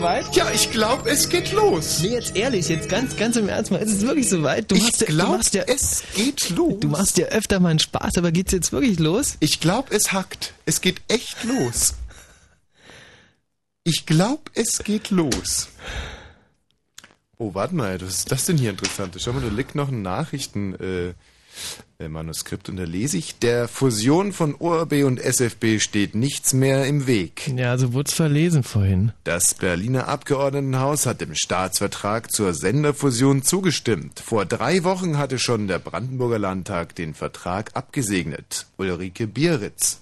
soweit? Ja, ich glaube, es geht los. Nee, jetzt ehrlich, jetzt ganz, ganz im Ernst mal. Ist es wirklich soweit? Du ich machst ja- du machst ja, es geht los. du machst ja öfter mal einen Spaß, aber geht's jetzt wirklich los? Ich glaube, es hackt. Es geht echt los. Ich glaube, es geht los. Oh, warte mal, was ist das denn hier Interessantes? Schau mal, da liegt noch ein Nachrichtenmanuskript äh, Manuskript und da lese ich, der Fusion von ORB und SFB steht nichts mehr im Weg. Ja, so wurd's verlesen vorhin. Das Berliner Abgeordnetenhaus hat dem Staatsvertrag zur Senderfusion zugestimmt. Vor drei Wochen hatte schon der Brandenburger Landtag den Vertrag abgesegnet. Ulrike Bieritz.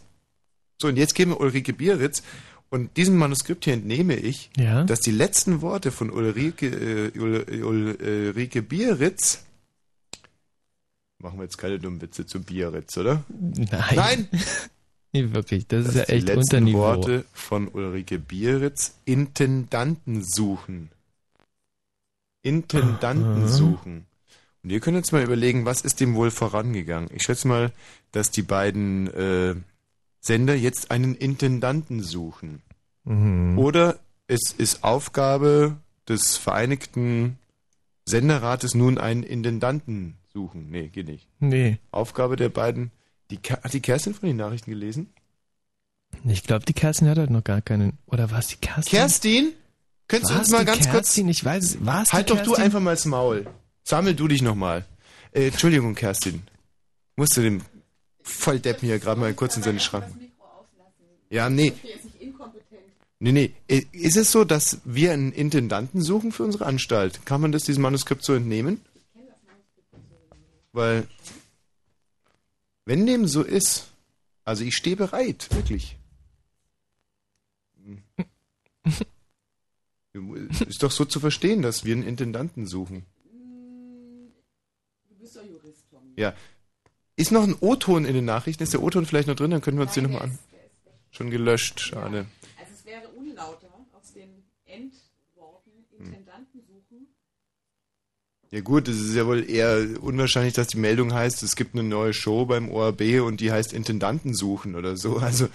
So, und jetzt käme Ulrike Bieritz und diesem Manuskript hier entnehme ich, Ja. dass die letzten Worte von Ulrike, äh, Ul, Ul, Ulrike Bieritz Machen wir jetzt keine dummen Witze zu Bieritz, oder? Nein. Nein! Nee, wirklich, das ist dass ja die echt letzten Unterniveau. Worte von Ulrike Bieritz Intendanten suchen. Intendanten Aha. suchen. Und ihr könnt jetzt mal überlegen, was ist dem wohl vorangegangen? Ich schätze mal, dass die beiden äh, Sender jetzt einen Intendanten suchen. Mhm. Oder es ist Aufgabe des Vereinigten Senderrates nun einen Intendanten suchen. Nee, geht nicht. Nee. Aufgabe der beiden. Die, hat die Kerstin von den Nachrichten gelesen? Ich glaube, die Kerstin hat halt noch gar keinen. Oder war es die Kerstin? Kerstin? Könntest du War's uns mal ganz Kerstin? Ich weiß es. Kurz. Halt die doch du Kerstin? einfach mal das Maul. Sammel du dich nochmal. Äh, Entschuldigung, Kerstin. Musst du dem Volldeppen hier gerade mal kurz in seine Schranken. Ja, nee. Nee, nee. Äh, Ist es so, dass wir einen Intendanten suchen für unsere Anstalt? Kann man das diesem Manuskript so entnehmen? Weil, wenn dem so ist, also ich stehe bereit, wirklich. Ist doch so zu verstehen, dass wir einen Intendanten suchen. Du bist doch Jurist, Tommy. Ja. Ist noch ein O-Ton in den Nachrichten? Ist der O-Ton vielleicht noch drin? Dann können wir uns den nochmal an. Schon gelöscht, schade. Also es wäre unlauter aus den Endworten Intendanten suchen. Ja gut, es ist ja wohl eher unwahrscheinlich, dass die Meldung heißt, es gibt eine neue Show beim ORB und die heißt Intendanten suchen oder so. Also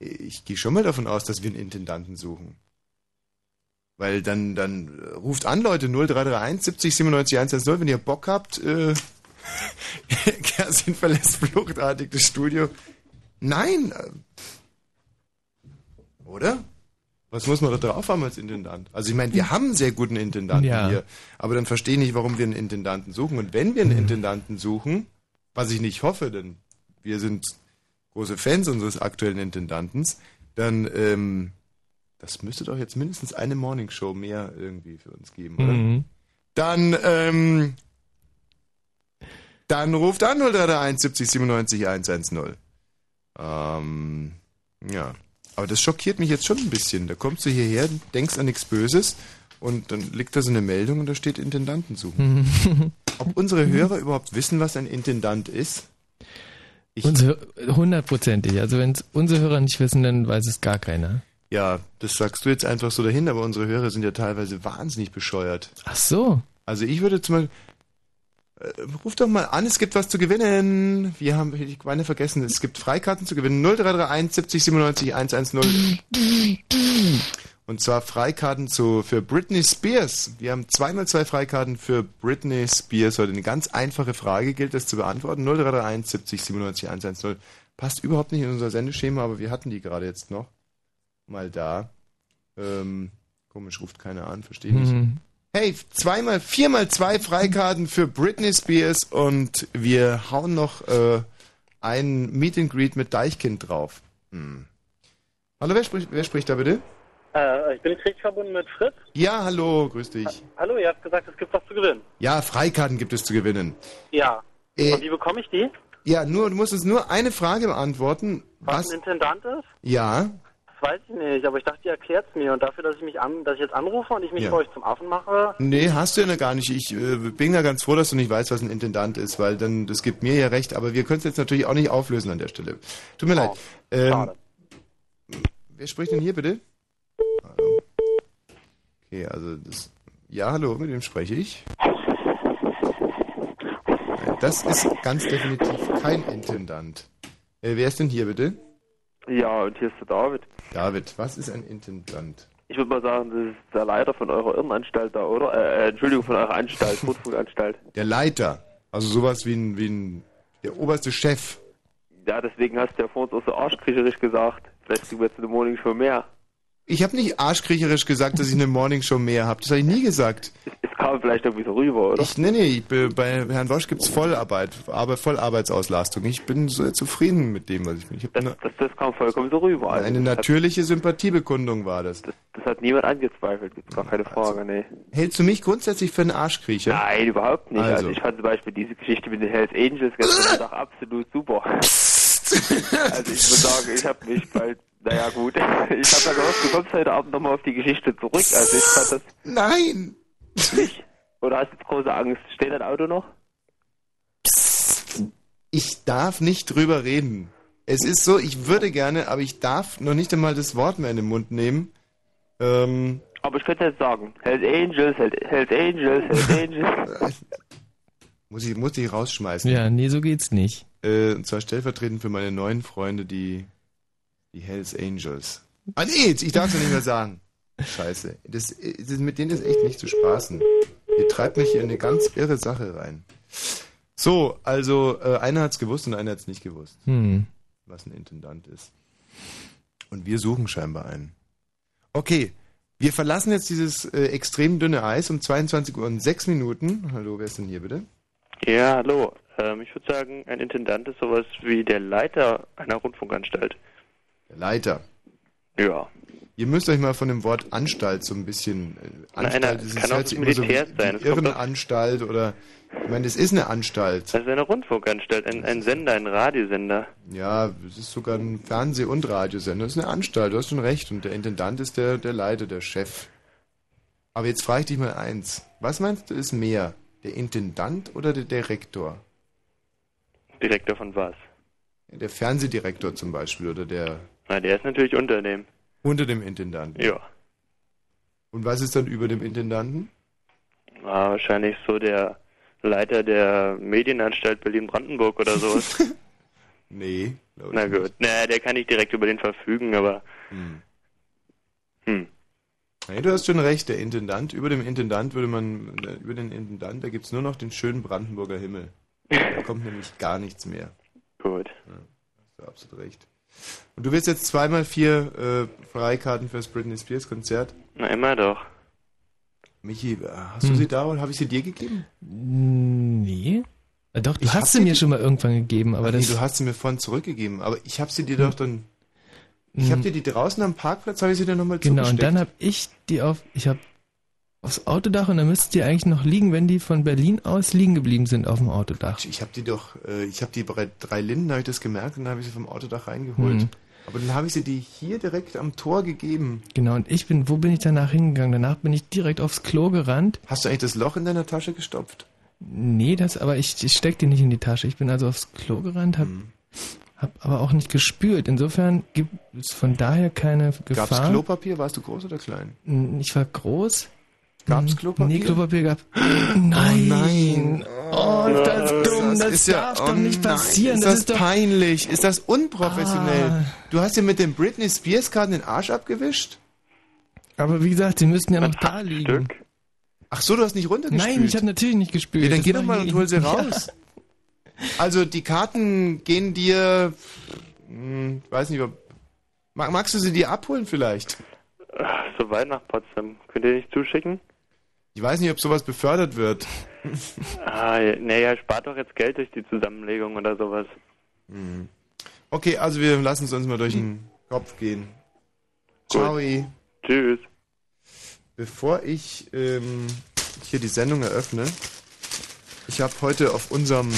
ich gehe schon mal davon aus, dass wir einen Intendanten suchen. Weil dann, dann ruft an, Leute, 0331 70 97 110, wenn ihr Bock habt. Äh, Kerstin verlässt fluchtartig das Studio. Nein! äh, Oder? Was muss man doch drauf haben als Intendant? Also ich meine, wir haben einen sehr guten Intendanten Ja. hier, aber dann verstehe ich nicht, warum wir einen Intendanten suchen. Und wenn wir einen Intendanten suchen, was ich nicht hoffe, denn wir sind große Fans unseres aktuellen Intendantens, dann ähm, das müsste doch jetzt mindestens eine Morningshow mehr irgendwie für uns geben, oder? Mhm. Dann, ähm, dann ruft an 0331 70 97 110. Ähm, ja. Aber das schockiert mich jetzt schon ein bisschen. Da kommst du hierher, denkst an nichts Böses und dann liegt da so eine Meldung und da steht Intendanten suchen. Ob unsere Hörer überhaupt wissen, was ein Intendant ist? Ich- Unsere, hundertprozentig. Also wenn es unsere Hörer nicht wissen, dann weiß es gar keiner. Ja, das sagst du jetzt einfach so dahin, aber unsere Hörer sind ja teilweise wahnsinnig bescheuert. Ach so. Also ich würde zum Beispiel, ruf doch mal an, es gibt was zu gewinnen. Wir haben ich meine vergessen, es gibt Freikarten zu gewinnen. 0331 70 97 110. Und zwar Freikarten zu, für Britney Spears. Wir haben zweimal zwei Freikarten für Britney Spears. Heute eine ganz einfache Frage gilt es zu beantworten. 0331 70 97 110. Passt überhaupt nicht in unser Sendeschema, aber wir hatten die gerade jetzt noch. Mal da. Ähm, komisch, ruft keiner an, verstehe nicht. Mhm. Hey, zweimal, viermal zwei Freikarten für Britney Spears und wir hauen noch äh, ein Meet and Greet mit Deichkind drauf. Hm. Hallo, wer spricht, wer spricht da bitte? Äh, ich bin jetzt richtig verbunden mit Fritz. Ja, hallo, grüß dich. Hallo, ihr habt gesagt, es gibt was zu gewinnen. Ja, Freikarten gibt es zu gewinnen. Ja. Äh, Und wie bekomme ich die? ja, nur, du musst uns nur eine Frage beantworten. Was Was? ein Intendant ist? Ja, weiß ich nicht, aber ich dachte, ihr erklärt es mir. Und dafür, dass ich mich an, dass ich jetzt anrufe und ich mich Ja. für euch zum Affen mache, nee, hast du ja gar nicht. Ich äh, bin ja ganz froh, dass du nicht weißt, was ein Intendant ist, weil dann, das gibt mir ja recht, aber wir können es jetzt natürlich auch nicht auflösen an der Stelle. Tut mir leid. Ähm, schade. Wer spricht denn hier bitte? Hallo. Okay, also das. Ja, hallo, mit wem spreche ich? Nein, Das ist ganz definitiv kein Intendant. Äh, wer ist denn hier bitte? Ja, und hier ist der David. David, was ist ein Intendant? Ich würde mal sagen, das ist der Leiter von eurer Irrenanstalt da, oder? Äh, äh, Entschuldigung, von eurer Anstalt, Rundfunkanstalt. Der Leiter. Also sowas wie ein, wie ein der oberste Chef. Ja, deswegen hast du ja vor uns auch so arschkriecherisch gesagt. Vielleicht kriegen wir jetzt in der Morning schon mehr. Ich habe nicht arschkriecherisch gesagt, dass ich eine Morningshow mehr habe. Das habe ich nie gesagt. Es kam vielleicht irgendwie so rüber, oder? Ich, nee, nee, ich, bei Herrn Wosch gibt's Vollarbeit, aber Vollarbeitsauslastung. Ich bin so zufrieden mit dem, was ich bin. Ich Das, das, das kam vollkommen so rüber. Also, eine das, hat, natürliche Sympathiebekundung war das. das, das hat niemand angezweifelt, gibt's gar keine Frage, nee. Hältst du mich grundsätzlich für einen Arschkriecher? Nein, überhaupt nicht. Also, Also. ich fand zum Beispiel diese Geschichte mit den Hells Angels gestern Tag absolut super. also ich muss sagen, ich habe mich bald, naja gut, ich habe ja gehofft, du kommst heute Abend nochmal auf die Geschichte zurück. Also ich fand das Nein! nicht. Oder hast du jetzt große Angst? Steht dein Auto noch? Ich darf nicht drüber reden. Es ist so, ich würde gerne, aber ich darf noch nicht einmal das Wort mehr in den Mund nehmen. Ähm, Aber ich könnte jetzt sagen, Hells Angels, Hells, Hells Angels, Hells Angels. muss ich, muss ich rausschmeißen. Ja, nee, so geht's nicht. Äh, und zwar stellvertretend für meine neuen Freunde, die, die Hells Angels. Ah nee, ich darf es ja nicht mehr sagen. Scheiße. Das, das, mit denen ist echt nicht zu spaßen. Ihr treibt mich hier in eine ganz irre Sache rein. So, also äh, einer hat's gewusst und einer hat's nicht gewusst, Hm. was ein Intendant ist. Und wir suchen scheinbar einen. Okay, wir verlassen jetzt dieses äh, extrem dünne Eis um 22 Uhr und 6 Minuten. Hallo, wer ist denn hier bitte? Ja, hallo. Ähm, ich würde sagen, ein Intendant ist sowas wie der Leiter einer Rundfunkanstalt. Der Leiter. Ja. Ihr müsst euch mal von dem Wort Anstalt so ein bisschen. Äh, Anstalt, einer- das kann auch das so Militär wie- sein. Irrenanstalt oder. Ich meine, das ist eine Anstalt. Das ist eine Rundfunkanstalt, ein, ein Sender, ein Radiosender. Ja, es ist sogar ein Fernseh- und Radiosender. Das ist eine Anstalt, du hast schon recht. Und der Intendant ist der, der Leiter, der Chef. Aber jetzt frage ich dich mal eins. Was meinst du ist mehr? Der Intendant oder der Direktor? Direktor von was? Der Fernsehdirektor zum Beispiel oder der Na, der ist natürlich unter dem. unter dem Intendanten. Ja. Und was ist dann über dem Intendanten? War wahrscheinlich so der Leiter der Medienanstalt Berlin-Brandenburg oder so. Nee. Na nicht. gut. Na, der kann nicht direkt über den verfügen, aber. Hm. Hm. Nee, du hast schon recht, der Intendant, über dem Intendant würde man, über den Intendant, da gibt's nur noch den schönen Brandenburger Himmel. Da kommt nämlich gar nichts mehr. Gut. Hast du absolut recht. Und du willst jetzt zweimal vier äh, Freikarten fürs Britney Spears Konzert? Na, immer doch. Michi, äh, hast du Hm. sie da oder habe ich sie dir gegeben? Nee. Äh, Doch, du Ich hast sie mir schon mal irgendwann gegeben, aber Ach das. nee, du hast sie mir vorhin zurückgegeben, aber ich habe sie dir doch dann. Ich Hm, habe dir die draußen am Parkplatz, habe ich sie dir nochmal Genau, und zugesteckt. dann habe ich die auf. Ich habe aufs Autodach und dann müsste die eigentlich noch liegen, wenn die von Berlin aus liegen geblieben sind auf dem Autodach. Ich habe die doch, äh, ich habe die bei drei Linden, habe ich das gemerkt und dann habe ich sie vom Autodach reingeholt. Hm. Aber dann habe ich sie dir hier direkt am Tor gegeben. Genau, und ich bin, wo bin ich danach hingegangen? Danach bin ich direkt aufs Klo gerannt. Hast du eigentlich das Loch in deiner Tasche gestopft? Nee, das, aber ich, ich steck die nicht in die Tasche. Ich bin also aufs Klo gerannt, hab, Hm. hab aber auch nicht gespült. Insofern gibt es von daher keine Gefahr. Gab's Klopapier? Warst du groß oder klein? Ich war groß. Gab's Hm, Klopapier? Nee, Klopapier gab. Nein. nein. Oh, das ist dumm. Das, ist ja, darf oh doch nicht nein, passieren. Ist das, das, ist doch. peinlich? Ist das unprofessionell? Ah. Du hast dir mit dem Britney Spears Karten den Arsch abgewischt? Aber wie gesagt, sie müssten ja noch da liegen. Ach so, du hast nicht runtergespült. Nein, ich habe natürlich nicht gespült. ja, dann Das geh doch mal und hol sie Ja. raus. Also die Karten gehen dir, hm, ich weiß nicht, magst du sie dir abholen vielleicht? So weit nach Potsdam. Könnt ihr nicht zuschicken? Ich weiß nicht, ob sowas befördert wird. Ah, naja, spart doch jetzt Geld durch die Zusammenlegung oder sowas. Hm. Okay, also wir lassen es uns mal durch den Kopf gehen. Ciao. Tschüss. Bevor ich ähm, hier die Sendung eröffne, ich habe heute auf unserem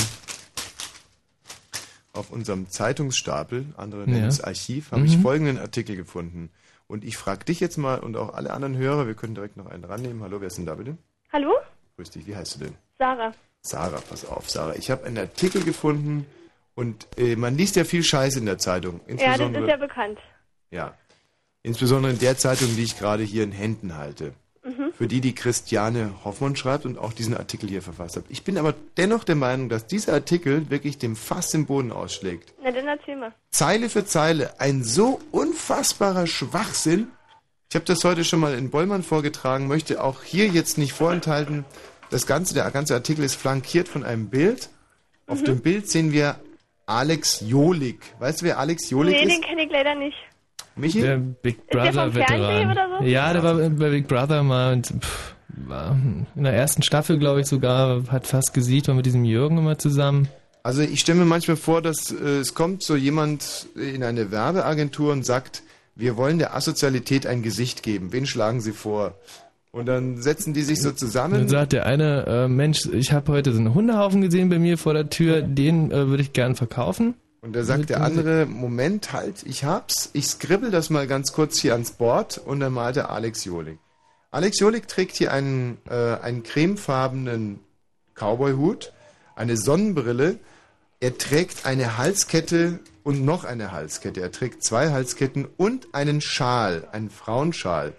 auf unserem Zeitungsstapel, andere nennen Ja. es Archiv, habe ich Mhm. folgenden Artikel gefunden. Und ich frage dich jetzt mal und auch alle anderen Hörer, wir können direkt noch einen rannehmen. Hallo, wer ist denn da bitte? Hallo? Grüß dich, wie heißt du denn? Sarah. Sarah, pass auf, Sarah. Ich habe einen Artikel gefunden und äh, man liest ja viel Scheiß in der Zeitung. Ja, das ist ja bekannt. ja. Insbesondere in der Zeitung, die ich gerade hier in Händen halte. Mhm. für die die Christiane Hoffmann schreibt und auch diesen Artikel hier verfasst hat. Ich bin aber dennoch der Meinung, dass dieser Artikel wirklich dem Fass im Boden ausschlägt. Na, dann erzähl mal. Zeile für Zeile ein so unfassbarer Schwachsinn. Ich habe das heute schon mal in Bollmann vorgetragen, möchte auch hier jetzt nicht vorenthalten. Das ganze, der ganze Artikel ist flankiert von einem Bild. Auf Mhm. dem Bild sehen wir Alex Jolik. Weißt du, wer Alex Jolik nee, ist? den kenne ich leider nicht. Michi? Der Big der vom Brother Veteran. oder so? Ja, der war bei Big Brother mal und pff, war in der ersten Staffel, glaube ich, sogar, hat fast gesiegt, war mit diesem Jürgen immer zusammen. Also ich stelle mir manchmal vor, dass äh, es kommt so jemand in eine Werbeagentur und sagt, wir wollen der Asozialität ein Gesicht geben. Wen schlagen Sie vor? Und dann setzen die sich so Dann zusammen. sagt der eine, äh, Mensch, ich habe heute so einen Hundehaufen gesehen bei mir vor der Tür, den äh, würde ich gern verkaufen. Und da sagt der andere, Moment, halt, ich hab's, ich skribbel das mal ganz kurz hier ans Board und dann malt er Alex Jolik. Alex Jolik trägt hier einen, äh, einen cremefarbenen Cowboy-Hut, eine Sonnenbrille, er trägt eine Halskette und noch eine Halskette. Er trägt zwei Halsketten und einen Schal, einen Frauenschal.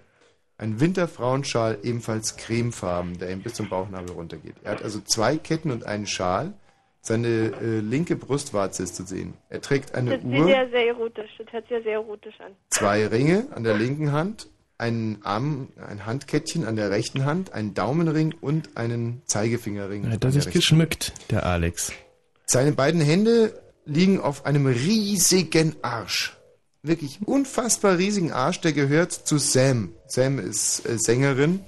Ein Winterfrauenschal, ebenfalls cremefarben, der ihm bis zum Bauchnabel runtergeht. Er hat also zwei Ketten und einen Schal. Seine äh, linke Brustwarze ist zu sehen. Er trägt eine Das sieht Uhr, ja sehr erotisch. Das hört sich ja sehr erotisch an. zwei Ringe an der linken Hand, einen Arm, ein Handkettchen an der rechten Hand, einen Daumenring und einen Zeigefingerring. Hat an er sich geschmückt, der Alex. seine beiden Hände liegen auf einem riesigen Arsch. Wirklich unfassbar riesigen Arsch, der gehört zu Sam. Sam ist äh, Sängerin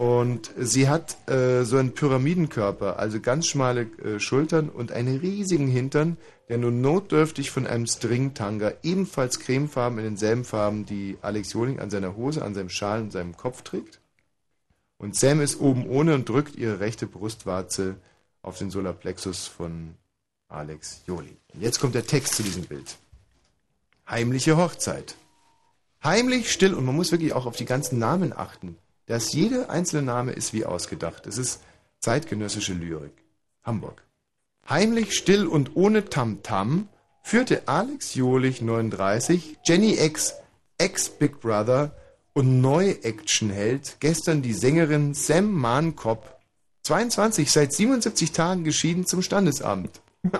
und sie hat äh, so einen Pyramidenkörper, also ganz schmale äh, Schultern und einen riesigen Hintern, der nur notdürftig von einem Stringtanga, ebenfalls cremefarben in denselben Farben, die Alex Joling an seiner Hose, an seinem Schal und seinem Kopf trägt. Und Sam ist oben ohne und drückt ihre rechte Brustwarze auf den Solarplexus von Alex Joling. Und jetzt kommt der Text zu diesem Bild. Heimliche Hochzeit. Heimlich, still und man muss wirklich auch auf die ganzen Namen achten. Dass jeder einzelne Name ist wie ausgedacht. Es ist zeitgenössische Lyrik. Hamburg. Heimlich, still und ohne Tamtam führte Alex Jolich 39, Jenny X, Ex-Big Brother und Neu-Action-Held gestern die Sängerin Sam Mahnkop, 22, seit 77 Tagen geschieden zum Standesamt.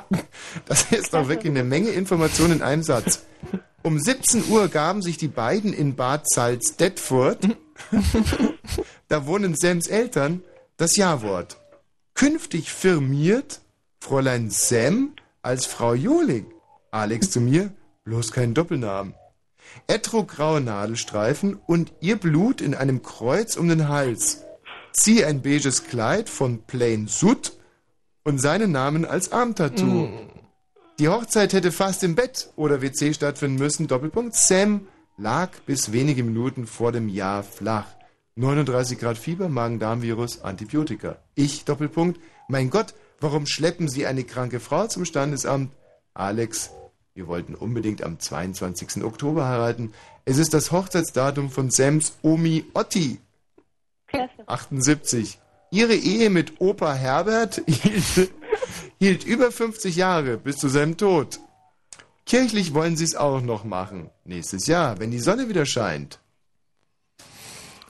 Das ist doch wirklich eine Menge Informationen in einem Satz. Um 17 Uhr gaben sich die beiden in Bad Salzdetfurt, da wohnen Sams Eltern, das Ja-Wort. Künftig firmiert Fräulein Sam als Frau Joling. Alex zu mir, bloß kein Doppelnamen. Er trug graue Nadelstreifen und ihr Blut in einem Kreuz um den Hals. Sie ein beiges Kleid von Plain Sud und seinen Namen als Armtattoo. Die Hochzeit hätte fast im Bett oder WC stattfinden müssen. Doppelpunkt. Sam lag bis wenige Minuten vor dem Jahr flach. 39 Grad Fieber, Magen-Darm-Virus, Antibiotika. Ich, Doppelpunkt. Mein Gott, warum schleppen Sie eine kranke Frau zum Standesamt? Alex, wir wollten unbedingt am 22. Oktober heiraten. Es ist das Hochzeitsdatum von Sams Omi Otti. 78. Ihre Ehe mit Opa Herbert hielt, hielt über 50 Jahre bis zu seinem Tod. Kirchlich wollen sie es auch noch machen. Nächstes Jahr, wenn die Sonne wieder scheint.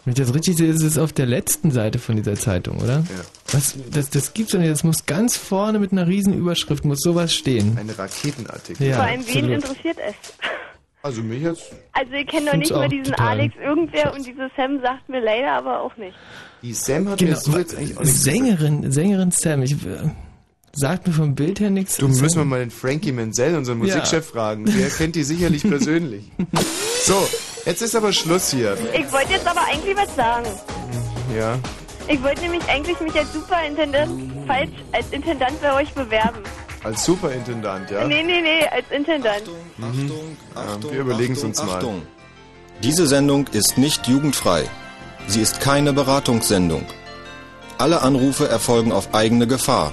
Wenn ich das richtig sehe, ist es auf der letzten Seite von dieser Zeitung, oder? Ja. Was, das, das gibt's doch nicht. Das muss ganz vorne mit einer riesen Überschrift, muss sowas stehen. Ein Raketenartikel. Ja, Vor allem, wen absolut. interessiert es? Also mich jetzt. Also, ich kenne doch nicht mal auch diesen total Alex irgendwer und diese Sam sagt mir leider aber auch nicht. Die Sam hat Genau, mir so jetzt eigentlich auch gesagt. Sängerin, Sängerin Sam, ich, äh, sagt mir vom Bild her nichts. Du müssen wir mal den Frankie Menzel, unseren Ja. Musikchef, fragen. Der kennt die sicherlich persönlich. So, jetzt ist aber Schluss hier. Ich wollte jetzt aber eigentlich was sagen. Ja. Ich wollte nämlich eigentlich mich als Superintendant, falsch, als Intendant bei euch bewerben. Als Superintendant, ja? Nee, nee, nee, als Intendant. Mhm. Ja, wir überlegen es uns mal. Achtung. Diese Sendung ist nicht jugendfrei. Sie ist keine Beratungssendung. Alle Anrufe erfolgen auf eigene Gefahr.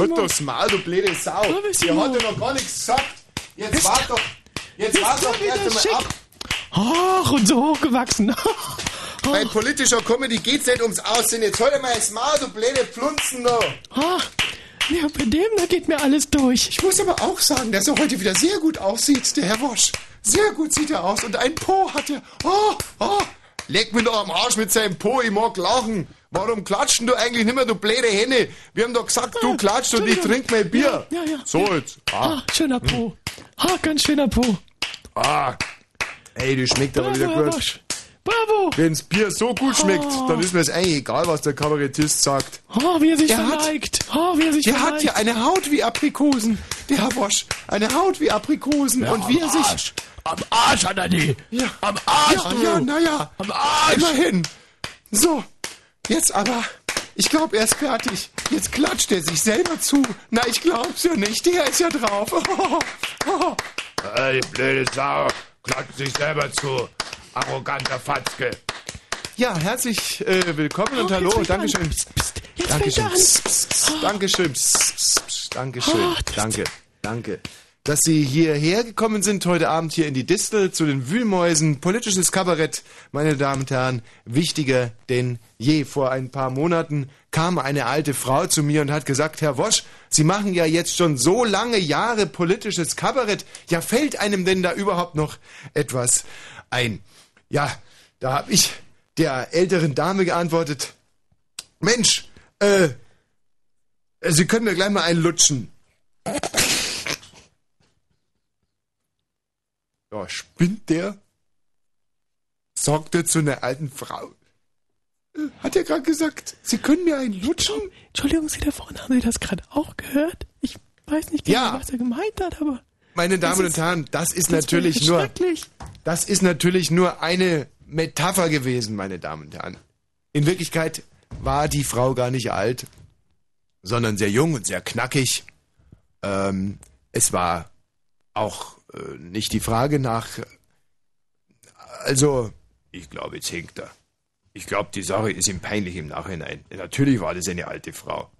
Halt doch das Maul, du blöde Sau. Ihr hat ja noch gar nichts gesagt. Jetzt wart doch, jetzt wart doch wieder erst einmal ab. Ach, und so hochgewachsen. Bei politischer Comedy geht's nicht ums Aussehen. Jetzt hol dir mal das Maul, du blöde Plunzen da. Ah, ja, bei dem, da geht mir alles durch. Ich muss aber auch sagen, dass er heute wieder sehr gut aussieht, der Herr Wosch. Sehr gut sieht er aus. Und ein Po hat er. Oh, oh. Leg mir doch am Arsch mit seinem Po, ich mag lachen. Warum klatschen du eigentlich nicht mehr, du blöde Henne? Wir haben doch gesagt, du klatscht und ich Entschuldigung. trink mein Bier. Ja, ja. So jetzt. Ah, schöner Po. Ah, ganz schöner Po. Ah. Ey, die schmeckt aber Bravo, wieder Herr gut. Bosch. Bravo. Wenn's Bier so gut schmeckt, Oh. dann ist mir es eigentlich egal, was der Kabarettist sagt. Oh, wie er sich Er hat- verneigt. Oh, wie er sich Der verneigt. hat ja eine Haut wie Aprikosen, der Herr Wosch. Eine Haut wie Aprikosen. und wie er sich... Am Arsch hat er die. Ja. Am Arsch, Ja, du. ja, naja. Am Arsch. Immerhin. So, jetzt aber. Ich glaube, er ist fertig. Jetzt klatscht er sich selber zu. Na, ich glaub's ja nicht. Der ist ja drauf. Oh, Ey, blöde Sau, klatscht sich selber zu. Arroganter Fatzke. Ja, herzlich äh, willkommen und Oh, hallo. fängt er Dankeschön. an. Psst, psst. Jetzt Dankeschön. fängt an. Psst. Dankeschön. Dankeschön. Oh, Danke. Danke. Dass Sie hierher gekommen sind heute Abend hier in die Distel zu den Wühlmäusen. Politisches Kabarett, meine Damen und Herren, wichtiger denn je. Vor ein paar Monaten kam eine alte Frau zu mir und hat gesagt, Herr Wosch, Sie machen ja jetzt schon so lange Jahre politisches Kabarett. Ja, fällt einem denn da überhaupt noch etwas ein? Ja, da habe ich der älteren Dame geantwortet, Mensch, äh, Sie können mir gleich mal einen lutschen. Ja, spinnt der? Sagt er zu einer alten Frau. Hat er gerade gesagt, Sie können mir einen lutschen? Entschuldigung, Sie da vorne, haben Sie das gerade auch gehört? Ich weiß nicht genau, Ja. was er gemeint hat, aber Meine Damen ist- und Herren, das ist das natürlich nur, das ist natürlich nur eine Metapher gewesen, meine Damen und Herren. In Wirklichkeit war die Frau gar nicht alt, sondern sehr jung und sehr knackig. Ähm, es war auch nicht die Frage nach. Also, ich glaube, jetzt hinkt er. Ich glaube, die Sache ist ihm peinlich im Nachhinein. Natürlich war das eine alte Frau.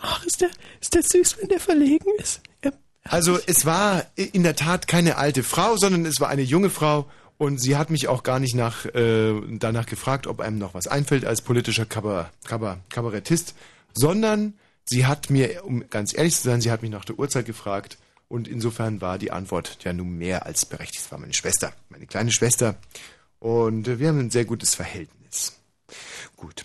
Ach, ist der, ist der süß, wenn der verlegen ist? Er, Also es war in der Tat keine alte Frau, sondern es war eine junge Frau und sie hat mich auch gar nicht nach, äh, danach gefragt, ob einem noch was einfällt als politischer Kabar Kabar Kabarettist, sondern sie hat mir, um ganz ehrlich zu sein, sie hat mich nach der Uhrzeit gefragt und insofern war die Antwort ja nun mehr als berechtigt. Es war meine Schwester, meine kleine Schwester und wir haben ein sehr gutes Verhältnis. Gut.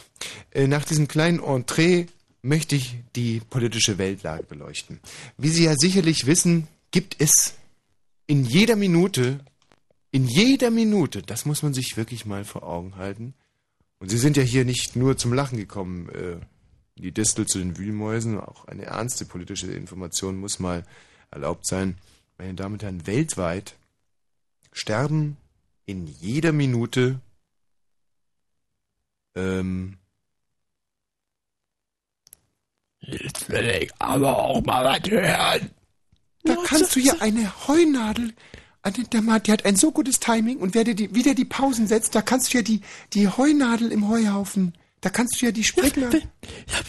Äh, Nach diesem kleinen Entree möchte ich die politische Weltlage beleuchten. Wie Sie ja sicherlich wissen, gibt es in jeder Minute, in jeder Minute, das muss man sich wirklich mal vor Augen halten. Und Sie sind ja hier nicht nur zum Lachen gekommen, äh, die Distel zu den Wühlmäusen, auch eine ernste politische Information muss mal erlaubt sein. Meine Damen und Herren, weltweit sterben in jeder Minute ähm, Jetzt will ich aber auch mal was hören. Da kannst du ja eine Heunadel. Der Mann, die hat ein so gutes Timing und wer dir die, wie der die Pausen setzt, da kannst du ja die, die Heunadel im Heuhaufen. Da kannst du ja die Springer. Wenn- Ja,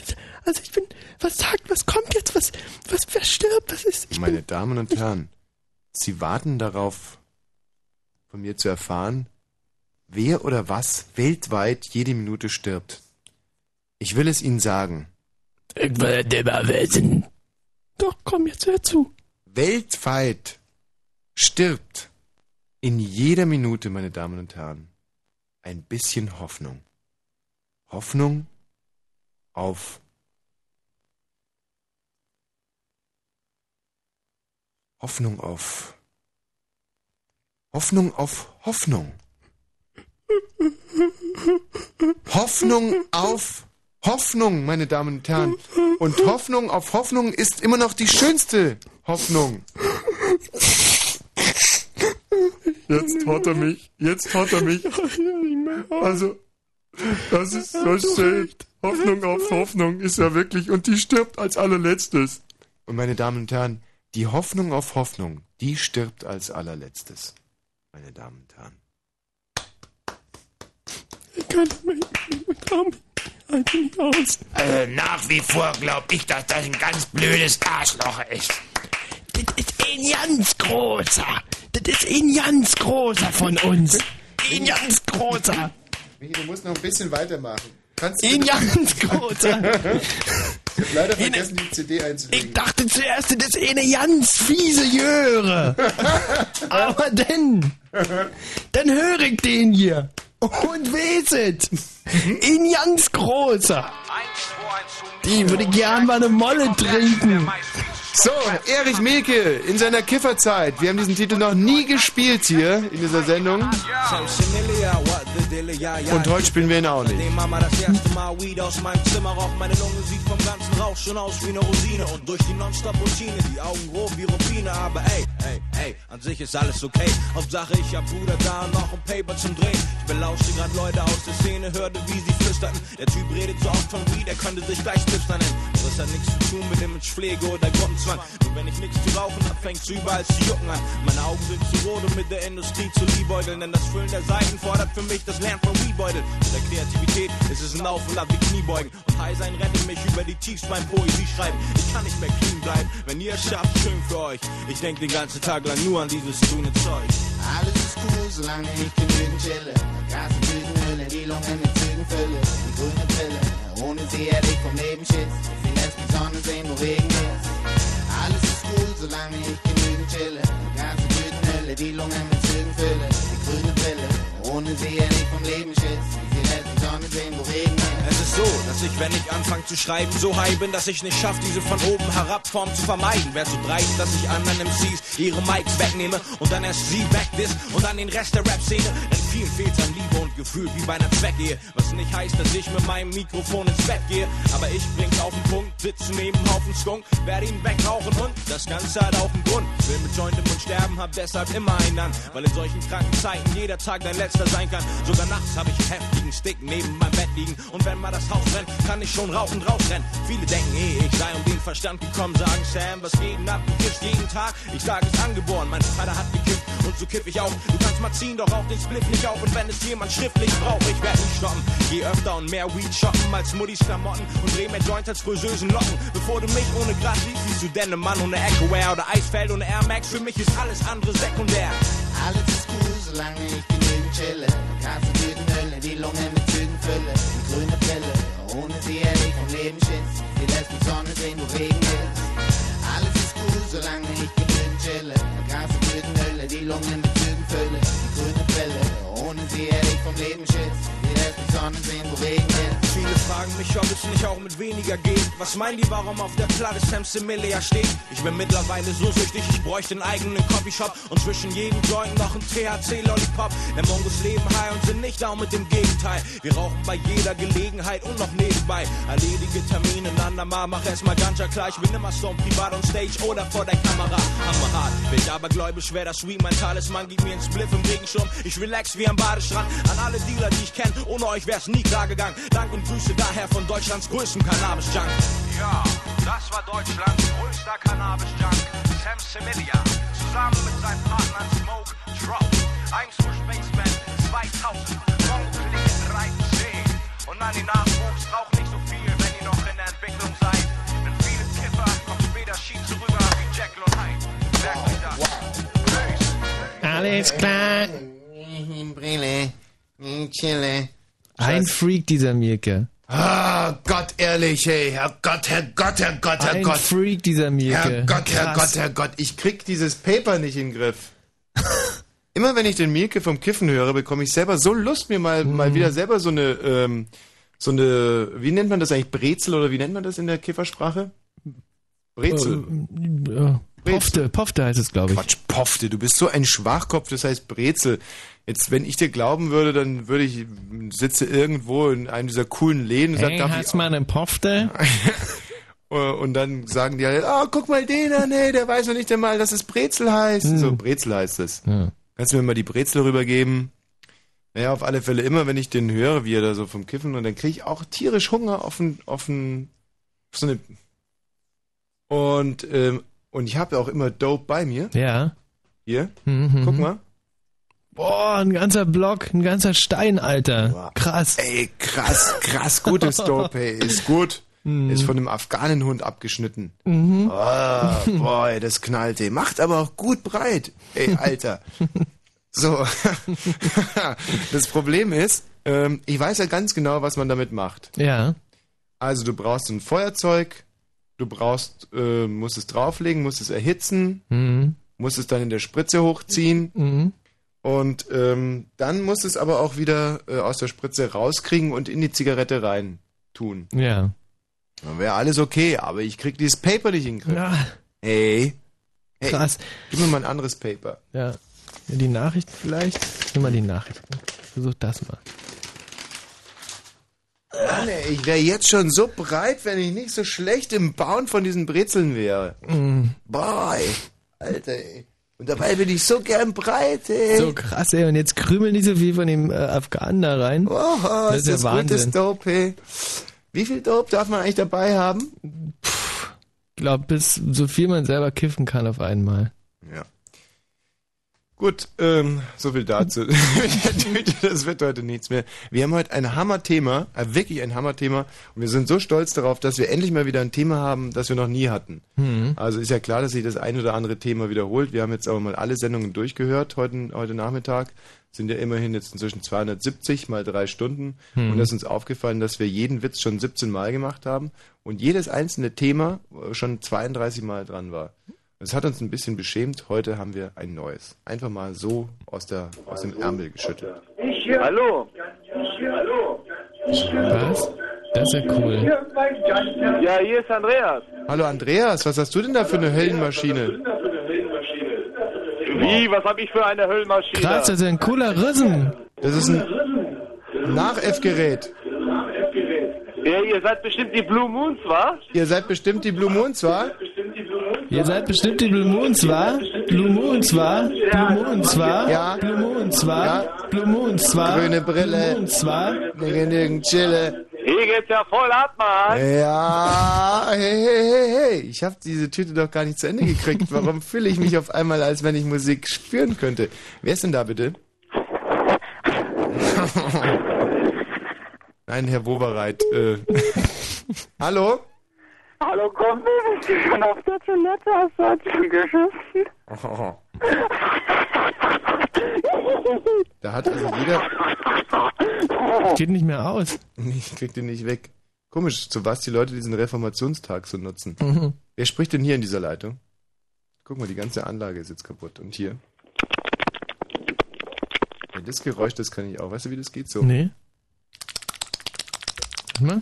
also ich bin, was sagt, was kommt jetzt, was, was, wer stirbt, was ist, ich Meine bin, Damen und Herren, Sie warten darauf, von mir zu erfahren, wer oder was weltweit jede Minute stirbt. Ich will es Ihnen sagen. ich will nicht mehr wissen. Doch, komm, jetzt hör zu. Weltweit stirbt in jeder Minute, meine Damen und Herren, ein bisschen Hoffnung. Hoffnung auf Hoffnung auf Hoffnung auf Hoffnung. Hoffnung auf Hoffnung, meine Damen und Herren. Und Hoffnung auf Hoffnung ist immer noch die schönste Hoffnung. Jetzt hat er mich. Jetzt hat er mich. Also, das ist so schön. Hoffnung auf Hoffnung ist ja wirklich, und die stirbt als allerletztes. Und meine Damen und Herren, die Hoffnung auf Hoffnung, die stirbt als allerletztes. Meine Damen und Herren. Ich kann mich, ich kann mich, halte nicht aus. Also nach wie vor glaube ich, dass das ein ganz blödes Arschloch ist. Das ist ein ganz großer. Das ist ein ganz großer von uns. Ein ganz großer. Michi, du musst noch ein bisschen weitermachen. Kannst du ganz großer. Ich hab leider vergessen, die CD einzulegen. Ich dachte zuerst, das ist eine ganz fiese Jöre. Aber dann, dann höre ich den hier. Und weet Ein ganz großer. Die würde gern mal eine Molle trinken. So, Erich Mielke in seiner Kifferzeit. Wir haben diesen Titel noch nie gespielt hier in dieser Sendung. Und heute spielen wir ihn auch nicht. Mama das erste Mal Weed aus meinem Zimmer raucht, meine Lunge sieht vom ganzen Rauch schon aus wie eine Rosine. Und durch die Nonstop-Routine, die Augen grob wie Rupine. Aber ey, ey, ey, an sich ist alles okay. Hauptsache ich hab Bruder da und noch ein Paper zum Drehen. Ich belauschte grad Leute aus der Szene, hörte wie sie flüsterten. Der Typ redet so oft von Weed, er könnte sich gleich Tipster nennen. Das hat nichts zu tun mit Imagepflege oder Gruppenzwang. Nur wenn ich nichts zu rauchen hab, fängt's überall zu jucken an. Meine Augen sind zu rot, um mit der Industrie zu liebäugeln. Denn das Füllen der Seiten fordert für mich das Lernen von Weedbeutel. Mit der Kreativität ist es ein Auf und Ab wie Kniebeugen. Und High sein rettet mich über die Tiefs beim Poesie schreiben. Ich kann nicht mehr clean bleiben, wenn ihr es schafft, schön für euch. Ich denk den ganzen Tag lang nur an dieses grüne Zeug. Alles ist cool, solange ich genügend chille. Gas und Blütenhülle, die Lungen mit Zügen fülle. Die grüne Pille, ohne sie hätte ich vom Leben Schiss. Sie lässt die Sonne sehen, wo Regen ist. Alles ist cool, solange ich genügend chille. Gas und Blütenhülle, die Lungen mit Zügen ohne sie hätte ich vom Leben Schiss. Sie lässt die Sonne sehen, wo Regen ist. Es ist so, dass ich, wenn ich anfange zu schreiben, so high bin, dass ich nicht schaffe, diese von oben herab Form zu vermeiden. Wär so dreist, dass ich anderen MCs ihre Mics wegnehme und dann erst sie wegdiss und dann den Rest der Rap-Szene. Denn vielen fehlt an Liebe und Gefühl wie bei einer Zweckehe. Was nicht heißt, dass ich mit meinem Mikrofon ins Bett gehe. Aber ich bring's auf den Punkt, sitze neben einem Haufen Skunk, werde ihn wegrauchen und das Ganze hat auch einen Grund. Will mit Joint im Mund sterben, hab deshalb immer einen an. Weil in solchen kranken Zeiten jeder Tag dein letzter sein kann. Sogar nachts hab ich einen heftigen Stick neben meinem Bett liegen. Und wenn mal das Haus brennt, kann ich schon rauchend rausrennen. Viele denken, eh, ich sei um den Verstand gekommen, sagen Sam, was geht denn ab? Du kiffst jeden Tag. Ich sage es angeboren, mein Vater hat gekifft und so kiff ich auch. Du kannst mal ziehen, doch auch den Spliff nicht auf. Und wenn es jemand schriftlich braucht, ich werde nicht stoppen. Geh öfter und mehr Weed shoppen als Muddis Klamotten und dreh mehr Joints als friseuse Locken. Bevor du mich ohne Gras siehst, siehst du denn Mann ohne Echo-Wear oder Eisfeld ohne Air Max. Für mich ist alles andere sekundär. Alles ist cool, solange ich genügend chille. Und Blütenhülle, die Lungen mit Zügen fülle. Die grüne Pille, ohne sie hätte ich vom Leben Schiss. Sie lässt die Sonne sehen, wo Regen ist. Alles ist cool, solange ich genügend chille. Und Blütenhülle, die Lungen mit Zügen fülle. Die grüne Pille, ohne sie hätte ich vom Leben Schiss. Die Sonne sehen, wo Regen ist. Viele fragen mich, ob es nicht auch mit weniger geht. Was meinen die, warum auf der Platte Sam Similia steht? Ich bin mittlerweile so süchtig, ich bräuchte einen eigenen Coffeeshop und zwischen jedem Joint noch ein THC-Lollipop. Denn Mongos leben high und sind nicht auch mit dem Gegenteil. Wir rauchen bei jeder Gelegenheit und noch nebenbei. Erledige Termine ein andermal, mach erstmal ganz klar. Ich bin immer so privat on stage oder vor der Kamera. Hammerhart, bin ich aber gläubig, schwer das Sweet, mein Talisman gibt mir einen Spliff im Regenschirm. Ich relax wie am Badestrand. An alle Dealer, die ich kenne, ohne euch wär's nie klar gegangen. Dank und Grüße daher von Deutschlands größtem Cannabis-Junk. Ja, das war Deutschlands größter Cannabis-Junk, Sam Similia. Zusammen mit seinem Partner Smoke Drop. Eins für Spaceman 2000, Mongo Klick 13. Und an den Nachwuchs raucht nicht so viel, wenn ihr noch in der Entwicklung seid. Denn viele Kiffer kommen später schief rüber wie Jekyll und Hyde. Merkt euch das. Peace. Alles klar. Brille, chille. Ein Freak, dieser Mirke. Ah, Gott, ehrlich, hey. Herr Gott, Herr Gott, Herr Gott, Herr Ein Gott. Freak, dieser Mirke. Herr Gott, Herr Krass. Gott, Herr Gott, ich krieg dieses Paper nicht in den Griff. Immer wenn ich den Mielke vom Kiffen höre, bekomme ich selber so Lust, mir mal, Mhm. mal wieder selber so eine, ähm, so eine, wie nennt man das eigentlich, Brezel oder wie nennt man das in der Kiffersprache? Brezel. Äh, äh, Pofte, Pofte heißt es, glaube ich. Quatsch, Pofte, du bist so ein Schwachkopf, das heißt Brezel. Jetzt, wenn ich dir glauben würde, dann würde ich sitze irgendwo in einem dieser coolen Läden und sag, Hey, darf hast ich, mal eine Pofte? und dann sagen die alle, oh, guck mal den an, hey, der weiß noch nicht einmal, dass es Brezel heißt. Hm. So, Brezel heißt es. Ja. Kannst du mir mal die Brezel rübergeben? Naja, auf alle Fälle immer, wenn ich den höre, wie er da so vom Kiffen, und dann kriege ich auch tierisch Hunger auf, ein, auf, ein, auf so eine... Und, ähm, und ich habe auch immer Dope bei mir. Ja. Hier, Mhm, guck mhm. mal. Boah, ein ganzer Block, ein ganzer Stein, Alter. Krass. Ey, krass, krass gutes Dope, ey. Ist gut. Ist von einem Afghanenhund abgeschnitten. Mhm. Ah, boy, das knallt, ey. Macht aber auch gut breit. Ey, Alter. So. das Problem ist, ähm, ich weiß ja ganz genau, was man damit macht. Ja. Also du brauchst ein Feuerzeug, du brauchst, äh, musst es drauflegen, musst es erhitzen, Mhm. musst es dann in der Spritze hochziehen Mhm. Und ähm, dann musst es aber auch wieder äh, aus der Spritze rauskriegen und in die Zigarette rein tun. Ja. Dann wäre alles okay, aber ich krieg dieses Paper nicht in den Griff. Ja. Ey. hey. Krass. Gib mir mal ein anderes Paper. Ja. die Nachricht vielleicht? Nimm mal die Nachricht. Versuch das mal. Mann, ey, ich wäre jetzt schon so breit, wenn ich nicht so schlecht im Bauen von diesen Brezeln wäre. Mhm. Boah, ey. Alter, ey. Und dabei bin ich so gern breit, ey. So krass, ey. Und jetzt krümel nicht so viel von dem äh, Afghanen da rein. Oh, das ist das gutes Wahnsinn. Dope, ey. Wie viel Dope darf man eigentlich dabei haben? Ich glaube, bis so viel man selber kiffen kann auf einmal. Gut, ähm, so viel dazu. Das wird heute nichts mehr. Wir haben heute ein Hammerthema, äh, wirklich ein Hammerthema. Und wir sind so stolz darauf, dass wir endlich mal wieder ein Thema haben, das wir noch nie hatten. Mhm. Also ist ja klar, dass sich das ein oder andere Thema wiederholt. Wir haben jetzt aber mal alle Sendungen durchgehört heute, heute Nachmittag. Sind ja immerhin jetzt inzwischen 270 mal drei Stunden. Hm. Und da ist uns aufgefallen, dass wir jeden Witz schon 17 Mal gemacht haben und jedes einzelne Thema äh, schon 32 Mal dran war. Das hat uns ein bisschen beschämt. Heute haben wir ein neues. Einfach mal so aus, der, aus dem Ärmel geschüttelt. Hallo. Was? Das ist ja cool. Ja, hier ist Andreas. Hallo Andreas, was hast du denn da für eine Höllenmaschine? Wie? Was habe ich für eine Höllmaschine? Krass, das ist ein cooler Rissen. Das ist ein Nachäffgerät. Ja, ihr seid bestimmt die Blue Moons, wa? Ihr seid bestimmt die Blue Moons, wa? Ihr seid bestimmt die Blue Moons, wa? Blue Moons, wa? Blue Moons, wa? Ja. Blue Moons, wa? Blue Moons, wa? Grüne Brille. Blue Moons, wa? Genügend Chille. Hier geht's ja voll ab, Mann. Ja, hey, hey, hey, hey. Ich habe diese Tüte doch gar nicht zu Ende gekriegt. Warum fühle ich mich auf einmal, als wenn ich Musik spüren könnte? Wer ist denn da bitte? Nein, Herr Wobereit. Äh. Hallo? Hallo, komm, bist du schon auf der Toilette? Hast du heute schon geschissen? Oh. Da hat also jeder. Geht nicht mehr aus. Ich krieg den nicht weg. Komisch, zu was die Leute diesen Reformationstag so nutzen. Mhm. Wer spricht denn hier in dieser Leitung? Guck mal, die ganze Anlage ist jetzt kaputt. Und hier? Ja, das Geräusch, das kann ich auch. Weißt du, wie das geht so? Nee. Warte mal.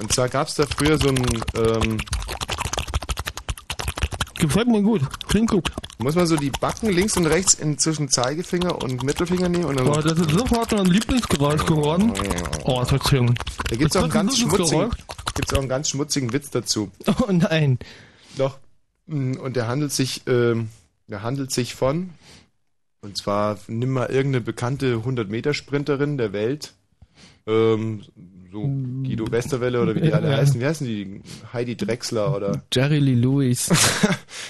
Und zwar gab es da früher so ein, ähm, Gefällt mir gut. Klingt gut. muss man so die Backen links und rechts in zwischen Zeigefinger und Mittelfinger nehmen und dann. Oh, das ist sofort mein Lieblingsgeräusch geworden. Oh, das wird schön. Da gibt's auch einen ganz schmutzigen, gibt's auch einen ganz schmutzigen Witz dazu. Oh nein. Doch. Mm, Und der handelt sich, ähm, der handelt sich von, und zwar nimm mal irgendeine bekannte 100-Meter-Sprinterin der Welt, ähm, so Guido Westerwelle oder wie die alle Ja. heißen. Wie heißen die? Heidi Drexler oder? Jerry Lee Lewis.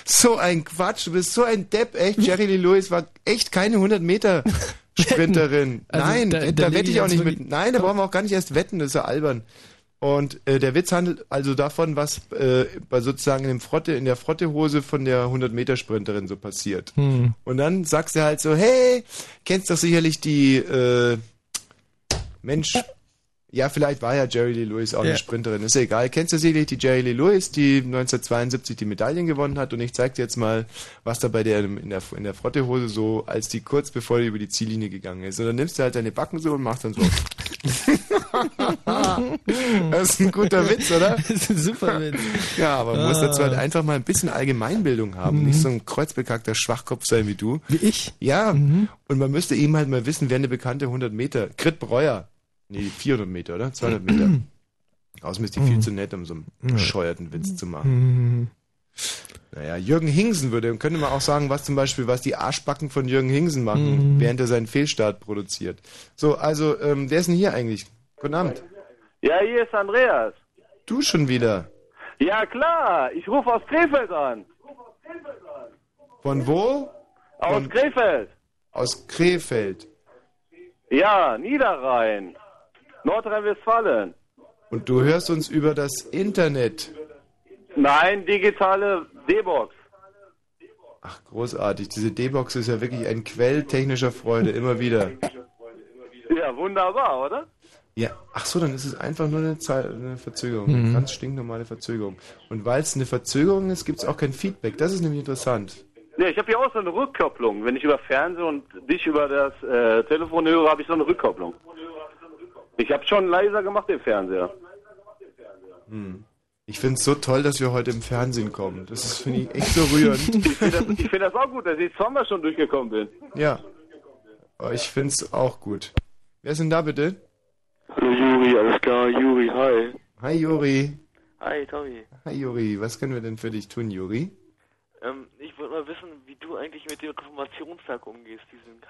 So ein Quatsch, du bist so ein Depp, echt. Jerry Lee Lewis war echt keine 100-Meter-Sprinterin. Also Nein, da- da, da wette ich auch nicht wirklich- mit. Nein, da brauchen wir auch gar nicht erst wetten, das ist ja albern. Und äh, der Witz handelt also davon, was äh, bei sozusagen in, dem Frotte, in der Frottehose von der 100-Meter-Sprinterin so passiert. Hm. Und dann sagst du halt so, hey, kennst doch sicherlich die äh, Mensch, ja, vielleicht war ja Jerry Lee Lewis auch Ja. eine Sprinterin, ist ja egal. Kennst du sicherlich die Jerry Lee Lewis, die 1972 die Medaillen gewonnen hat? Und ich zeig dir jetzt mal, was da bei der in der, in der Frottehose so, als die kurz bevor die über die Ziellinie gegangen ist. Und dann nimmst du halt deine Backen so und machst dann so. das ist ein guter Witz, oder? Das ist ein super Witz. Ja, aber man muss dazu halt Ah. einfach mal ein bisschen Allgemeinbildung haben. Mhm. Nicht so ein kreuzbekackter Schwachkopf sein wie du. Wie ich? Ja. Mhm. Und man müsste eben halt mal wissen, wer eine bekannte 100 Meter. Grit Breuer. Nee, 400 Meter, oder? 200 Meter. Außerdem ist die viel zu nett, um so einen bescheuerten Witz zu machen. Mhm. Naja, Jürgen Hingsen würde, könnte man auch sagen, was zum Beispiel, was die Arschbacken von Jürgen Hingsen machen, Mhm. während er seinen Fehlstart produziert. So, also, ähm, wer ist denn hier eigentlich? Guten Abend. Ja, hier ist Andreas. Du schon wieder. Ja, klar. Ich rufe aus Krefeld an. Von wo? Aus. Krefeld. Aus Krefeld. Ja, Niederrhein. Nordrhein-Westfalen. Und du hörst uns über das Internet. Nein, digitale D-Box. Ach, großartig. Diese D-Box ist ja wirklich ein Quell technischer Freude, immer wieder. Ja, wunderbar, oder? Ja, ach so, dann ist es einfach nur eine, Zeit, eine Verzögerung, Mhm. eine ganz stinknormale Verzögerung. Und weil es eine Verzögerung ist, gibt es auch kein Feedback. Das ist nämlich interessant. Ja, ich habe hier auch so eine Rückkopplung. Wenn ich über Fernsehen und dich über das äh, Telefon höre, habe ich so eine Rückkopplung. Ich habe schon leiser gemacht den Fernseher. Hm. Ich finde es so toll, dass wir heute im Fernsehen kommen. Das ist, finde ich, echt so rührend. Ich finde das, ich find das auch gut, dass ich zweimal schon durchgekommen bin. Ja. Aber ich finde es auch gut. Wer ist denn da bitte? Hallo Juri, alles klar, Juri, hi. Hi Juri. Hi Tommy. Hi Juri. Was können wir denn für dich tun, Juri? Ähm, ich wollte mal wissen, wie du eigentlich mit dem Reformationstag umgehst, diesen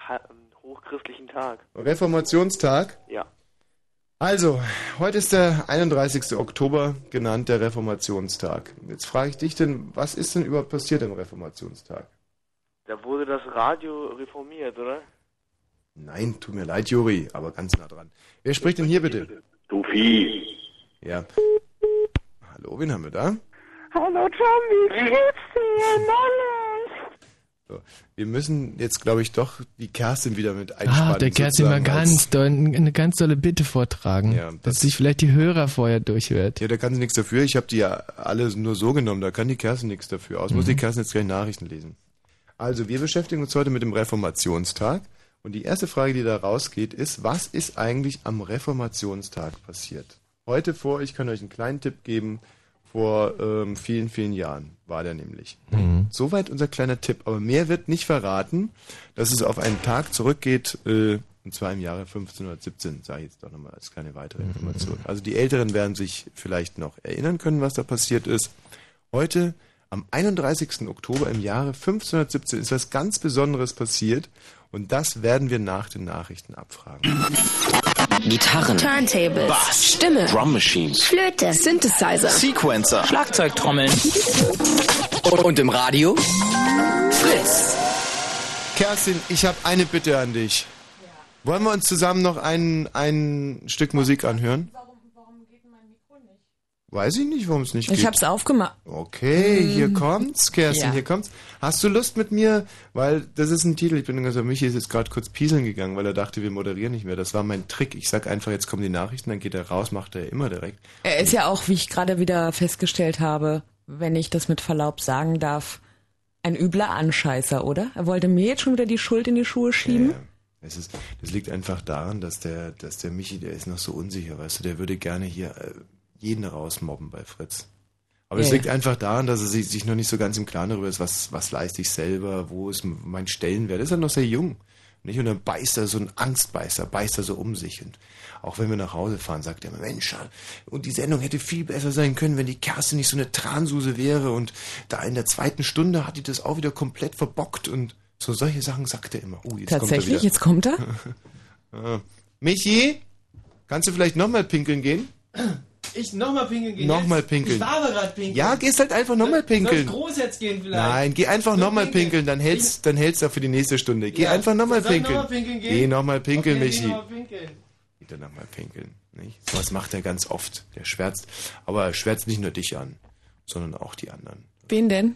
hochchristlichen Tag. Reformationstag. Ja. Also, heute ist der 31. Oktober, genannt der Reformationstag. Jetzt frage ich dich denn, was ist denn überhaupt passiert am Reformationstag? Da wurde das Radio reformiert, oder? Nein, tut mir leid, Juri, aber ganz nah dran. Wer spricht denn hier bitte? Du Vieh. Ja. Hallo, wen haben wir da? Hallo Tommy, wie geht's dir? Neulich. So, wir müssen jetzt, glaube ich, doch die Kerstin wieder mit einspannen. Ah, der Kerstin mal ganz doll, eine ganz tolle Bitte vortragen, Ja, dass sich vielleicht die Hörer vorher durchhört. Ja, da kann sie nichts dafür. Ich habe die ja alle nur so genommen. Da kann die Kerstin nichts dafür. Aus muss Mhm. die Kerstin jetzt gleich Nachrichten lesen. Also, wir beschäftigen uns heute mit dem Reformationstag. Und die erste Frage, die da rausgeht, ist, was ist eigentlich am Reformationstag passiert? Heute vor, ich kann euch einen kleinen Tipp geben, vor ähm, vielen, vielen Jahren war der nämlich. Mhm. Soweit unser kleiner Tipp. Aber mehr wird nicht verraten, dass es auf einen Tag zurückgeht, äh, und zwar im Jahre 1517, sage ich jetzt doch nochmal als kleine weitere Information. Also die Älteren werden sich vielleicht noch erinnern können, was da passiert ist. Heute, am 31. Oktober im Jahre 1517, ist was ganz Besonderes passiert und das werden wir nach den Nachrichten abfragen. Gitarren, Turntables, Bass, Stimme, Drum Machines, Flöte, Synthesizer, Sequencer, Schlagzeugtrommeln. Und im Radio? Fritz. Kerstin, ich habe eine Bitte an dich. Wollen wir uns zusammen noch ein, ein Stück Musik anhören? Weiß ich nicht, warum es nicht geht. Ich hab's aufgemacht. Okay, hier Mm. kommt's, Kerstin, Ja. hier kommt's. Hast du Lust mit mir? Weil das ist ein Titel. Ich bin gesagt, Michi ist jetzt gerade kurz pieseln gegangen, weil er dachte, wir moderieren nicht mehr. Das war mein Trick. Ich sag einfach, jetzt kommen die Nachrichten, dann geht er raus, macht er immer direkt. Er ist ja auch, wie ich gerade wieder festgestellt habe, wenn ich das mit Verlaub sagen darf, ein übler Anscheißer, oder? Er wollte mir jetzt schon wieder die Schuld in die Schuhe schieben. Es ist, das liegt einfach daran, dass der, dass der Michi, der ist noch so unsicher, weißt du, der würde gerne hier äh, jeden rausmobben bei Fritz. Aber es Ja, liegt ja. einfach daran, dass er sich, sich noch nicht so ganz im Klaren darüber ist, was, was leiste ich selber, wo ist mein Stellenwert. Er ist ja noch sehr jung. Nicht? Und dann beißt er so ein Angstbeißer, beißt er so um sich. Und auch wenn wir nach Hause fahren, sagt er immer, Mensch, und die Sendung hätte viel besser sein können, wenn die Kerstin nicht so eine Transuse wäre. Und da in der zweiten Stunde hat die das auch wieder komplett verbockt. Und so solche Sachen sagt er immer. Oh, jetzt Tatsächlich, kommt er wieder. jetzt kommt er. Ah. Michi, kannst du vielleicht nochmal pinkeln gehen? Ich nochmal pinkeln gehen. Nochmal pinkeln. Ich war aber gerade pinkeln. Ja, gehst halt einfach nochmal Soll ich pinkeln. groß jetzt gehen vielleicht? Nein, geh einfach nochmal pinkeln, dann hältst, dann hältst du für die nächste Stunde. Geh Ja. einfach nochmal Soll pinkeln. noch pinkeln gehen? Geh nochmal pinkeln, Okay, Michi. geh noch mal pinkeln. Geht er nochmal pinkeln. Nicht? Sowas macht er ganz oft. Der schwärzt. Aber er schwärzt nicht nur dich an, sondern auch die anderen. Wen denn?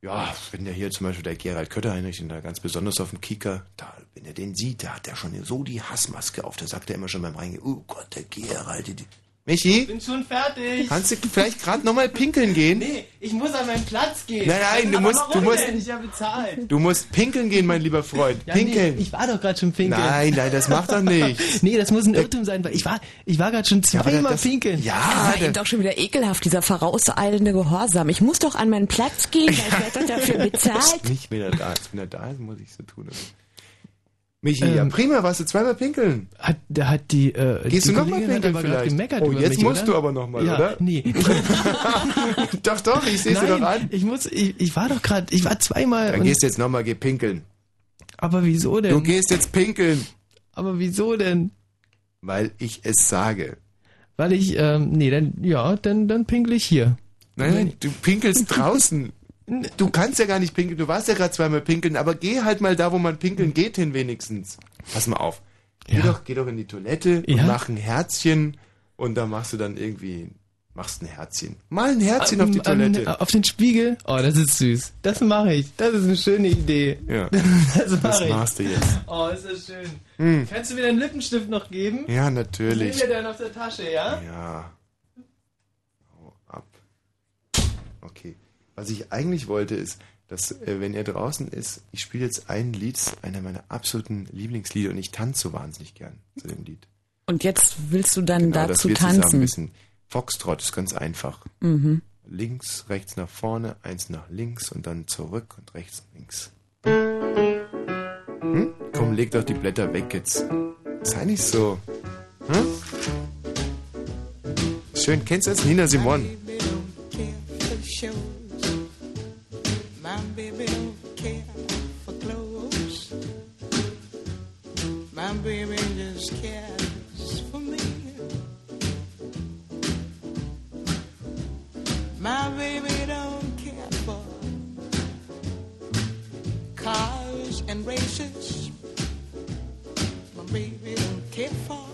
Ja, wenn der hier zum Beispiel der Gerald Kötterheinrich, den da ganz besonders auf dem Kicker, da, wenn er den sieht, da hat er schon so die Hassmaske auf. Da sagt er immer schon beim Reingehen, oh Gott, der Gerald. Die. Michi, Bin schon fertig. kannst du vielleicht gerade nochmal pinkeln gehen? Nee, ich muss an meinen Platz gehen. Nein, nein, du Aber musst- du musst- Denn? Ich habe bezahlt. Du musst pinkeln gehen, mein lieber Freund. Ja, Pinkeln. Nee, ich war doch gerade schon pinkeln. Nein, nein, das macht doch nichts. nee, das muss ein Irrtum sein, weil ich war, ich war gerade schon zweimal das- pinkeln. Ja, Das war ihm doch schon wieder ekelhaft, dieser vorauseilende Gehorsam. Ich muss doch an meinen Platz gehen, weil ich werde doch dafür bezahlt. Nicht, wenn er da ist. Wenn er da ist, muss ich so tun. Michi, ja prima, warst du zweimal pinkeln. Hat, da hat die, äh, Gehst die du nochmal pinkeln vielleicht? gemeckert Oh, jetzt mich, musst oder? du aber noch mal, ja, oder? Nee. doch, doch, ich sehe sie Nein, doch an. Ich muss, ich, ich war doch gerade, ich war zweimal. Dann und- gehst du jetzt nochmal, geh pinkeln. aber wieso denn? Du gehst jetzt pinkeln. aber wieso denn? Weil ich es sage. Weil ich, ähm, nee, dann, ja, dann, dann pinkel ich hier. Nein, nein, du pinkelst draußen. Du kannst ja gar nicht pinkeln, du warst ja gerade zweimal pinkeln, aber geh halt mal da, wo man pinkeln geht hin wenigstens. Pass mal auf. Geh, doch, geh doch in die Toilette Ja. und mach ein Herzchen und da machst du dann irgendwie, machst ein Herzchen. Mal ein Herzchen auf die An- an- Toilette. Auf den Spiegel? Oh, das ist süß. Das mache ich. Das ist eine schöne Idee. Ja. Das, Das ich. machst du jetzt. Oh, ist das schön. Hm. Kannst du mir deinen Lippenstift noch geben? Ja, natürlich. Nimm mir deinen aus der Tasche, ja? Ja. Hau ab. Okay. Was ich eigentlich wollte ist, dass, äh, wenn er draußen ist, ich spiele jetzt ein Lied, einer meiner absoluten Lieblingslieder und ich tanze so wahnsinnig gern zu dem Lied. Und jetzt willst du dann Genau, dazu tanzen. bisschen. Foxtrot ist ganz einfach. Mhm. Links, rechts nach vorne, eins nach links und dann zurück und rechts und links. Hm? Komm, leg doch die Blätter weg jetzt. Sei nicht so. Hm? Schön, kennst du das? Nina Simon. My baby don't care for cars and races. My baby don't care for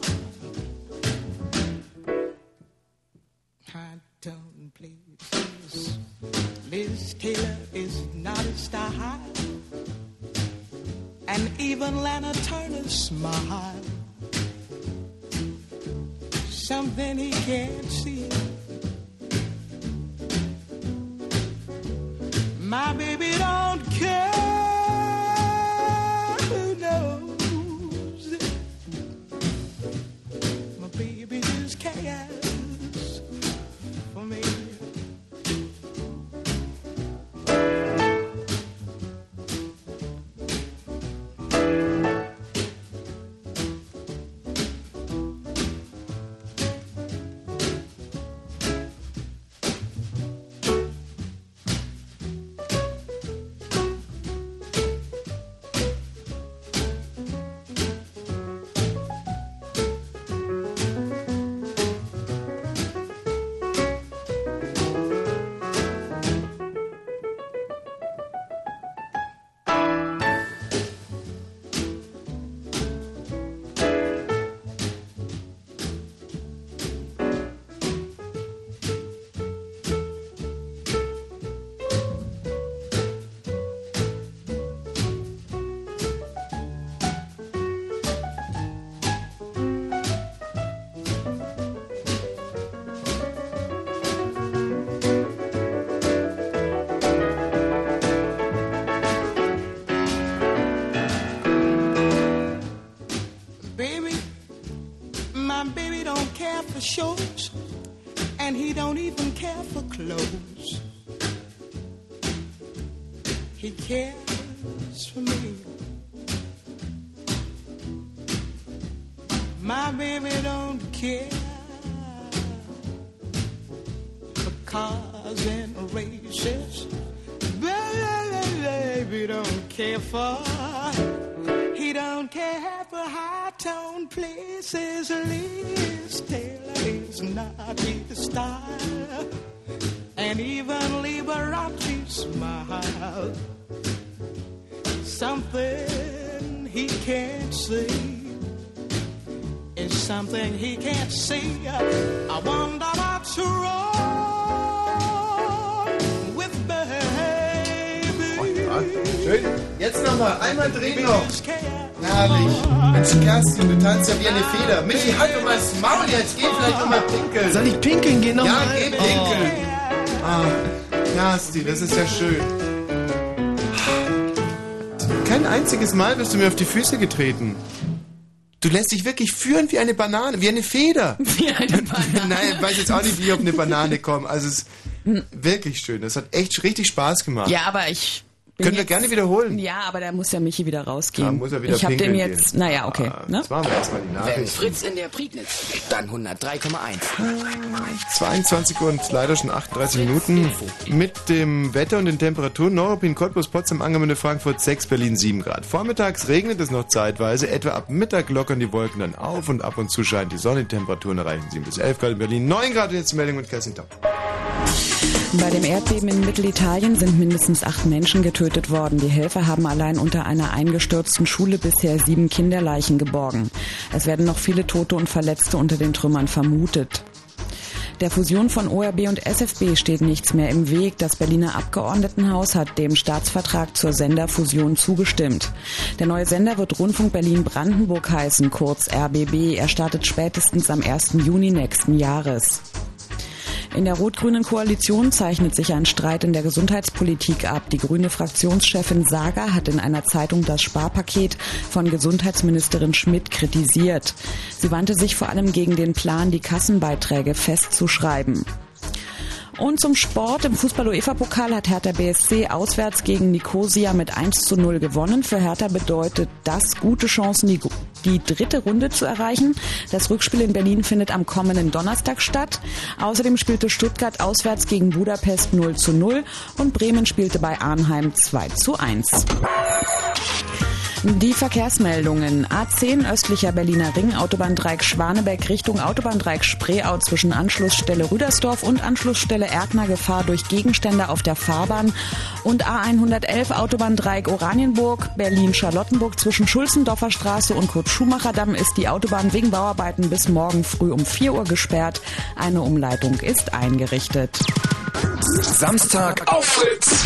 high tone places. Liz Taylor is not a star. high, And even Lana Turner smile. Something he can't see. My baby don't care. And he don't even care for clothes. Jetzt nochmal. Einmal drehen noch. Herrlich. Mensch, Kerstin, du tanzt ja wie eine Feder. Michi, halt doch mal das Maul jetzt. Geh vielleicht noch mal pinkeln. Soll ich pinkeln gehen noch Ja, mal? geh pinkeln. Ah, Kerstin, das ist ja schön. Kein einziges Mal bist du mir auf die Füße getreten. Du lässt dich wirklich führen wie eine Banane, wie eine Feder. Wie eine Banane. Nein, ich weiß jetzt auch nicht, wie ich auf eine Banane komme. Also es ist wirklich schön. Das hat echt richtig Spaß gemacht. Ja, aber ich. Bin Können wir gerne wiederholen. Ja, aber da muss ja Michi wieder rausgehen. Da muss er wieder ich habe dem jetzt, gehen. naja, okay. ne? Jetzt machen wir erstmal die Wenn Nachrichten. Fritz in der Prignitz, dann 103,1. 22 und leider schon 38 Minuten. Mit dem Wetter und den Temperaturen Neuruppin, Cottbus, Potsdam, Angermünde, Frankfurt 6, Berlin 7 Grad. Vormittags regnet es noch zeitweise, etwa ab Mittag lockern die Wolken dann auf und ab und zu scheint die Sonne. Die Temperaturen erreichen 7 bis 11 Grad in Berlin, 9 Grad und jetzt die Meldung mit Kerstin Taub. Bei dem Erdbeben in Mittelitalien sind mindestens acht Menschen getötet worden. Die Helfer haben allein unter einer eingestürzten Schule bisher sieben Kinderleichen geborgen. Es werden noch viele Tote und Verletzte unter den Trümmern vermutet. Der Fusion von ORB und SFB steht nichts mehr im Weg. Das Berliner Abgeordnetenhaus hat dem Staatsvertrag zur Senderfusion zugestimmt. Der neue Sender wird Rundfunk Berlin-Brandenburg heißen, kurz RBB. Er startet spätestens am 1. Juni nächsten Jahres. In der rot-grünen Koalition zeichnet sich ein Streit in der Gesundheitspolitik ab. Die grüne Fraktionschefin Sager hat in einer Zeitung das Sparpaket von Gesundheitsministerin Schmidt kritisiert. Sie wandte sich vor allem gegen den Plan, die Kassenbeiträge festzuschreiben. Und zum Sport. Im Fußball-UEFA-Pokal hat Hertha BSC auswärts gegen Nicosia mit 1 zu 0 gewonnen. Für Hertha bedeutet das gute Chancen, die, die dritte Runde zu erreichen. Das Rückspiel in Berlin findet am kommenden Donnerstag statt. Außerdem spielte Stuttgart auswärts gegen Budapest 0 zu 0 und Bremen spielte bei Arnheim 2 zu 1. Die Verkehrsmeldungen. A10 östlicher Berliner Ring, Autobahndreieck Schwanebeck Richtung Autobahndreieck Spreeau zwischen Anschlussstelle Rüdersdorf und Anschlussstelle Erkner Gefahr durch Gegenstände auf der Fahrbahn und A111 Autobahndreieck Oranienburg, Berlin-Charlottenburg zwischen Schulzendorfer Straße und Kurt-Schumacher-Damm ist die Autobahn wegen Bauarbeiten bis morgen früh um 4 Uhr gesperrt. Eine Umleitung ist eingerichtet. Samstag auf Fritz.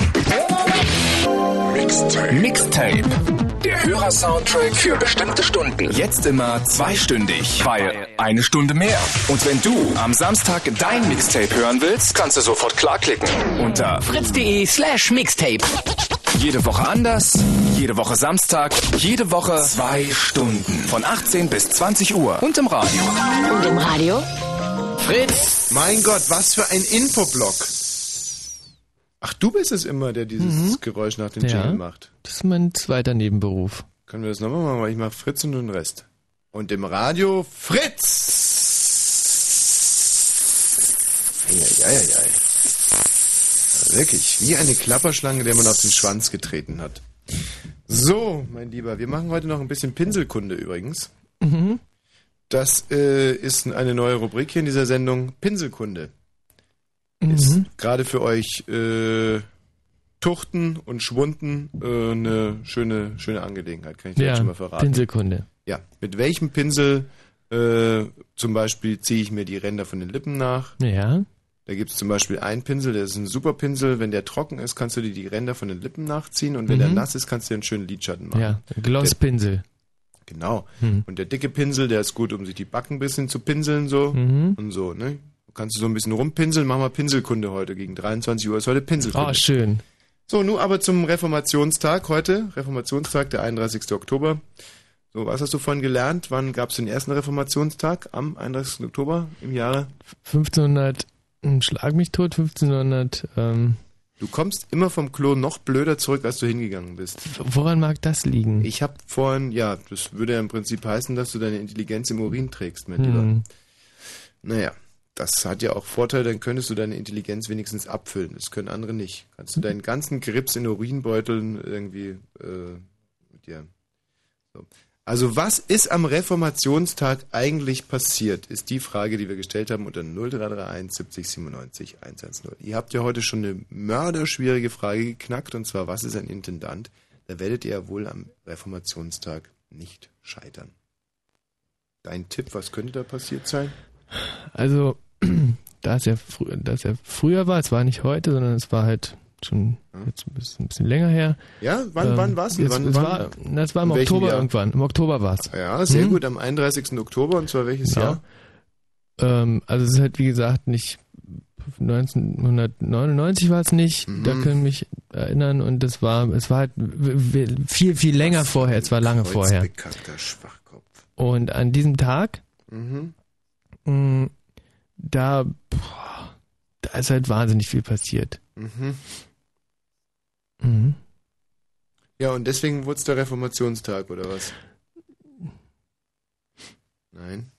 Mixtape. Mixtape. Der Hörersoundtrack für bestimmte Stunden. Jetzt immer zweistündig, weil eine Stunde mehr. Und wenn du am Samstag dein Mixtape hören willst, kannst du sofort klarklicken. Unter fritz.de slash Mixtape. jede Woche anders, jede Woche Samstag, jede Woche zwei Stunden. Von 18 bis 20 Uhr. Und im Radio. Und im Radio? Fritz. Mein Gott, was für ein Infoblock. Ach, du bist es immer, der dieses Geräusch nach dem Ja. Jingle macht. Das ist mein zweiter Nebenberuf. Können wir das nochmal machen, weil ich mache Fritz und den Rest. Und im Radio Fritz! Eieieiei. Wirklich, wie eine Klapperschlange, der man auf den Schwanz getreten hat. So, mein Lieber, wir machen heute noch ein bisschen Pinselkunde übrigens. Mhm. Das äh, ist eine neue Rubrik hier in dieser Sendung, Pinselkunde. Ist Mhm. gerade für euch äh, Tuchten und Schwunden äh, eine schöne, schöne Angelegenheit, kann ich dir Ja, jetzt schon mal verraten. Pinselkunde. Ja, mit welchem Pinsel äh, zum Beispiel ziehe ich mir die Ränder von den Lippen nach? Ja. Da gibt es zum Beispiel einen Pinsel, der ist ein super Pinsel. Wenn der trocken ist, kannst du dir die Ränder von den Lippen nachziehen und wenn Mhm. der nass ist, kannst du dir einen schönen Lidschatten machen. Ja, Glosspinsel. Genau. Mhm. Und der dicke Pinsel, der ist gut, um sich die Backen ein bisschen zu pinseln so Mhm. und so, ne? Kannst du so ein bisschen rumpinseln, mach mal Pinselkunde heute gegen 23 Uhr ist heute Pinselkunde. Oh, schön. So, nun aber zum Reformationstag heute, Reformationstag, der 31. Oktober. So, was hast du vorhin gelernt? Wann gab es den ersten Reformationstag? Am 31. Oktober im Jahre? 1500, hm, schlag mich tot, 1500, ähm, Du kommst immer vom Klo noch blöder zurück, als du hingegangen bist. woran mag das liegen? Ich habe vorhin, ja, das würde ja im Prinzip heißen, dass du deine Intelligenz im Urin trägst, mein Lieber. Hm. Naja, das hat ja auch Vorteil, dann könntest du deine Intelligenz wenigstens abfüllen. Das können andere nicht. Kannst du deinen ganzen Grips in Urinbeuteln irgendwie äh, mit dir. So. Also was ist am Reformationstag eigentlich passiert, ist die Frage, die wir gestellt haben unter 0331 70 97 110. Ihr habt ja heute schon eine mörderschwierige Frage geknackt, und zwar, was ist ein Intendant? Da werdet ihr ja wohl am Reformationstag nicht scheitern. Dein Tipp, was könnte da passiert sein? Also, da es ja, da es ja früher war, es war nicht heute, sondern es war halt schon jetzt ein bisschen, ein bisschen länger her. Ja, wann, wann war's denn? jetzt- Wann- es wann- war, na, es war im Oktober Jahr? irgendwann. Im Oktober war es. Ja, sehr Mhm. gut, am 31. Oktober, und zwar welches Ja. Jahr? Ähm, also es ist halt, wie gesagt, nicht 1999 war es nicht, da Mhm. können mich erinnern und es war, es war halt viel, viel länger vorher, es war lange vorher. Schwachkopf. Und an diesem Tag, Mhm. Da, boah, da ist halt wahnsinnig viel passiert. Mhm. Mhm. Ja, und deswegen wurde es der Reformationstag, oder was? Nein.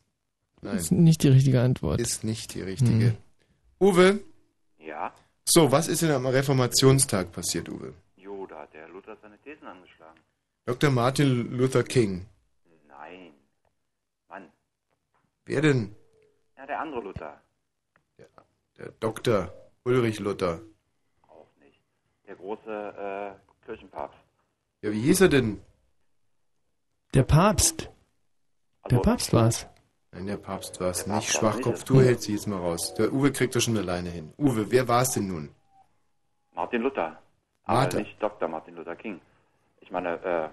Nein. Ist nicht die richtige Antwort. Ist nicht die richtige. Mhm. Uwe? Ja, So, was ist denn am Reformationstag passiert, Uwe? jo, da hat der Luther seine Thesen angeschlagen. Dr. Martin Luther King. Nein. Mann. Wer denn? Der andere Luther. Der Dr. Ulrich Luther. Der große äh, Kirchenpapst. Ja, wie hieß er denn? Der Papst. Der Papst war's. Nein, der Papst war es Der nicht. Papst Schwachkopf, nicht. du hältst sie jetzt mal raus. Der Uwe kriegt das schon alleine hin. Uwe, wer war es denn nun? Martin Luther. Aber Martin. nicht Dr. Martin Luther King. Ich meine, äh,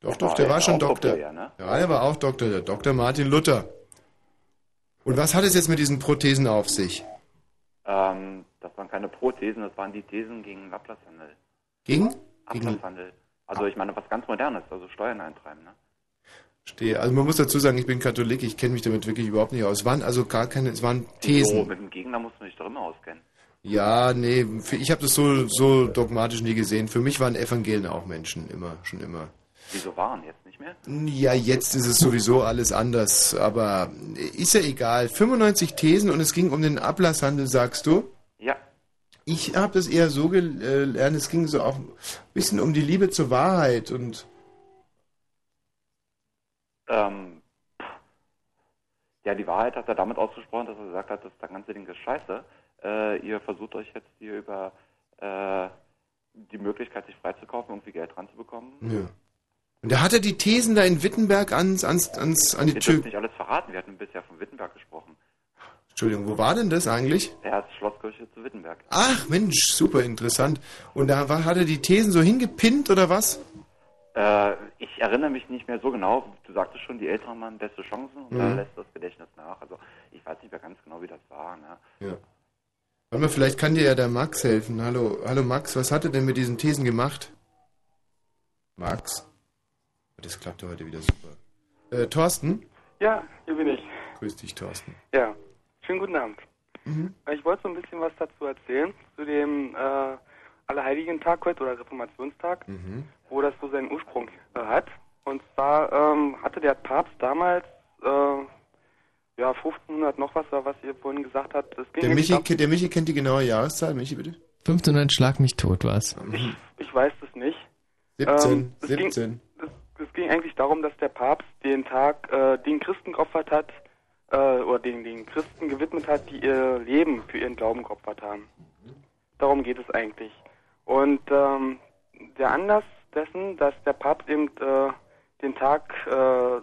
Doch, Der doch, war- der der war war schon auch Doktor. populär, ne? Ja, der war auch Doktor, der Dr. Martin Luther. Und was hat es jetzt mit diesen Prothesen auf sich? ähm, das waren keine Prothesen, das waren die Thesen gegen Ablasshandel. Gegen? Gegen Ablasshandel. Also ich meine, was ganz Modernes, also Steuern eintreiben, ne? Stehe. Also man muss dazu sagen, ich bin Katholik, ich kenne mich damit wirklich überhaupt nicht aus. Es waren also gar keine, es waren So, Thesen. mit dem Gegner musst du dich doch immer auskennen. Ja, nee, ich habe das so, so dogmatisch nie gesehen. Für mich waren Evangelien auch Menschen, immer, schon immer. Wieso waren jetzt nicht mehr? Ja, jetzt ist es sowieso alles anders, aber ist ja egal. 95 Thesen und es ging um den Ablasshandel, sagst du? Ja. Ich habe das eher so gelernt, es ging so auch ein bisschen um die Liebe zur Wahrheit und Ähm, ja, die Wahrheit hat er damit ausgesprochen, dass er gesagt hat, das ganze Ding ist scheiße. Äh, ihr versucht euch jetzt hier über äh, die Möglichkeit, sich freizukaufen, irgendwie Geld ranzubekommen. ja. Und da hat er die Thesen da in Wittenberg ans, ans, ans, an die Wir Tür. dürfen nicht alles verraten. Wir hatten bisher von Wittenberg gesprochen. Entschuldigung, wo war denn das eigentlich? Er ist Schlosskirche zu Wittenberg. Ach Mensch, super interessant. Und da war, hat er die Thesen so hingepinnt oder was? Äh, ich erinnere mich nicht mehr so genau. Du sagtest schon, die Älteren haben beste Chancen und da Mhm. lässt das Gedächtnis nach. Also ich weiß nicht mehr ganz genau, wie das war. Ne? Ja. Warte mal, vielleicht kann dir ja der Max helfen. Hallo, hallo Max, was hat er denn mit diesen Thesen gemacht? Max? Das klappt ja heute wieder super. Äh, Thorsten? Ja, hier bin ich. Grüß dich, Thorsten. Ja, schönen guten Abend. Mhm. Ich wollte so ein bisschen was dazu erzählen, zu dem äh, Allerheiligen-Tag heute oder Reformationstag, Mhm. wo das so seinen Ursprung äh, hat. Und zwar ähm, hatte der Papst damals, äh, ja, 1500 noch was, was ihr vorhin gesagt habt. Das ging Der Michi, der Michi kennt die genaue Jahreszahl. Michi, bitte. 1500 Schlag mich tot war's. Mhm. Ich weiß es nicht. 17, Ähm, es 17. Ging, es, ging eigentlich darum, dass der Papst den Tag äh, den Christen geopfert hat, äh, oder den, den Christen gewidmet hat, die ihr Leben für ihren Glauben geopfert haben. Darum geht es eigentlich. Und ähm, der Anlass dessen, dass der Papst eben äh, den Tag äh,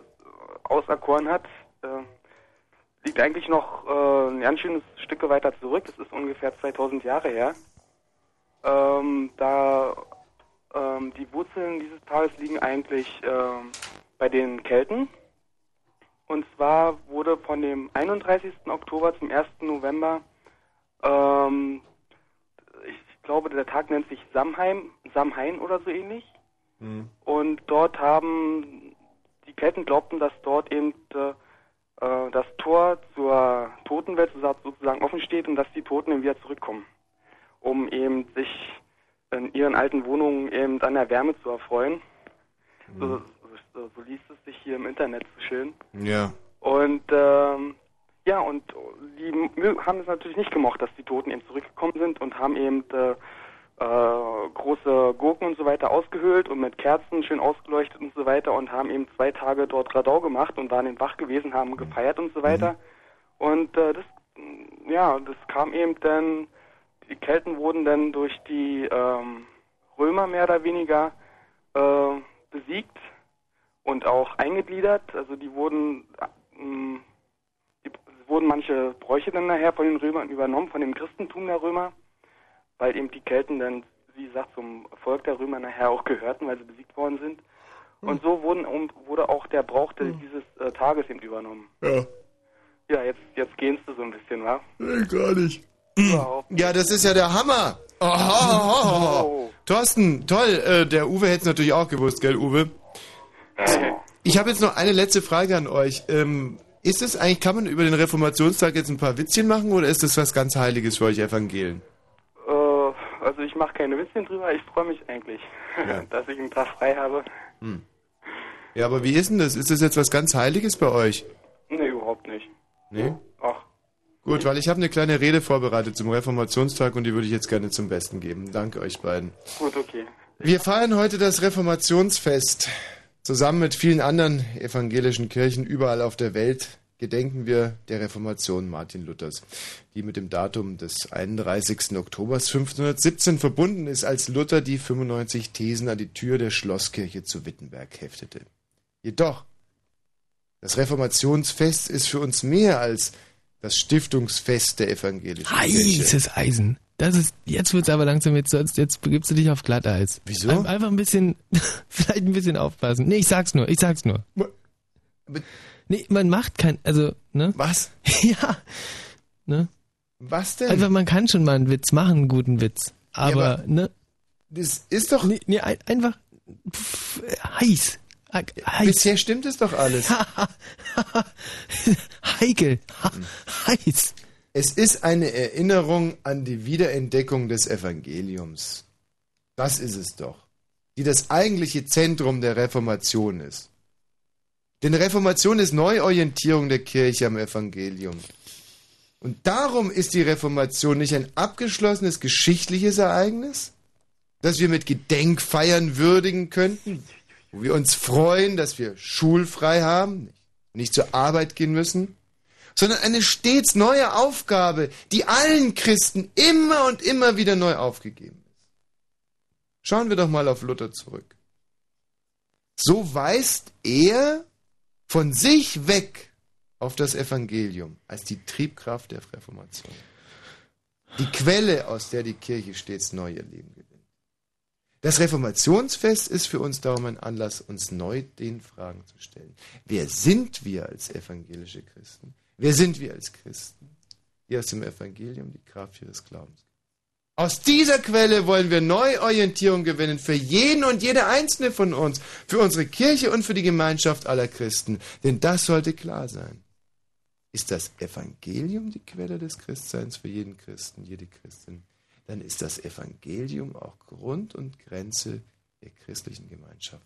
auserkoren hat, äh, liegt eigentlich noch äh, ein ganz schönes Stück weiter zurück. Es ist ungefähr 2000 Jahre her. Ähm, da ähm, die Wurzeln dieses Tages liegen eigentlich ähm, bei den Kelten. Und zwar wurde von dem 31. Oktober zum 1. November, ähm, ich glaube, der Tag nennt sich Samhain, Samhain oder so ähnlich. Mhm. Und dort haben die Kelten glaubten, dass dort eben äh, äh, das Tor zur Totenwelt sozusagen offen steht und dass die Toten eben wieder zurückkommen, um eben sich in ihren alten Wohnungen eben an der Wärme zu erfreuen. So, so, so liest es sich hier im Internet so schön. Ja. Und ähm, ja, und die haben es natürlich nicht gemocht, dass die Toten eben zurückgekommen sind und haben eben äh, äh, große Gurken und so weiter ausgehöhlt und mit Kerzen schön ausgeleuchtet und so weiter und haben eben zwei Tage dort Radau gemacht und waren eben wach gewesen, haben gefeiert und so weiter. Und äh, das, ja, das kam eben dann, die Kelten wurden dann durch die ähm, Römer mehr oder weniger äh, besiegt und auch eingegliedert. Also die wurden, äh, mh, die, wurden manche Bräuche dann nachher von den Römern übernommen, von dem Christentum der Römer, weil eben die Kelten dann, wie gesagt, zum Volk der Römer nachher auch gehörten, weil sie besiegt worden sind. Und so wurden, und wurde auch der Brauch des, dieses äh, Tages eben übernommen. Ja. Ja, jetzt, jetzt gehst du so ein bisschen, wa? Nee, gar nicht. Ja, das ist ja der Hammer. Oh, oh, oh. Thorsten, toll. Äh, der Uwe hätte es natürlich auch gewusst, gell, Uwe? Ich habe jetzt noch eine letzte Frage an euch. Ähm, ist es eigentlich, kann man über den Reformationstag jetzt ein paar Witzchen machen oder ist das was ganz Heiliges für euch Evangelien? Äh, also ich mache keine Witzchen drüber, ich freue mich eigentlich, Ja. dass ich einen Tag frei habe. Hm. Ja, aber wie ist denn das? Ist das jetzt was ganz Heiliges bei euch? Nee, überhaupt nicht. Nee? Gut, weil ich habe eine kleine Rede vorbereitet zum Reformationstag und die würde ich jetzt gerne zum Besten geben. Danke euch beiden. Gut, okay. Wir feiern heute das Reformationsfest zusammen mit vielen anderen evangelischen Kirchen überall auf der Welt. gedenken wir der Reformation Martin Luthers, die mit dem Datum des 31. Oktobers 1517 verbunden ist, als Luther die 95 Thesen an die Tür der Schlosskirche zu Wittenberg heftete. Jedoch, das Reformationsfest ist für uns mehr als das Stiftungsfest der evangelischen. Heißes Eisen. Das ist, jetzt wird's aber langsam, jetzt, sonst- jetzt begibst du dich auf Glatteis. Wieso? Ein- Einfach ein bisschen, vielleicht ein bisschen aufpassen. Nee, ich sag's nur, ich sag's nur. Nee, man macht kein, also, ne? Was? ja. Ne? Was denn? Einfach, man kann schon mal einen Witz machen, einen guten Witz. Aber, aber ne? Das ist doch. Nee, nee ein, einfach pff, heiß. Heiß. Bisher stimmt es doch alles. Heikel. Ha, heiß. Es ist eine Erinnerung an die Wiederentdeckung des Evangeliums. Das ist es doch. Die das eigentliche Zentrum der Reformation ist. Denn Reformation ist Neuorientierung der Kirche am Evangelium. Und darum ist die Reformation nicht ein abgeschlossenes geschichtliches Ereignis, das wir mit Gedenkfeiern würdigen könnten, wo wir uns freuen, dass wir schulfrei haben, nicht zur Arbeit gehen müssen, sondern eine stets neue Aufgabe, die allen Christen immer und immer wieder neu aufgegeben ist. Schauen wir doch mal auf Luther zurück. So weist er von sich weg auf das Evangelium als die Triebkraft der Reformation. Die Quelle, aus der die Kirche stets neu ihr Leben. Das Reformationsfest ist für uns darum ein Anlass, uns neu den Fragen zu stellen. Wer sind wir als evangelische Christen? Wer sind wir als Christen, die aus dem Evangelium die Kraft ihres Glaubens aus dieser Quelle wollen wir Neuorientierung gewinnen für jeden und jede einzelne von uns, für unsere Kirche und für die Gemeinschaft aller Christen. Denn das sollte klar sein. Ist das Evangelium die Quelle des Christseins für jeden Christen, jede Christin, dann ist das Evangelium auch Grund und Grenze der christlichen Gemeinschaft.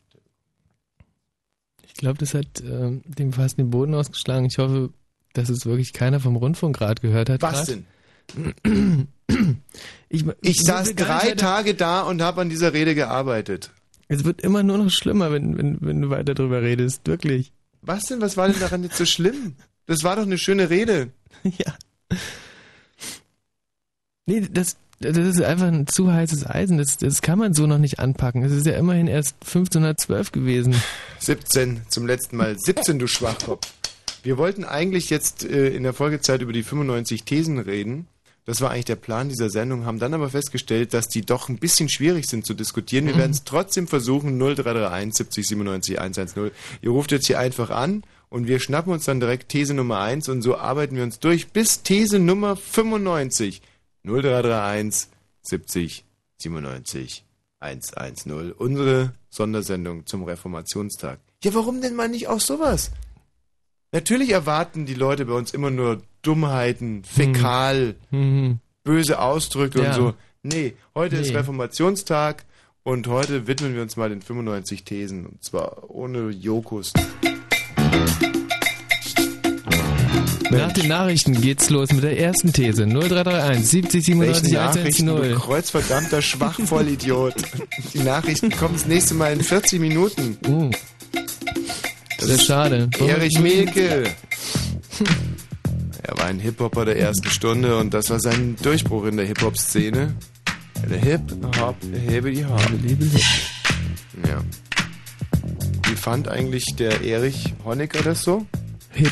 Ich glaube, das hat ähm, dem fast den Boden ausgeschlagen. Ich hoffe, dass es wirklich keiner vom Rundfunk gerade gehört hat. Was grad. denn? Ich, Ich saß will gar drei weiter- Tage da und habe an dieser Rede gearbeitet. Es wird immer nur noch schlimmer, wenn, wenn, wenn du weiter drüber redest. Wirklich. Was denn? Was war denn daran jetzt so schlimm? Das war doch eine schöne Rede. ja. Nee, das, das ist einfach ein zu heißes Eisen. Das, das kann man so noch nicht anpacken. Es ist ja immerhin erst 1512 gewesen. 17 zum letzten Mal. 17, du Schwachkopf. Wir wollten eigentlich jetzt äh, in der Folgezeit über die 95 Thesen reden. Das war eigentlich der Plan dieser Sendung, haben dann aber festgestellt, dass die doch ein bisschen schwierig sind zu diskutieren. Wir Mhm. werden es trotzdem versuchen. 0331 70 97 110. Ihr ruft jetzt hier einfach an und wir schnappen uns dann direkt These Nummer 1 und so arbeiten wir uns durch bis These Nummer 95. 0331 70 97 110. Unsere Sondersendung zum Reformationstag. Ja, warum denn mal nicht auch sowas? Natürlich erwarten die Leute bei uns immer nur Dummheiten, Fäkal, Mhm. böse Ausdrücke Ja. und so. Nee, heute ist Nee. Reformationstag und heute widmen wir uns mal den 95 Thesen und zwar ohne Jokus. Nach den Nachrichten geht's los mit der ersten These. 0331 70 Welche 97 Nachrichten, du 110. kreuzverdammter Schwachvollidiot. Die Nachrichten kommen das nächste Mal in 40 Minuten. Uh. Das ist schade. Erich Mielke. Er war ein Hip-Hopper der ersten Stunde und das war sein Durchbruch in der Hip-Hop-Szene. Der Hip-Hop, Hebeli Hop. Ja. Wie fand eigentlich der Erich Honecker das so? Hip.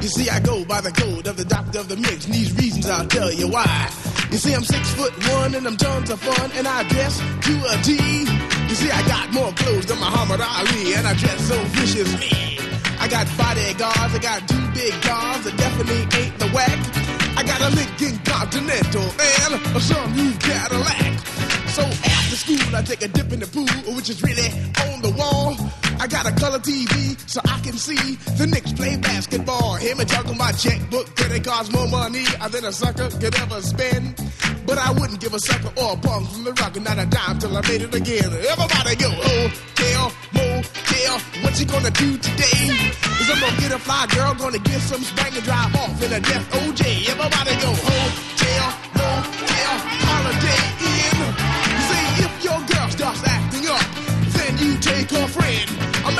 You see, I go by the code of the doctor of the mix, and these reasons I'll tell you why. You see, I'm six foot one, and I'm tons of fun, and I dress to a T. You see, I got more clothes than Muhammad Ali, and I dress so viciously. I got bodyguards, I got two big guns that definitely ain't the whack. I got a Lincoln Continental and a new Cadillac. So after school, I take a dip in the pool, which is really on the wall. I got a color TV so I can see the Knicks play basketball. Him and juggle my checkbook, credit it costs more money than a sucker could ever spend. But I wouldn't give a sucker or a bum from the rock, not a dime till I made it again. Everybody go, oh, hotel, motel, what you gonna do today? Is I'm gonna get a fly girl, gonna get some spank and drive off in a death OJ. Everybody go, hotel, motel, holiday in. See if your girl starts acting up, then you take her friend.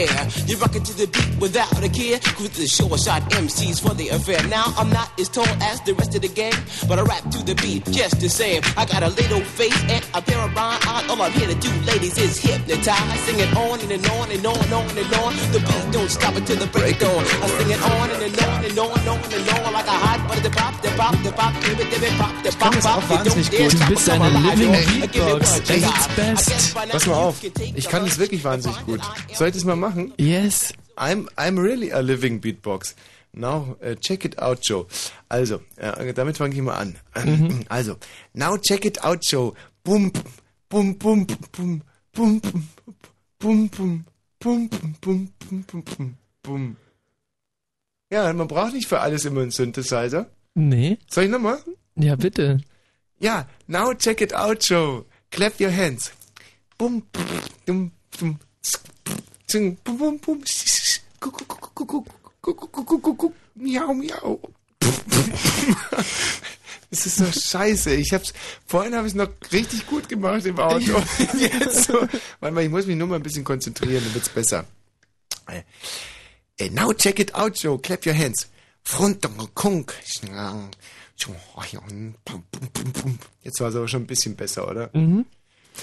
air. You rock it to the beat without a care. Cruise the short shot MCs for the affair. Now I'm not as tall as the rest of the gang, but I rap to the beat just the same. I got a little face and a pair of rhyme eyes. All I'm here to do, ladies, is hypnotize. Sing it on and, and on and on and on and on. The beat don't stop until the break of dawn. I sing it on and, and on and on and on and on like a hot butter. The pop, the pop, the pop, the pop, the pop, the pop, pop. auch wahnsinnig gut. Du bist eine Living Beatbox. Dates best. Pass mal auf, ich kann das wirklich wahnsinnig gut. Soll ich das mal machen? Yes. I'm, I'm really a living beatbox. Now, uh, check it out, Joe. Also, äh, damit fange ich mal an. Mhm. Also, now check it out, Joe. Bum, bum, bum, bum, bum, bum, bum, bum, bum, bum, bum, bum, bum, bum. Ja, man braucht nicht für alles immer einen Synthesizer. Nee. Soll ich nochmal? Ja, bitte. Ja, now check it out, Joe. Clap your hands. Bum, bum, bum, bum, bum, bum, bum, guck, guck, guck, guck, guck, guck, guck, guck, guck, guck, miau, miau. Das ist so scheiße. Ich hab's, vorhin habe ich es noch richtig gut gemacht im Auto. Jetzt so. Warte mal, ich muss mich nur mal ein bisschen konzentrieren, dann wird's besser. Äh, now check it out, Joe. Clap your hands. Front, kunk. Jetzt war es aber schon ein bisschen besser, oder? Mhm.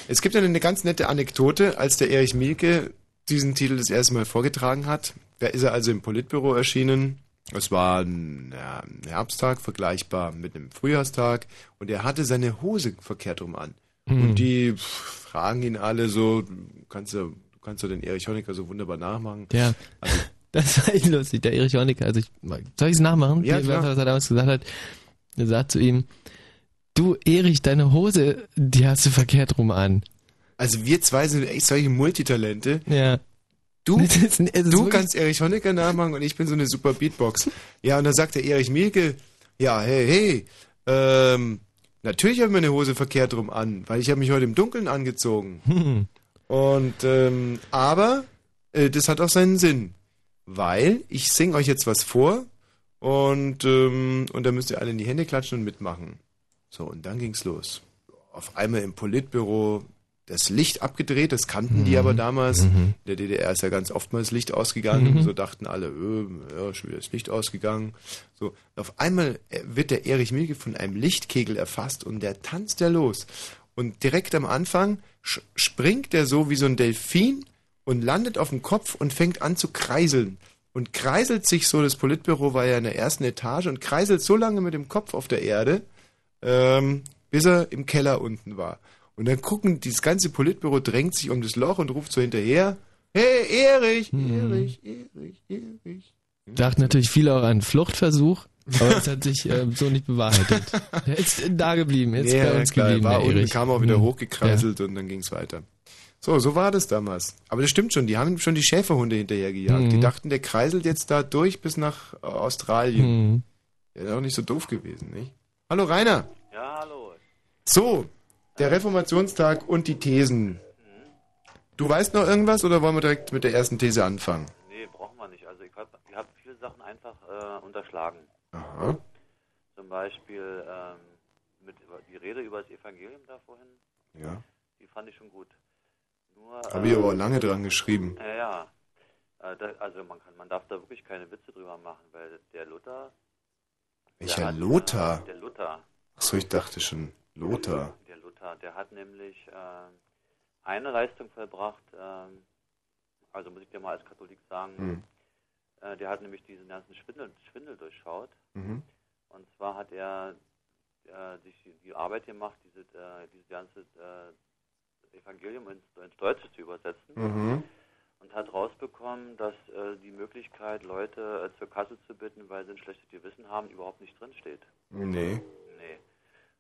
Es gibt eine ganz nette Anekdote, als der Erich Mielke diesen Titel das erste Mal vorgetragen hat. Da ist er also im Politbüro erschienen. Es war ein, ja, ein Herbsttag, vergleichbar mit einem Frühjahrstag. Und er hatte seine Hose verkehrt rum an. Mhm. Und die pff, fragen ihn alle so, kannst du, kannst du den Erich Honecker so wunderbar nachmachen. Ja. Also, Das war echt lustig, der Erich Honecker. Also ich, soll ich es nachmachen? Ja, klar. Was er damals gesagt hat. Er sagt zu ihm, du Erich, deine Hose, die hast du verkehrt rum an. Also wir zwei sind echt solche Multitalente. Ja. Du, ist du kannst Erich Honecker nachmachen und ich bin so eine super Beatbox. Ja, und dann sagt der Erich Mielke, ja, hey, hey, ähm, natürlich habe ich meine Hose verkehrt rum an, weil ich habe mich heute im Dunkeln angezogen. Hm. Und, ähm, aber äh, das hat auch seinen Sinn, weil ich sing euch jetzt was vor und, ähm, und da müsst ihr alle in die Hände klatschen und mitmachen. So, und dann ging's los. Auf einmal im Politbüro das Licht abgedreht, das kannten die Mhm. aber damals. Mhm. In der DDR ist ja ganz oftmals Licht ausgegangen. Mhm. So dachten alle, äh, ja, schon wieder das Licht ausgegangen. So, auf einmal äh, wird der Erich Mielke von einem Lichtkegel erfasst und der tanzt ja los. Und direkt am Anfang springt er so wie so ein Delfin und landet auf dem Kopf und fängt an zu kreiseln. Und kreiselt sich so, das Politbüro war ja in der ersten Etage und kreiselt so lange mit dem Kopf auf der Erde, ähm, bis er im Keller unten war. Und dann gucken, dieses ganze Politbüro drängt sich um das Loch und ruft so hinterher, hey, Erich, Erich, Erich, Erich. Dachten natürlich viele auch an Fluchtversuch, aber es hat sich äh, so nicht bewahrheitet. Er ist da geblieben, ist Ja, bei uns klar, geblieben, war unten, Erich. kam auch wieder Hm. hochgekreiselt und dann ging's weiter. So, so war das damals. Aber das stimmt schon, die haben schon die Schäferhunde hinterhergejagt. Mhm. Die dachten, der kreiselt jetzt da durch bis nach äh, Australien. Hm. Ja, ist auch nicht so doof gewesen, nicht? Hallo Rainer. Ja, hallo. So, der Reformationstag und die Thesen. Du weißt noch irgendwas oder wollen wir direkt mit der ersten These anfangen? Nee, brauchen wir nicht. Also ich habe ich hab viele Sachen einfach äh, unterschlagen. Aha. Zum Beispiel ähm, mit die Rede über das Evangelium da vorhin, Ja. die fand ich schon gut. Nur, Habe ich aber ähm, lange dran geschrieben. Ja, ja. Äh, da, also man kann, man darf da wirklich keine Witze drüber machen, weil der Luther, Welcher hat- Lothar? der Luther, Achso, ich dachte schon. Lothar. der Luther, der hat nämlich ähm, eine Leistung vollbracht, ähm, also muss ich dir mal als Katholik sagen, Hm. äh, der hat nämlich diesen ganzen Schwindel, Schwindel durchschaut. Mhm. Und zwar hat er äh, sich die, die Arbeit gemacht, diese, äh, dieses ganze äh, Evangelium ins, ins Deutsche zu übersetzen. Mhm. Und hat rausbekommen, dass äh, die Möglichkeit, Leute äh, zur Kasse zu bitten, weil sie ein schlechtes Gewissen haben, überhaupt nicht drinsteht. Nee.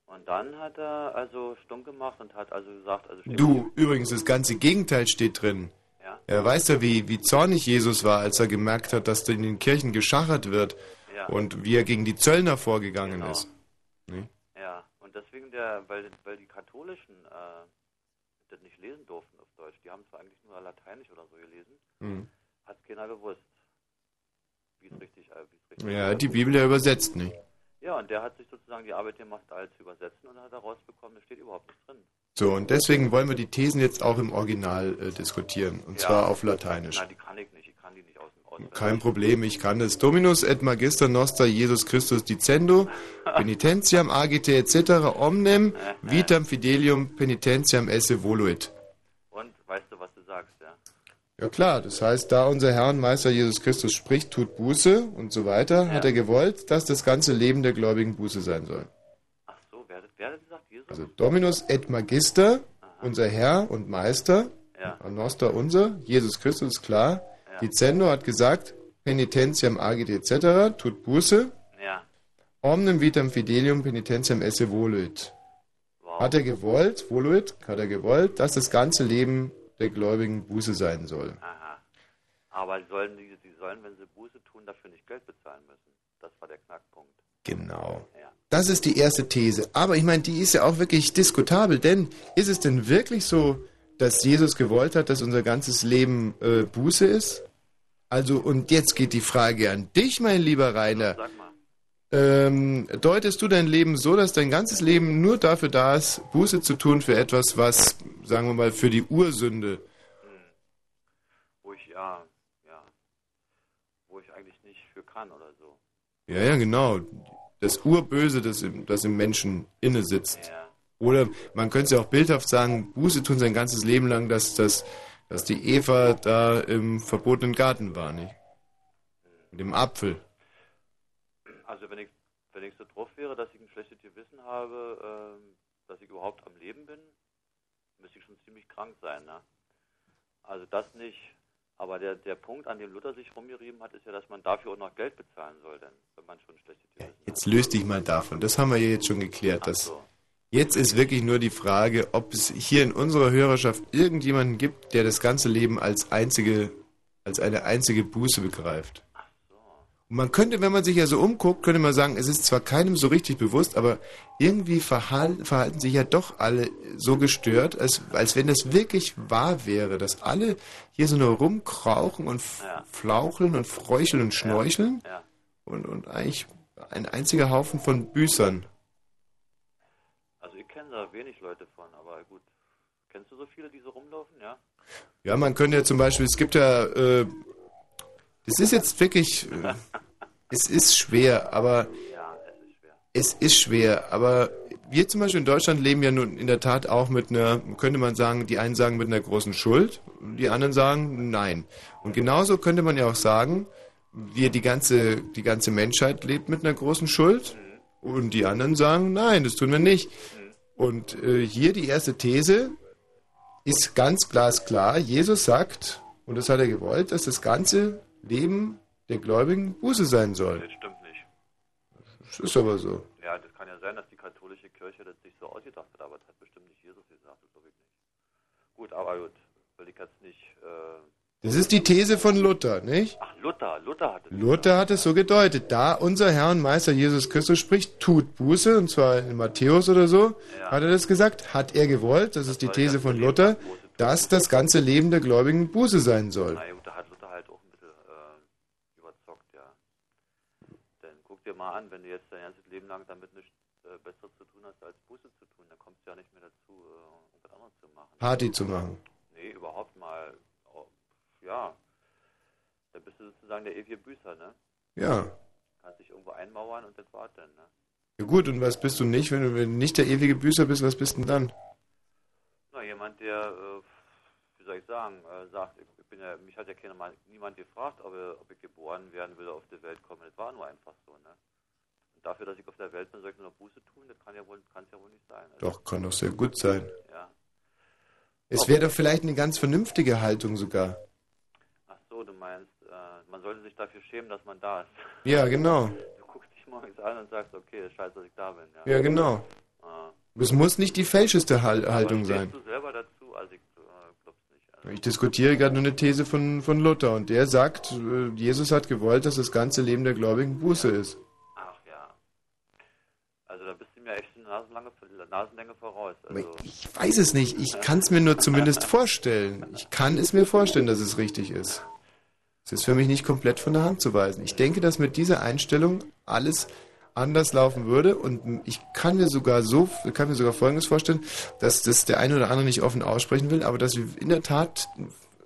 Und dann hat er also stumm gemacht und hat also gesagt, also Du, übrigens, das ganze Gegenteil steht drin. Ja. Er weiß ja, wie, wie zornig Jesus war, als er gemerkt hat, dass in den Kirchen geschachert wird Ja. und wie er gegen die Zöllner vorgegangen Genau. ist. Nee? Ja, und deswegen der, weil, weil die Katholischen äh, das nicht lesen durften auf Deutsch, die haben zwar eigentlich nur Lateinisch oder so gelesen, Mhm. hat keiner gewusst, wie es richtig, äh, richtig Ja, die Bibel ja übersetzt nicht. Ja, und der hat sich sozusagen die Arbeit gemacht, alles zu übersetzen und hat herausbekommen, es steht überhaupt nichts drin. So, und deswegen wollen wir die Thesen jetzt auch im Original äh, diskutieren. Und zwar auf Lateinisch. Nein, die kann ich nicht, ich kann die nicht aus dem Auswendig. Kein Problem, ich kann es. Dominus et Magister Noster Jesus Christus dicendo, penitentiam agite etc. omnem, vitam fidelium penitentiam esse voluit. Und weißt du, was du sagst, ja? Ja klar, das heißt, da unser Herr und Meister Jesus Christus spricht, tut Buße und so weiter, hat er gewollt, dass das ganze Leben der Gläubigen Buße sein soll. So, wer, hat- wer hat gesagt? Jesus? Also Dominus et Magister, unser Herr und Meister, Ja. Noster unser, Jesus Christus ist klar, Dicendo hat gesagt, penitentiam agite etc., tut Buße, Ja. omnem vitam fidelium penitentiam esse voluit. Hat er gewollt, voluit, hat er gewollt, dass das ganze Leben der Gläubigen Buße sein soll. Aha. Aber sollen die, die sollen, wenn sie Buße tun, dafür nicht Geld bezahlen müssen. Das war der Knackpunkt. Genau. Das ist die erste These. Aber ich meine, die ist ja auch wirklich diskutabel, denn ist es denn wirklich so, dass Jesus gewollt hat, dass unser ganzes Leben äh, Buße ist? Also, und jetzt geht die Frage an dich, mein lieber Rainer. Ähm, deutest du dein Leben so, dass dein ganzes Leben nur dafür da ist, Buße zu tun für etwas, was, sagen wir mal, für die Ursünde, Wo ich, ja, ja, wo ich eigentlich nicht für kann oder so. ja, ja, genau, das Urböse, das im, das im Menschen inne sitzt. Oder man könnte es ja auch bildhaft sagen, Buße tun sein ganzes Leben lang, dass, dass, dass die Eva da im verbotenen Garten war, nicht? Mit dem Apfel. Also wenn ich, wenn ich so drauf wäre, dass ich ein schlechtes Gewissen habe, ähm, dass ich überhaupt am Leben bin, müsste ich schon ziemlich krank sein, ne? Also das nicht. Aber der, der Punkt, an dem Luther sich rumgerieben hat, ist ja, dass man dafür auch noch Geld bezahlen soll, denn, wenn man schon ein schlechtes Gewissen Jetzt löst dich mal davon. Das haben wir ja jetzt schon geklärt. Dass jetzt ist wirklich nur die Frage, ob es hier in unserer Hörerschaft irgendjemanden gibt, der das ganze Leben als einzige, als eine einzige Buße begreift. Und man könnte, wenn man sich ja so umguckt, könnte man sagen, es ist zwar keinem so richtig bewusst, aber irgendwie verhalten, verhalten sich ja doch alle so gestört, als, als wenn das wirklich wahr wäre, dass alle hier so nur rumkrauchen und f- flaucheln und fräucheln und schnorcheln Ja. und, und eigentlich ein einziger Haufen von Büßern. Also ich kenne da wenig Leute von, aber gut. Kennst du so viele, die so rumlaufen, ja? Ja, man könnte ja zum Beispiel, es gibt ja, äh, das ist jetzt wirklich, es ist schwer, aber es ist schwer, aber wir zum Beispiel in Deutschland leben ja nun in der Tat auch mit einer, könnte man sagen, die einen sagen mit einer großen Schuld, die anderen sagen nein. Und genauso könnte man ja auch sagen, wir die ganze, die ganze Menschheit lebt mit einer großen Schuld und die anderen sagen nein, das tun wir nicht. Und äh, hier die erste These ist ganz glasklar. Jesus sagt, und das hat er gewollt, dass das ganze Leben der Gläubigen Buße sein soll. Das stimmt nicht. Das ist aber so. Ja, das kann ja sein, dass die katholische Kirche das sich so ausgedacht hat, aber das hat bestimmt nicht Jesus gesagt, das glaube ich nicht. Gut, aber gut, will ich jetzt nicht. Äh, Das ist die These von Luther, nicht? ach, Luther, Luther hat es. Luther hat es so gedeutet. Da unser Herr und Meister Jesus Christus spricht, tut Buße, und zwar in Matthäus oder so, hat er das gesagt, hat er gewollt, das ist die These von Luther, dass das ganze Leben der Gläubigen Buße sein soll. Ja, gut, da hat Luther halt auch ein bisschen äh, überzockt, ja. Denn guck dir mal an, wenn du jetzt dein ganzes Leben lang damit nichts äh, Besseres zu tun hast, als Buße zu tun, dann kommst du ja nicht mehr dazu, äh, irgendwas anderes zu machen. Party zu machen. Nee, überhaupt mal. Oh, ja. Dann bist du sozusagen der ewige Büßer, ne? Ja. Kannst dich irgendwo einmauern und das war's dann, ne? Ja gut, und was bist du nicht? Wenn du wenn du nicht der ewige Büßer bist, was bist denn dann? Na, jemand, der, äh, wie soll ich sagen, äh, sagt, ich bin ja, mich hat ja keiner mal, niemand gefragt, ob, er, ob ich geboren werden will oder auf die Welt kommen. Das war nur einfach so, ne? Und dafür, dass ich auf der Welt bin, soll ich nur Buße tun, das kann ja wohl, kann's ja wohl nicht sein. Also, Doch, kann doch sehr gut sein. Ja. Es wäre doch vielleicht eine ganz vernünftige Haltung sogar. Ach so, du meinst, äh, man sollte sich dafür schämen, dass man da ist. Ja, genau. Du guckst dich morgens an und sagst, okay, scheiße, dass ich da bin, ja. Ja, genau. Ah. Es muss nicht die fälscheste Hal Haltung sein. du selber dazu? Also ich äh, glaub's nicht. Also, Ich diskutiere gerade nur eine These von, von Luther und der sagt, äh, Jesus hat gewollt, dass das ganze Leben der Gläubigen Buße ist. ach ja. Also da bist du mir echt eine Nasenlange, Nasenlänge voraus. Also, Ich weiß es nicht, ich kann es mir nur zumindest vorstellen. Ich kann es mir vorstellen, dass es richtig ist. Es ist für mich nicht komplett von der Hand zu weisen. Ich denke, dass mit dieser Einstellung alles anders laufen würde und ich kann mir sogar so, kann mir sogar Folgendes vorstellen, dass das der eine oder andere nicht offen aussprechen will, aber dass wir in der Tat,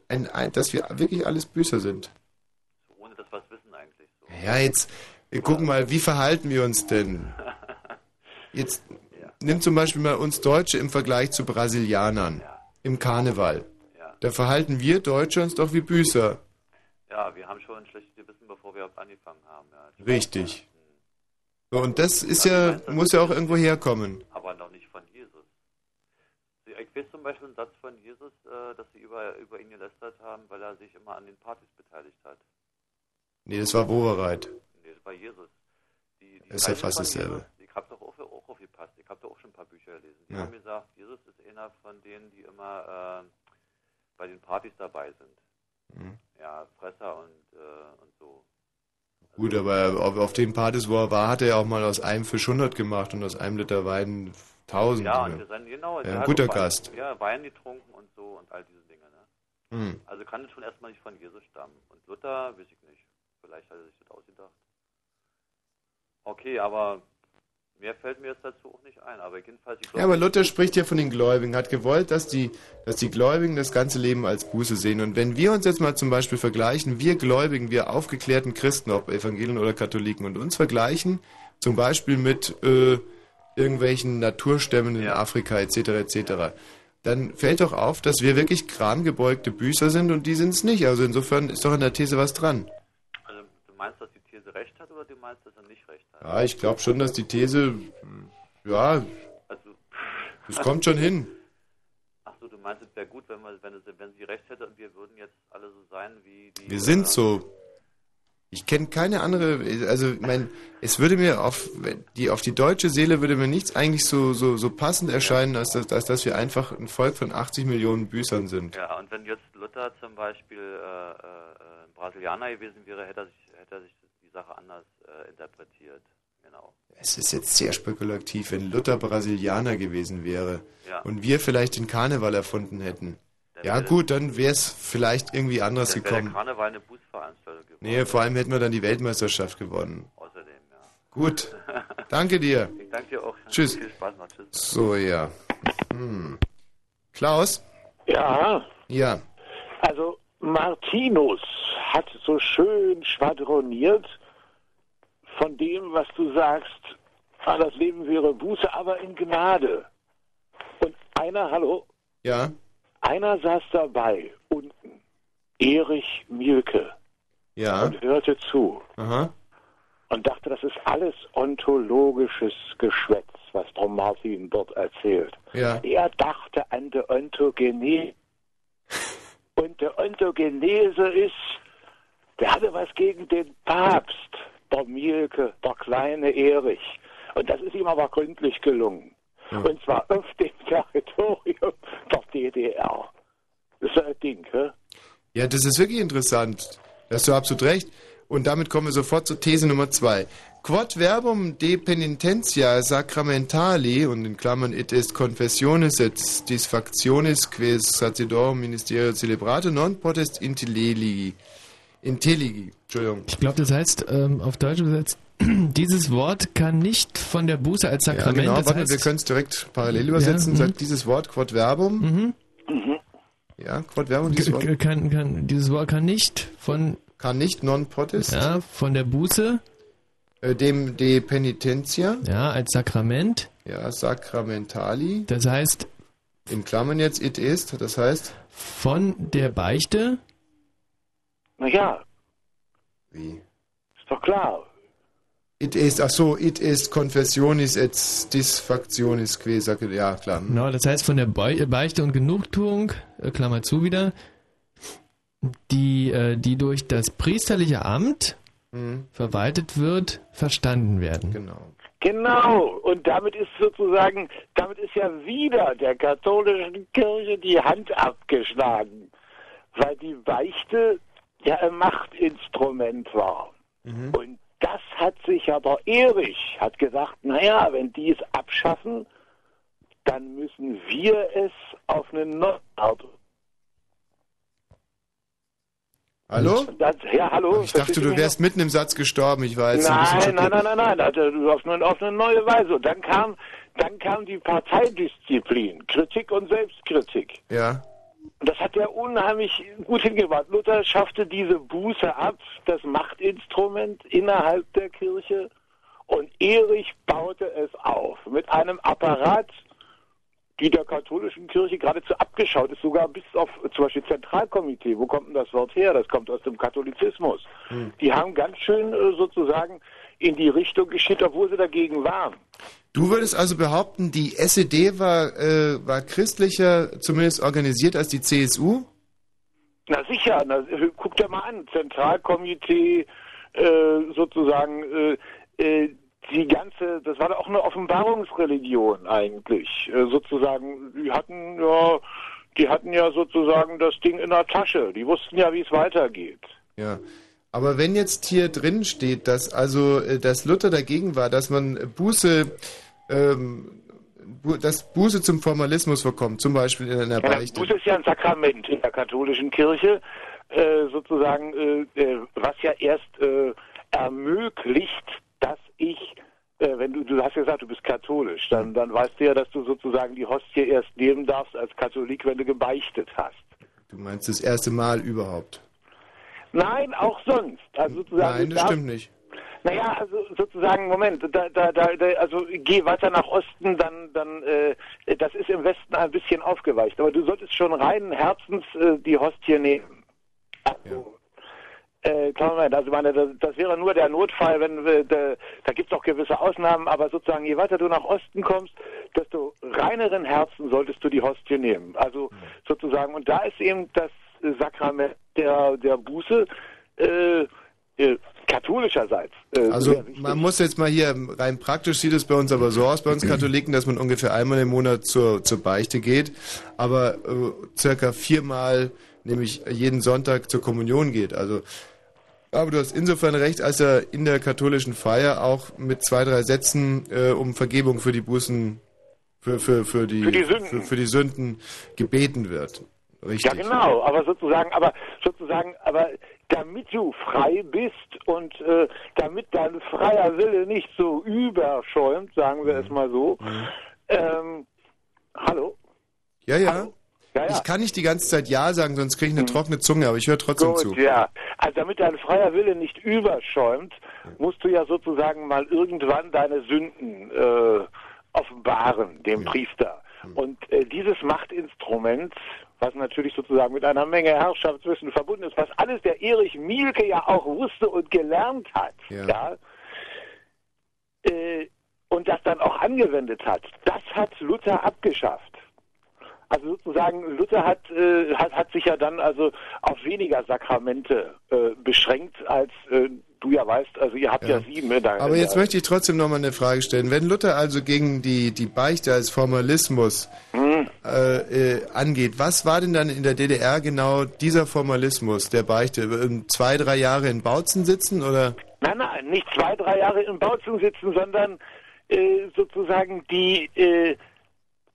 ein, ein, dass wir wirklich alles Büßer sind. ohne dass wir es wissen eigentlich. So. Ja, jetzt, wir gucken mal, wie verhalten wir uns denn? Jetzt nimm zum Beispiel mal uns Deutsche im Vergleich zu Brasilianern im Karneval. Da verhalten wir Deutsche uns doch wie Büßer. Ja, wir haben schon ein schlechtes Gewissen, bevor wir angefangen haben. Ja. Richtig. So, und das ist ja, muss ja auch irgendwo herkommen. Aber noch nicht von Jesus. Ich weiß zum Beispiel einen Satz von Jesus, äh, dass sie über, über ihn gelästert haben, weil er sich immer an den Partys beteiligt hat. Nee, das war Wovereit. Nee, das war Jesus. Die, die Das ist ja fast dasselbe. Jesus, Ich habe doch auch, auch aufgepasst. Ich habe doch auch schon ein paar Bücher gelesen. Die Ja. haben gesagt, Jesus ist einer von denen, die immer äh, bei den Partys dabei sind. Mhm. Ja, Fresser und, äh, und so. Gut, aber auf, auf den Partys, wo er war, hat er auch mal aus einem Fisch 100 gemacht und aus einem Liter Wein 1000. Ja, und wir sind, genau. Ja, ein hat guter Gast. Ja, Wein getrunken und so und all diese Dinge. Ne? Hm. Also kann es schon erstmal nicht von Jesus stammen. Und Luther, weiß ich nicht. Vielleicht hat er sich das ausgedacht. Okay, aber mehr fällt mir jetzt dazu auch nicht ein. Aber jedenfalls, ich Ja, aber Luther spricht ja von den Gläubigen, hat gewollt, dass die, dass die Gläubigen das ganze Leben als Buße sehen. Und wenn wir uns jetzt mal zum Beispiel vergleichen, wir Gläubigen, wir aufgeklärten Christen, ob Evangelien oder Katholiken, und uns vergleichen zum Beispiel mit äh, irgendwelchen Naturstämmen in Afrika etc. etc., dann fällt doch auf, dass wir wirklich kramgebeugte Büßer sind und die sind es nicht. Also insofern ist doch an der These was dran. Also du meinst, dass die recht hat oder du meinst, dass er nicht recht hat? Ja, ich glaube schon, dass die These, ja, Also, das kommt schon hin. ach so, du meinst, es wäre gut, wenn, wir, wenn, es, wenn sie recht hätte und wir würden jetzt alle so sein wie die... Wir sind so. Ich kenne keine andere, also ich mein, es würde mir auf die auf die deutsche Seele würde mir nichts eigentlich so so so passend erscheinen, als dass, als dass wir einfach ein Volk von 80 Millionen Büßern sind. Ja, und wenn jetzt Luther zum Beispiel äh, äh, äh, ein Brasilianer gewesen wäre, hätte er sich, hätte er sich Sache anders äh, interpretiert. Genau. Es ist jetzt sehr spekulativ, wenn Luther Brasilianer gewesen wäre Ja. und wir vielleicht den Karneval erfunden hätten. Ja gut, dann wäre es vielleicht irgendwie anders Dann wäre der gekommen. Karneval eine Bußveranstaltung geworden. Nee, vor allem hätten wir dann die Weltmeisterschaft gewonnen. Außerdem, ja. Gut. Danke dir. Ich danke dir auch. Tschüss. Viel Spaß noch. Tschüss. So, ja. Hm. Klaus? Ja, Ja. also Martinus hat so schön schwadroniert von dem, was du sagst, ah, das Leben wäre Buße, aber in Gnade. Und einer, hallo, Ja. einer saß dabei, unten, Erich Mielke, Ja. und hörte zu Aha. und dachte, das ist alles ontologisches Geschwätz, was Frau Martin dort erzählt. Ja. Er dachte an die Ontogenese. Und die Ontogenese ist, der hatte was gegen den Papst, der Mielke, der kleine Erich. Und das ist ihm aber gründlich gelungen. Und zwar auf dem Territorium der DDR. Das ist ein Ding, hä? Ja, das ist wirklich interessant. Da hast du absolut recht. Und damit kommen wir sofort zur These Nummer zwei. Quod verbum de penitentia sacramentali und in Klammern it est confessionis et disfactionis quis sacerdorum ministerio celebrate non potest intelligi. Intelligi. Entschuldigung. Ich glaube, das heißt, ähm, auf Deutsch übersetzt, dieses Wort kann nicht von der Buße als Ja, Sakrament, genau, das warte, heißt, wir können es direkt parallel übersetzen. Ja, Sagt dieses Wort Quod verbum. Mhm. Ja, Quod verbum, dieses Wort. Kann, kann, dieses Wort kann nicht von kann nicht non potest ja, von der Buße äh, dem de penitentia ja, als Sakrament ja sacramentali das heißt in Klammern jetzt it ist das heißt von der Beichte Naja, wie ist doch klar. it ist ach so it ist confessionis et disfactionis que ja klar Genau, das heißt von der Beichte und Genugtuung, äh, Klammer zu wieder, die, äh, die durch das priesterliche Amt Mhm. verwaltet wird, verstanden werden. Genau. Genau, und damit ist sozusagen, damit ist ja wieder der katholischen Kirche die Hand abgeschlagen, weil die Beichte ja ein Machtinstrument war. Und das hat sich aber Erich hat gesagt, naja, wenn die es abschaffen, dann müssen wir es auf eine neue Art. Hallo? Das, ja, hallo. Ich dachte, du wärst mitten im Satz gestorben. Ich war jetzt ein bisschen Nein, nein, nein, nein, nein, also auf eine, auf eine neue Weise. Und dann kam, dann kam die Parteidisziplin, Kritik und Selbstkritik. Ja. Und das hat er unheimlich gut hingebracht. Luther schaffte diese Buße ab, das Machtinstrument innerhalb der Kirche. Und Erich baute es auf mit einem Apparat, die der katholischen Kirche geradezu abgeschaut ist, sogar bis auf zum Beispiel Zentralkomitee. Wo kommt denn das Wort her? Das kommt aus dem Katholizismus. Die haben ganz schön äh, sozusagen in die Richtung geschickt, obwohl sie dagegen waren. Du würdest also behaupten, die SED war, äh, war christlicher zumindest organisiert als die CSU? Na sicher, na, guck dir mal an, Zentralkomitee, äh, sozusagen, äh, äh, die ganze, das war doch auch eine Offenbarungsreligion eigentlich, äh, sozusagen, die hatten ja, die hatten ja sozusagen das Ding in der Tasche, die wussten ja, wie es weitergeht. Ja. Aber wenn jetzt hier drin steht, dass also äh, dass Luther dagegen war, dass man Buße, ähm, dass Buße zum Formalismus verkommt, zum Beispiel in einer Ja, Beichte. Buße ist ja ein Sakrament in der katholischen Kirche, äh, sozusagen, äh, äh, was ja erst äh, ermöglicht, dass ich, äh, wenn du, du hast ja gesagt, du bist katholisch, dann, dann weißt du ja, dass du sozusagen die Hostie erst nehmen darfst als Katholik, wenn du gebeichtet hast. Du meinst das erste Mal überhaupt? Nein, auch sonst. Also sozusagen, Nein, das stimmt nicht. Naja, also sozusagen, Moment, da, da, da, also geh weiter nach Osten, dann, dann, äh, das ist im Westen ein bisschen aufgeweicht. Aber du solltest schon reinen Herzens äh, die Hostie nehmen. Also, äh, klar, Moment, also meine, das, das wäre nur der Notfall, wenn wir, da, da gibt es auch gewisse Ausnahmen, aber sozusagen, je weiter du nach Osten kommst, desto reineren Herzen solltest du die Hostie nehmen. Also sozusagen, und da ist eben das Sakrament der, der Buße, äh, äh, katholischerseits. Äh, Also man muss jetzt mal hier, rein praktisch sieht es bei uns aber so aus, bei uns Katholiken, dass man ungefähr einmal im Monat zur, zur Beichte geht, aber äh, circa viermal, nämlich jeden Sonntag zur Kommunion geht. Also aber du hast insofern recht, als er in der katholischen Feier auch mit zwei, drei Sätzen äh, um Vergebung für die Bußen, für, für, für, die, Für die Sünden. Für, für die Sünden gebeten wird. Richtig. Ja, genau, aber sozusagen, aber sozusagen, aber damit du frei bist und äh, damit dein freier Wille nicht so überschäumt, sagen wir es mal so. Ähm, hallo? Ja, ja. Ja, ja. Ich kann nicht die ganze Zeit Ja sagen, sonst kriege ich eine trockene Zunge, aber ich höre trotzdem zu. Gut, ja. Also damit dein freier Wille nicht überschäumt, musst du ja sozusagen mal irgendwann deine Sünden äh, offenbaren, dem Priester. Und äh, dieses Machtinstrument, was natürlich sozusagen mit einer Menge Herrschaftswissen verbunden ist, was alles der Erich Mielke ja auch wusste und gelernt hat, ja, äh, und das dann auch angewendet hat, das hat Luther abgeschafft. Also sozusagen, Luther hat, äh, hat, hat sich ja dann also auf weniger Sakramente äh, beschränkt, als äh, du ja weißt, also ihr habt ja, sieben in der Aber jetzt in möchte ich trotzdem noch mal eine Frage stellen. Wenn Luther also gegen die, die Beichte als Formalismus Hm. äh, äh, angeht, was war denn dann in der DDR genau dieser Formalismus der Beichte? Ähm, Zwei, drei Jahre in Bautzen sitzen oder? Nein, nein, nicht zwei, drei Jahre im Bauzug sitzen, sondern äh, sozusagen die, äh,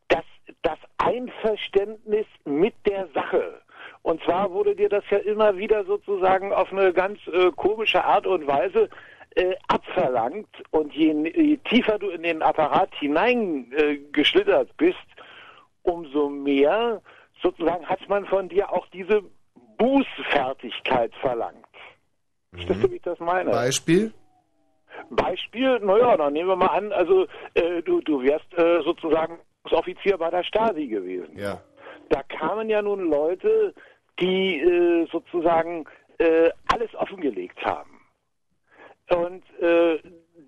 das, das Einverständnis mit der Sache. Und zwar wurde dir das ja immer wieder sozusagen auf eine ganz äh, komische Art und Weise äh, abverlangt. Und je, je tiefer du in den Apparat hineingeschlittert äh, geschlittert bist, umso mehr sozusagen hat man von dir auch diese Bußfertigkeit verlangt. Verstehst du, wie ich das meine? Beispiel? Beispiel, naja, dann nehmen wir mal an, also äh, du, du wärst äh, sozusagen Offizier bei der Stasi gewesen. Ja. Da kamen ja nun Leute, die äh, sozusagen äh, alles offengelegt haben. Und äh,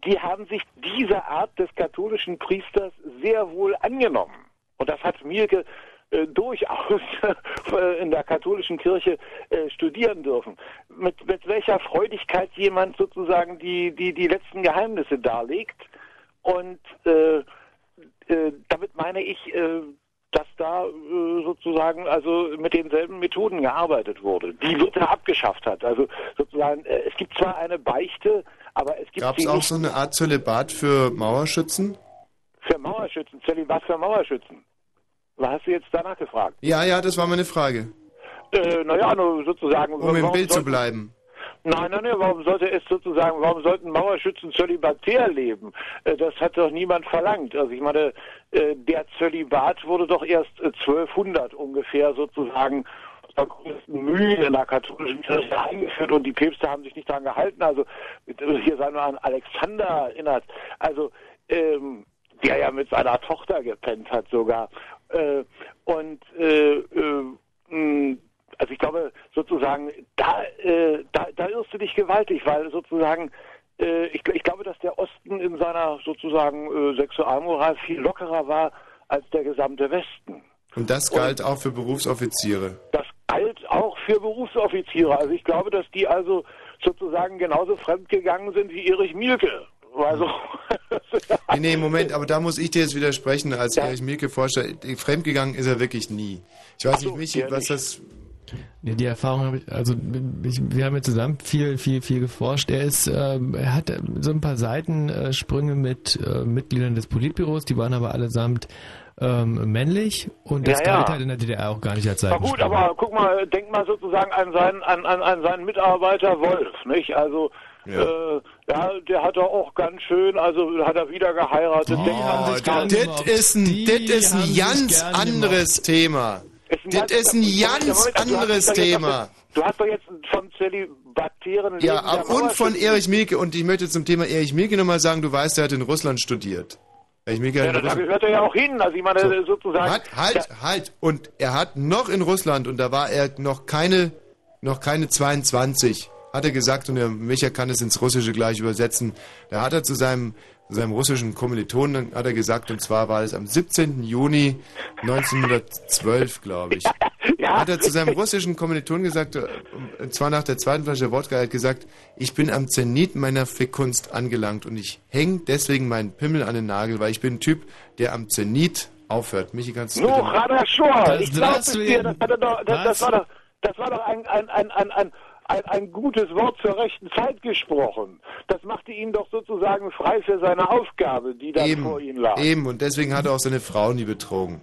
die haben sich dieser Art des katholischen Priesters sehr wohl angenommen. Und das hat Mielke äh, durchaus in der katholischen Kirche äh, studieren dürfen. Mit, mit welcher Freudigkeit jemand sozusagen die, die, die letzten Geheimnisse darlegt. Und äh, äh, damit meine ich, äh, dass da äh, sozusagen also mit denselben Methoden gearbeitet wurde, die Luther abgeschafft hat. Also sozusagen, äh, es gibt zwar eine Beichte, aber es gibt Gab es auch so eine Art Zölibat für Mauerschützen? für Mauerschützen, Zölibat für Mauerschützen. Was hast du jetzt danach gefragt? Ja, ja, das war meine Frage. Äh, naja, nur sozusagen. Um im Bild zu bleiben. Nein, nein, nein, warum sollte es sozusagen, warum sollten Mauerschützen zölibatär leben? Äh, Das hat doch niemand verlangt. Also ich meine, äh, der Zölibat wurde doch erst äh, 1200 ungefähr sozusagen größten Mühen in der katholischen Kirche eingeführt und die Päpste haben sich nicht daran gehalten. Also äh, hier sei nur an Alexander erinnert. Also ähm, der ja mit seiner Tochter gepennt hat sogar. Äh, und äh, äh, also ich glaube sozusagen, da, äh, da, da irrst du dich gewaltig, weil sozusagen, äh, ich, ich glaube, dass der Osten in seiner sozusagen äh, Sexualmoral viel lockerer war als der gesamte Westen. Und das galt auch für Berufsoffiziere. Das galt auch für Berufsoffiziere. Also ich glaube, dass die also sozusagen genauso fremdgegangen sind wie Erich Mielke. Also, Nee, nee, Moment, aber da muss ich dir jetzt widersprechen. Als Erich Mielke Forscher, fremdgegangen ist er wirklich nie. Ich weiß nicht, Michi, was das... Nee, die Erfahrung habe ich, also ich, wir haben ja zusammen viel, viel, viel geforscht. Er ist, ähm, er hat so ein paar Seitensprünge mit äh, Mitgliedern des Politbüros, die waren aber allesamt ähm, männlich und das Ja, ja. galt halt in der DDR auch gar nicht als Na gut, Seitensprung. aber guck mal, denk mal sozusagen an seinen, an, an, an seinen Mitarbeiter Wolf, nicht? Also, ja. Äh, ja, der hat er auch ganz schön, also hat er wieder geheiratet. nicht. Das ist ein, das ist ein ganz anderes Thema. Das ist ein ganz anderes Thema. Du hast doch jetzt vom zölibatären Ja, ab- und von Erich Mielke. Und ich möchte zum Thema Erich Mielke nochmal sagen, du weißt, er hat in Russland studiert. Erich Mielke Ja, hat da gehört er ja auch hin. Also ich meine sozusagen. Halt, halt, halt. Und er hat noch in Russland, und da war er noch keine, noch keine 22, hat er gesagt, und der Micha kann es ins Russische gleich übersetzen, da hat er zu seinem, seinem russischen Kommilitonen, hat er gesagt, und zwar war es am 17. Juni 1912, glaube ich. Hat er zu seinem russischen Kommilitonen gesagt, äh, und zwar nach der zweiten Flasche Wodka, hat gesagt, ich bin am Zenit meiner Fickkunst angelangt und ich hänge deswegen meinen Pimmel an den Nagel, weil ich bin ein Typ, der am Zenit aufhört. Michi, kannst du No. Ich glaube dir. Das, das, das Was? war doch, das war doch ein, ein, ein, ein, ein, ein, ein gutes Wort zur rechten Zeit gesprochen. Das machte ihn doch sozusagen frei für seine Aufgabe, die da vor ihm lag. Eben, und deswegen hat er auch seine Frau nie betrogen.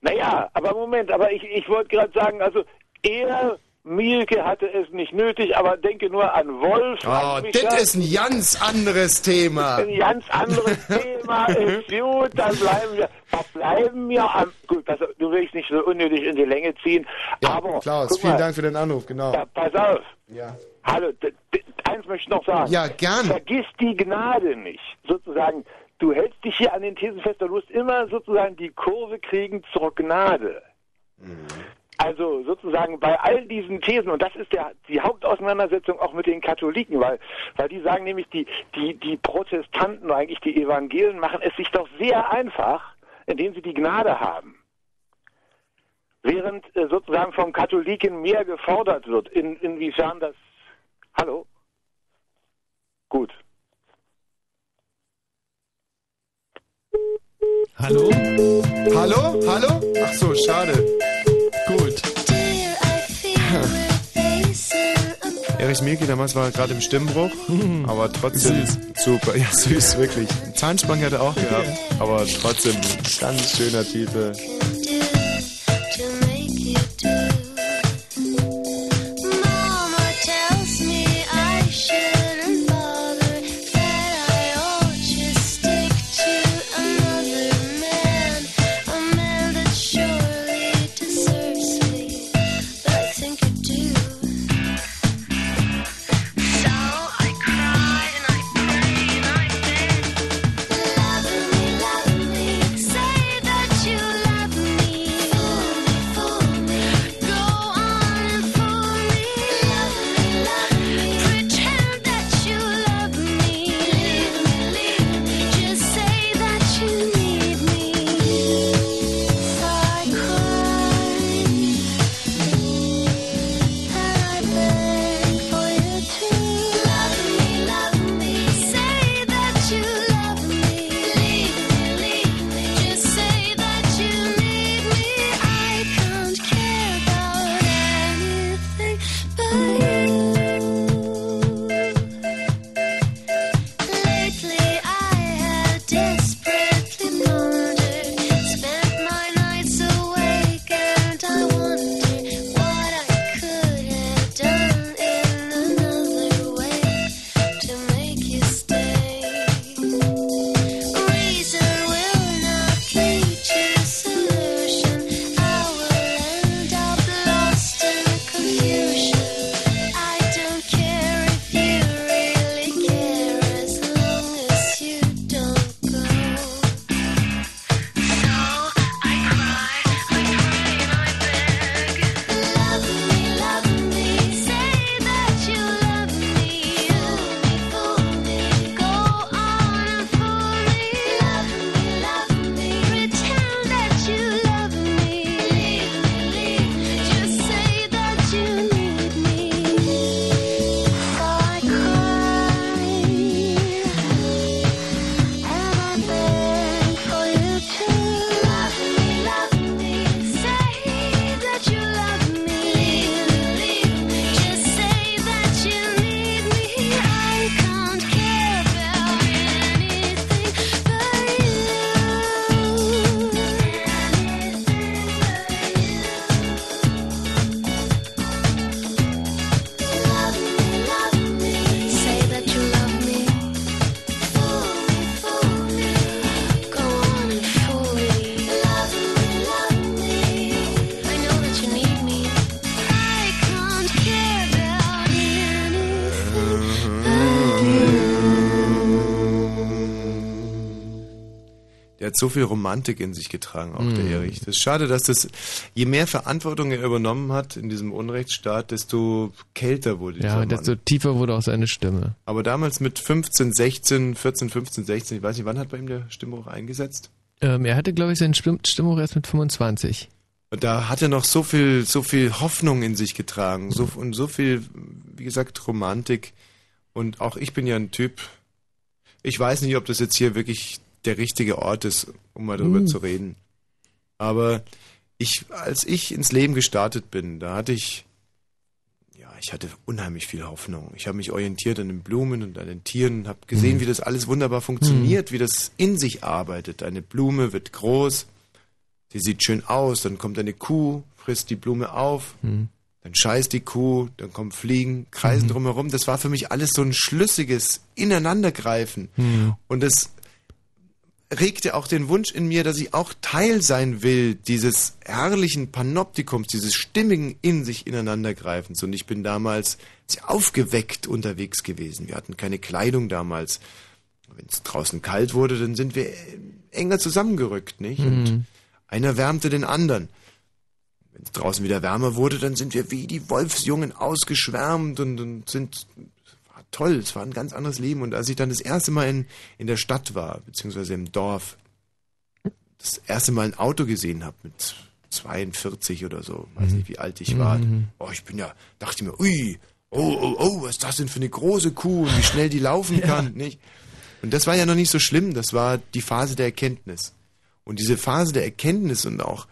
Naja, aber Moment, aber ich, ich wollte gerade sagen, also er, Mielke hatte es nicht nötig, aber denke nur an Wolf. Oh, an das ist ein ganz anderes Thema. Ein ganz anderes Thema ist gut, dann bleiben wir, da bleiben wir am, gut, also, du willst nicht so unnötig in die Länge ziehen, aber, Klaus, vielen mal, Dank für den Anruf, genau. Ja, pass auf. Ja. Hallo, eins möchte ich noch sagen. Ja, gern. Vergiss die Gnade nicht. Sozusagen, du hältst dich hier an den Thesen fest, du musst immer sozusagen die Kurve kriegen zur Gnade. Also sozusagen bei all diesen Thesen, und das ist der, die Hauptauseinandersetzung auch mit den Katholiken, weil, weil die sagen nämlich, die, die, die Protestanten, eigentlich die Evangelen, machen es sich doch sehr einfach, indem sie die Gnade haben. Während äh, sozusagen vom Katholiken mehr gefordert wird. In, inwiefern das. Hallo? Gut. Hallo? Hallo? Hallo? Ach so, schade. Erich Mielke damals war gerade im Stimmbruch, aber trotzdem super. Ja, süß, wirklich. Zahnspange hat er auch gehabt, aber trotzdem ganz schöner Titel. So viel Romantik in sich getragen, auch der Mhm. Erich. Das ist schade, dass das, je mehr Verantwortung er übernommen hat in diesem Unrechtsstaat, desto kälter wurde Ja, desto tiefer wurde auch seine Stimme. Aber damals mit 15, 16, 14, 15, 16, ich weiß nicht, wann hat bei ihm der Stimmbruch eingesetzt? Ähm, er hatte, glaube ich, seinen Stimm Stimmhoch erst mit 25. Und da hat er noch so viel, so viel Hoffnung in sich getragen, so, und so viel, wie gesagt, Romantik. Und auch ich bin ja ein Typ, ich weiß nicht, ob das jetzt hier wirklich der richtige Ort ist, um mal darüber Uh. zu reden. Aber ich, als ich ins Leben gestartet bin, da hatte ich, ja, ich hatte unheimlich viel Hoffnung. Ich habe mich orientiert an den Blumen und an den Tieren, habe gesehen, Mhm. wie das alles wunderbar funktioniert, wie das in sich arbeitet. Eine Blume wird groß, sie sieht schön aus, dann kommt eine Kuh, frisst die Blume auf, Mhm. dann scheißt die Kuh, dann kommen Fliegen, kreisen Mhm. drumherum. Das war für mich alles so ein schlüssiges Ineinandergreifen. Mhm. Und das regte auch den Wunsch in mir, dass ich auch Teil sein will dieses herrlichen Panoptikums, dieses stimmigen in sich ineinandergreifens. Und ich bin damals sehr aufgeweckt unterwegs gewesen. Wir hatten keine Kleidung damals. Wenn es draußen kalt wurde, dann sind wir enger zusammengerückt, nicht? Und Mhm. einer wärmte den anderen. Wenn es draußen wieder wärmer wurde, dann sind wir wie die Wolfsjungen ausgeschwärmt und, und sind toll. Es war ein ganz anderes Leben. Und als ich dann das erste Mal in, in der Stadt war, beziehungsweise im Dorf, das erste Mal ein Auto gesehen habe mit 42 oder so, weiß nicht, wie alt ich war. Mhm. Oh, ich bin ja, dachte mir, ui, oh, oh, oh, was ist das denn für eine große Kuh und wie schnell die laufen kann, nicht? Und das war ja noch nicht so schlimm, das war die Phase der Erkenntnis. Und diese Phase der Erkenntnis und auch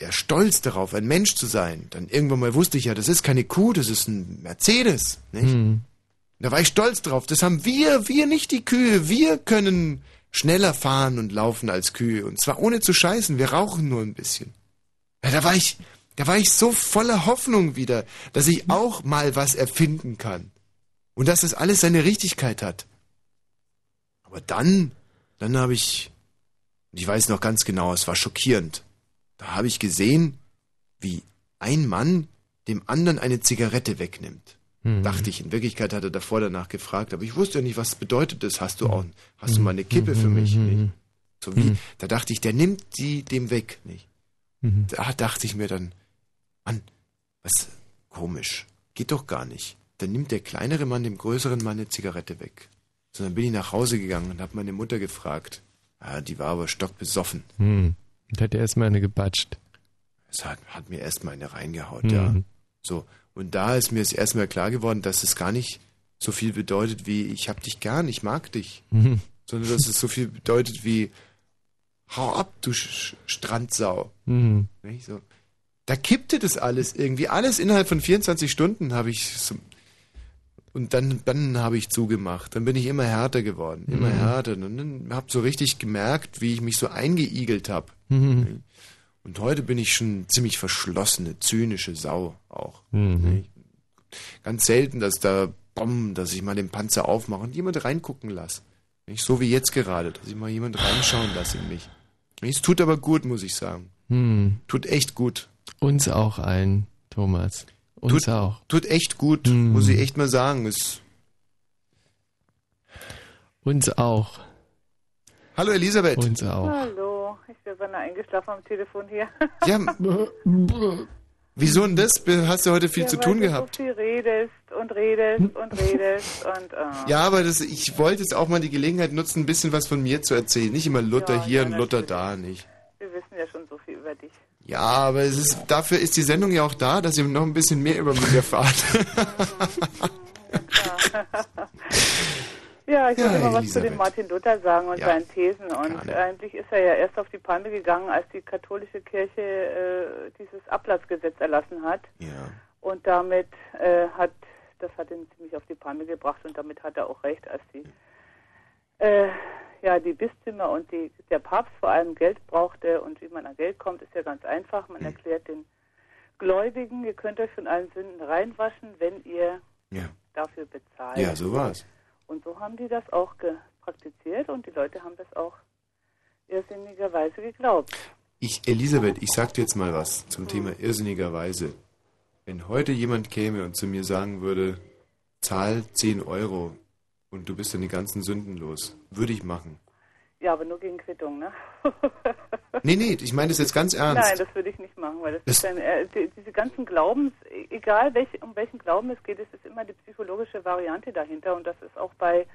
der Stolz darauf, ein Mensch zu sein. Dann irgendwann mal wusste ich ja, das ist keine Kuh, das ist ein Mercedes. Nicht? Hm. Da war ich stolz drauf. Das haben wir, wir nicht die Kühe. Wir können schneller fahren und laufen als Kühe. Und zwar ohne zu scheißen. Wir rauchen nur ein bisschen. Ja, da war ich, da war ich so voller Hoffnung wieder, dass ich auch mal was erfinden kann. Und dass das alles seine Richtigkeit hat. Aber dann, dann habe ich, und ich weiß noch ganz genau, es war schockierend. Da habe ich gesehen, wie ein Mann dem anderen eine Zigarette wegnimmt. Mhm. Dachte ich, in Wirklichkeit hat er davor danach gefragt, aber ich wusste ja nicht, was bedeutet das. Hast du auch, hast du mal eine Kippe für mich? Nicht? So wie, da dachte ich, der nimmt die dem weg, nicht? Mhm. Da dachte ich mir dann, Mann, was komisch, geht doch gar nicht. Dann nimmt der kleinere Mann dem größeren Mann eine Zigarette weg. So, dann bin ich nach Hause gegangen und habe meine Mutter gefragt. Ah, die war aber stockbesoffen. Hm. Und hat er erstmal eine gebatscht. Es hat, hat mir erstmal eine reingehaut, Mhm. ja. So. Und da ist mir das erstmal klar geworden, dass es gar nicht so viel bedeutet wie ich hab dich gern, ich mag dich. Mhm. Sondern dass es so viel bedeutet wie hau ab, du Sch Strandsau. Mhm. So. Da kippte das alles irgendwie. Alles innerhalb von 24 Stunden habe ich so, und dann, dann habe ich zugemacht. Dann bin ich immer härter geworden, immer Mhm. härter. Und dann habe so richtig gemerkt, wie ich mich so eingeigelt habe. Mhm. Und heute bin ich schon ziemlich verschlossene, zynische Sau auch. Mhm. Ganz selten, dass da, bom, dass ich mal den Panzer aufmache und jemand reingucken lasse. Nicht so wie jetzt gerade, dass ich mal jemand reinschauen lasse in mich. Es tut aber gut, muss ich sagen. Hm. Tut echt gut. Uns auch allen, Thomas. Uns tut, auch. Tut echt gut, Hm. muss ich echt mal sagen. Es, Uns auch. Hallo Elisabeth. Uns auch. Hallo, ich bin beinahe eingeschlafen am Telefon hier. Ja, wieso denn das? Hast du heute viel ja, zu weil tun du gehabt? so viel redest und redest und redest und äh, Ja, aber das, ich wollte jetzt auch mal die Gelegenheit nutzen, ein bisschen was von mir zu erzählen. Nicht immer Luther Ja, hier ja, und Luther da, nicht. wir wissen ja schon so viel über dich. Ja, aber es ist, dafür ist die Sendung ja auch da, dass ihr noch ein bisschen mehr über mich erfahrt. Ja, ich Ja, wollte mal was zu dem Martin Luther sagen und Ja, seinen Thesen. Und eigentlich ist er ja erst auf die Palme gegangen, als die katholische Kirche äh, dieses Ablassgesetz erlassen hat. Ja. Und damit äh, hat, das hat ihn ziemlich auf die Palme gebracht und damit hat er auch recht, als die, äh, ja, die Bistümer und die, der Papst vor allem Geld brauchte und wie man an Geld kommt, ist ja ganz einfach. Man erklärt den Gläubigen, ihr könnt euch von allen Sünden reinwaschen, wenn ihr Ja. dafür bezahlt. Ja, so war's. Und so haben die das auch praktiziert und die Leute haben das auch irrsinnigerweise geglaubt. Ich, Elisabeth, ich sag dir jetzt mal was zum Thema irrsinnigerweise. Wenn heute jemand käme und zu mir sagen würde, zahl 10 Euro und du bist dann die ganzen Sünden los, würde ich machen. Ja, aber nur gegen Quittung, ne? Nee, nee, ich meine das jetzt ganz ernst. Nein, das würde ich nicht machen, weil das, Das- ist ein, äh, die, diese ganzen Glaubens, egal welch, um welchen Glauben es geht, es ist immer die psychologische Variante dahinter und das ist auch bei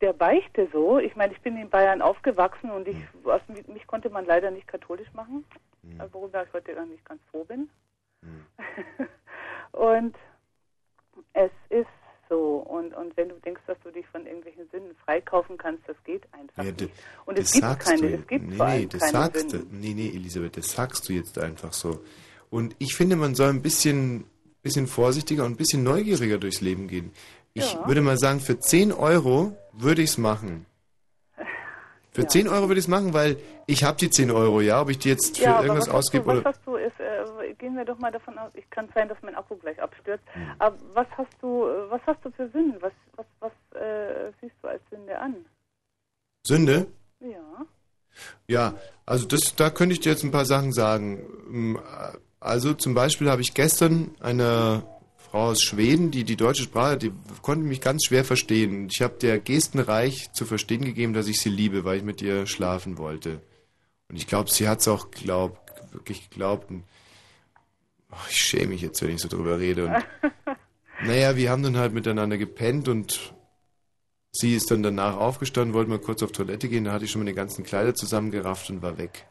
der Beichte so. Ich meine, ich bin in Bayern aufgewachsen und ich, aus, mich, konnte man leider nicht katholisch machen, äh, worüber ich heute gar nicht ganz froh bin. Hm. und es ist so. Und, und wenn du denkst, dass du dich von irgendwelchen Sünden freikaufen kannst, das geht einfach Ja, nicht. Und es gibt keine, du es gibt nee, vor nee, das keine sagst Sünden. du. Nee, nee, Elisabeth, das sagst du jetzt einfach so. Und ich finde, man soll ein bisschen, bisschen vorsichtiger und ein bisschen neugieriger durchs Leben gehen. Ich Ja. würde mal sagen, für 10 Euro würde ich es machen. Für 10 Euro würde ich es machen, weil ich habe die 10 Euro, ja, ob ich die jetzt für ja, irgendwas was ausgebe was oder... hast du, ist, äh, gehen wir doch mal davon aus, ich kann sein, dass mein Akku gleich abstürzt, Hm. aber was hast du, was hast du für Sünden? Was, was, was äh, siehst du als Sünde an? Sünde? Ja. Ja, also das, da könnte ich dir jetzt ein paar Sachen sagen. Ähm, Also zum Beispiel habe ich gestern eine Frau aus Schweden, die die deutsche Sprache, die konnte mich ganz schwer verstehen. Ich habe der gestenreich zu verstehen gegeben, dass ich sie liebe, weil ich mit ihr schlafen wollte. Und ich glaube, sie hat es auch glaubt, wirklich geglaubt. Und, ach, ich schäme mich jetzt, wenn ich so drüber rede. Und, naja, wir haben dann halt miteinander gepennt und sie ist dann danach aufgestanden, wollte mal kurz auf Toilette gehen, da hatte ich schon meine ganzen Kleider zusammengerafft und war weg.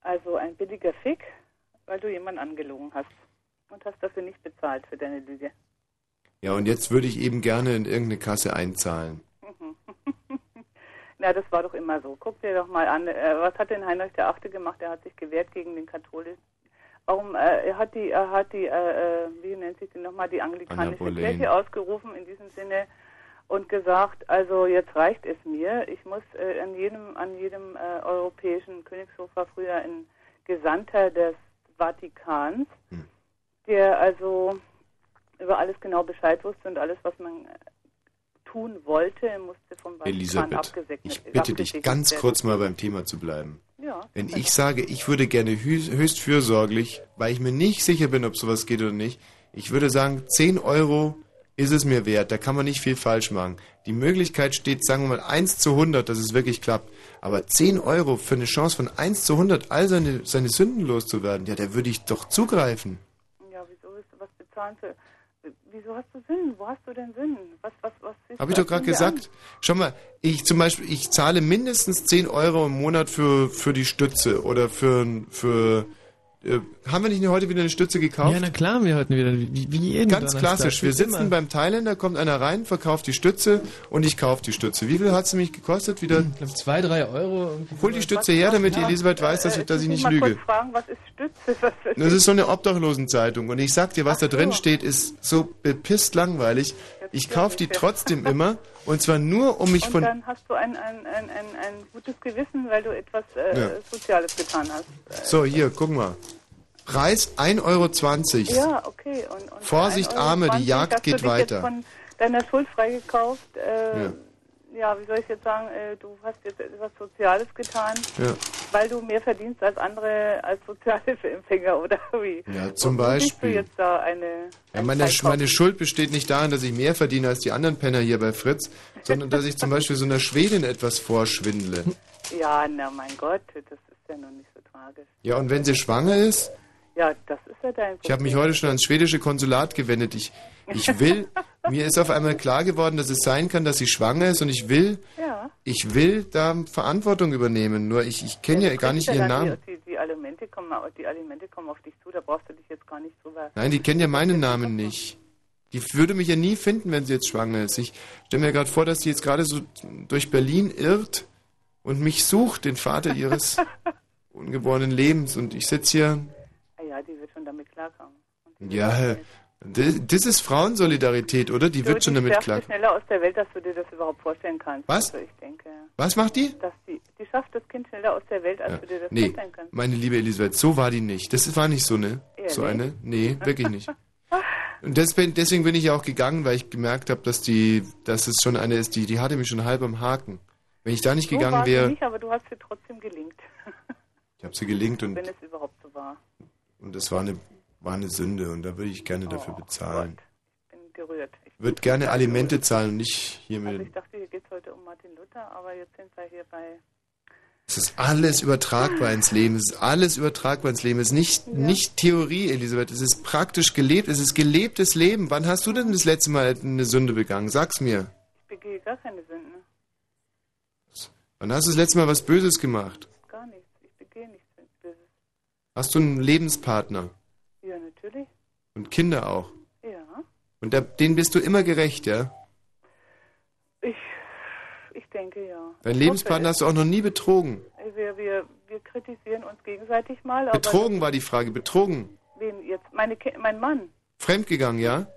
Also ein billiger Fick, weil du jemanden angelogen hast und hast dafür nicht bezahlt für deine Lüge. Ja, und jetzt würde ich eben gerne in irgendeine Kasse einzahlen. Na, das war doch immer so. Guck dir doch mal an, äh, was hat denn Heinrich der Achte gemacht? Er hat sich gewehrt gegen den katholischen. Warum? Äh, er hat die, er hat die, äh, äh, wie nennt sich die nochmal, die anglikanische. Kirche ausgerufen in diesem Sinne und gesagt, also jetzt reicht es mir. Ich muss äh, an jedem, an jedem äh, europäischen Königshof war früher ein Gesandter des Vatikans, Hm. der also über alles genau Bescheid wusste und alles, was man tun wollte, musste vom Vatikan Elisabeth, abgesegnet ich bitte dich ganz kurz mal beim Thema zu bleiben. Ja. Wenn ich sage, ich würde gerne höchst fürsorglich, weil ich mir nicht sicher bin, ob sowas geht oder nicht, ich würde sagen, 10 Euro ist es mir wert. Da kann man nicht viel falsch machen. Die Möglichkeit steht, sagen wir mal, 1 zu 100, dass es wirklich klappt. Aber 10 Euro für eine Chance von 1 zu 100, all seine, seine Sünden loszuwerden, ja, da würde ich doch zugreifen. Ja, wieso willst du was bezahlen für... Wieso hast du Sinn? Wo hast du denn Sinn? Was, was, was Habe ich doch gerade gesagt. Schau mal, ich zum Beispiel, ich zahle mindestens 10 Euro im Monat für, für die Stütze oder für, für äh, haben wir nicht heute wieder eine Stütze gekauft? Ja, na klar, wir hatten wieder, wie, wie jeden Ganz Donnerstag, klassisch. Wir sitzen immer. beim Thailänder, kommt einer rein, verkauft die Stütze und ich kaufe die Stütze. Wie viel hat sie mich gekostet? Wieder? Ich glaube zwei, drei Euro. Hol die Stütze her, damit die Elisabeth weiß, dass ich, dass ich nicht mal lüge. kurz fragen, was ist Stütze? Was ist Das ist so eine Obdachlosenzeitung und ich sag dir, was da drin steht, ist so bepisst langweilig. Ich kaufe die trotzdem immer und zwar nur, um mich und von... dann hast du ein, ein, ein, ein, ein gutes Gewissen, weil du etwas äh, Ja. Soziales getan hast. So, hier, guck mal. Preis 1,20 Euro. Ja, okay. Und, und Vorsicht, 1,20 Euro, Arme, die Jagd geht weiter. Jetzt von deiner Schuld freigekauft. Äh, Ja. Ja. wie soll ich jetzt sagen? Äh, du hast jetzt etwas Soziales getan, Ja. weil du mehr verdienst als andere, als Sozialhilfeempfänger oder wie? Ja, zum siehst Beispiel. du jetzt da eine... Ja, ein meine, meine Schuld besteht nicht darin, dass ich mehr verdiene als die anderen Penner hier bei Fritz, sondern dass ich zum Beispiel so einer Schwedin etwas vorschwindle. Ja, na mein Gott, das ist ja noch nicht so tragisch. Ja, und wenn sie schwanger ist, Ja, das ist ja dein ich habe mich heute schon ans schwedische Konsulat gewendet. Ich, ich will, mir ist auf einmal klar geworden, dass es sein kann, dass sie schwanger ist und ich will, Ja. ich will da Verantwortung übernehmen. Nur ich, ich kenne ja gar nicht Ja, ihren Namen. Die, die, die, Alimente kommen, die Alimente kommen auf dich zu, da brauchst du dich jetzt gar nicht drüber. Nein, die kennen ja meinen Namen nicht. Die würde mich ja nie finden, wenn sie jetzt schwanger ist. Ich stelle mir gerade vor, dass sie jetzt gerade so durch Berlin irrt und mich sucht, den Vater ihres ungeborenen Lebens. Und ich sitze hier, Ah ja, die wird schon damit klarkommen. ja, das, das ist Frauensolidarität, oder? Die So, wird schon die damit schafft klar. es schneller aus der Welt, dass du dir das überhaupt vorstellen kannst. Was? Also ich denke, Was macht die? dass die, die schafft das Kind schneller aus der Welt, als du dir das Nee, vorstellen kannst. meine liebe Elisabeth, so war die nicht. Das war nicht so eine. So Ehrlich? eine? Nee, wirklich nicht. Und deswegen, deswegen bin ich ja auch gegangen, weil ich gemerkt habe, dass die, dass es schon eine ist, die, die hatte mich schon halb am Haken. Wenn ich da nicht so gegangen wäre, nicht, aber du hast sie trotzdem gelingt, ich habe sie gelingt und, wenn es überhaupt so war. und das war eine, war eine Sünde und da würde ich gerne dafür Oh, bezahlen. Bin gerührt. Ich Ich würde gerne Alimente zahlen und nicht hier Also ich mit. dachte, hier geht es heute um Martin Luther, aber jetzt sind wir hier bei... Es ist alles übertragbar ins Leben. Es ist alles übertragbar ins Leben. Es ist nicht, nicht Theorie, Elisabeth. Es ist praktisch gelebt. Es ist gelebtes Leben. Wann hast du denn das letzte Mal eine Sünde begangen? Sag's mir. Ich begehe gar keine Sünden. Wann hast du das letzte Mal was Böses gemacht? Gar nichts. Ich begehe nichts Böses. Hast du einen Lebenspartner? Und Kinder auch? Ja. Und da, denen bist du immer gerecht, ja? Ich, ich denke ja. Dein Lebenspartner hast du auch noch nie betrogen. Wir, wir, wir kritisieren uns gegenseitig mal. Betrogen war die Frage. Betrogen. Wen jetzt? Meine, mein Mann? Fremdgegangen, ja?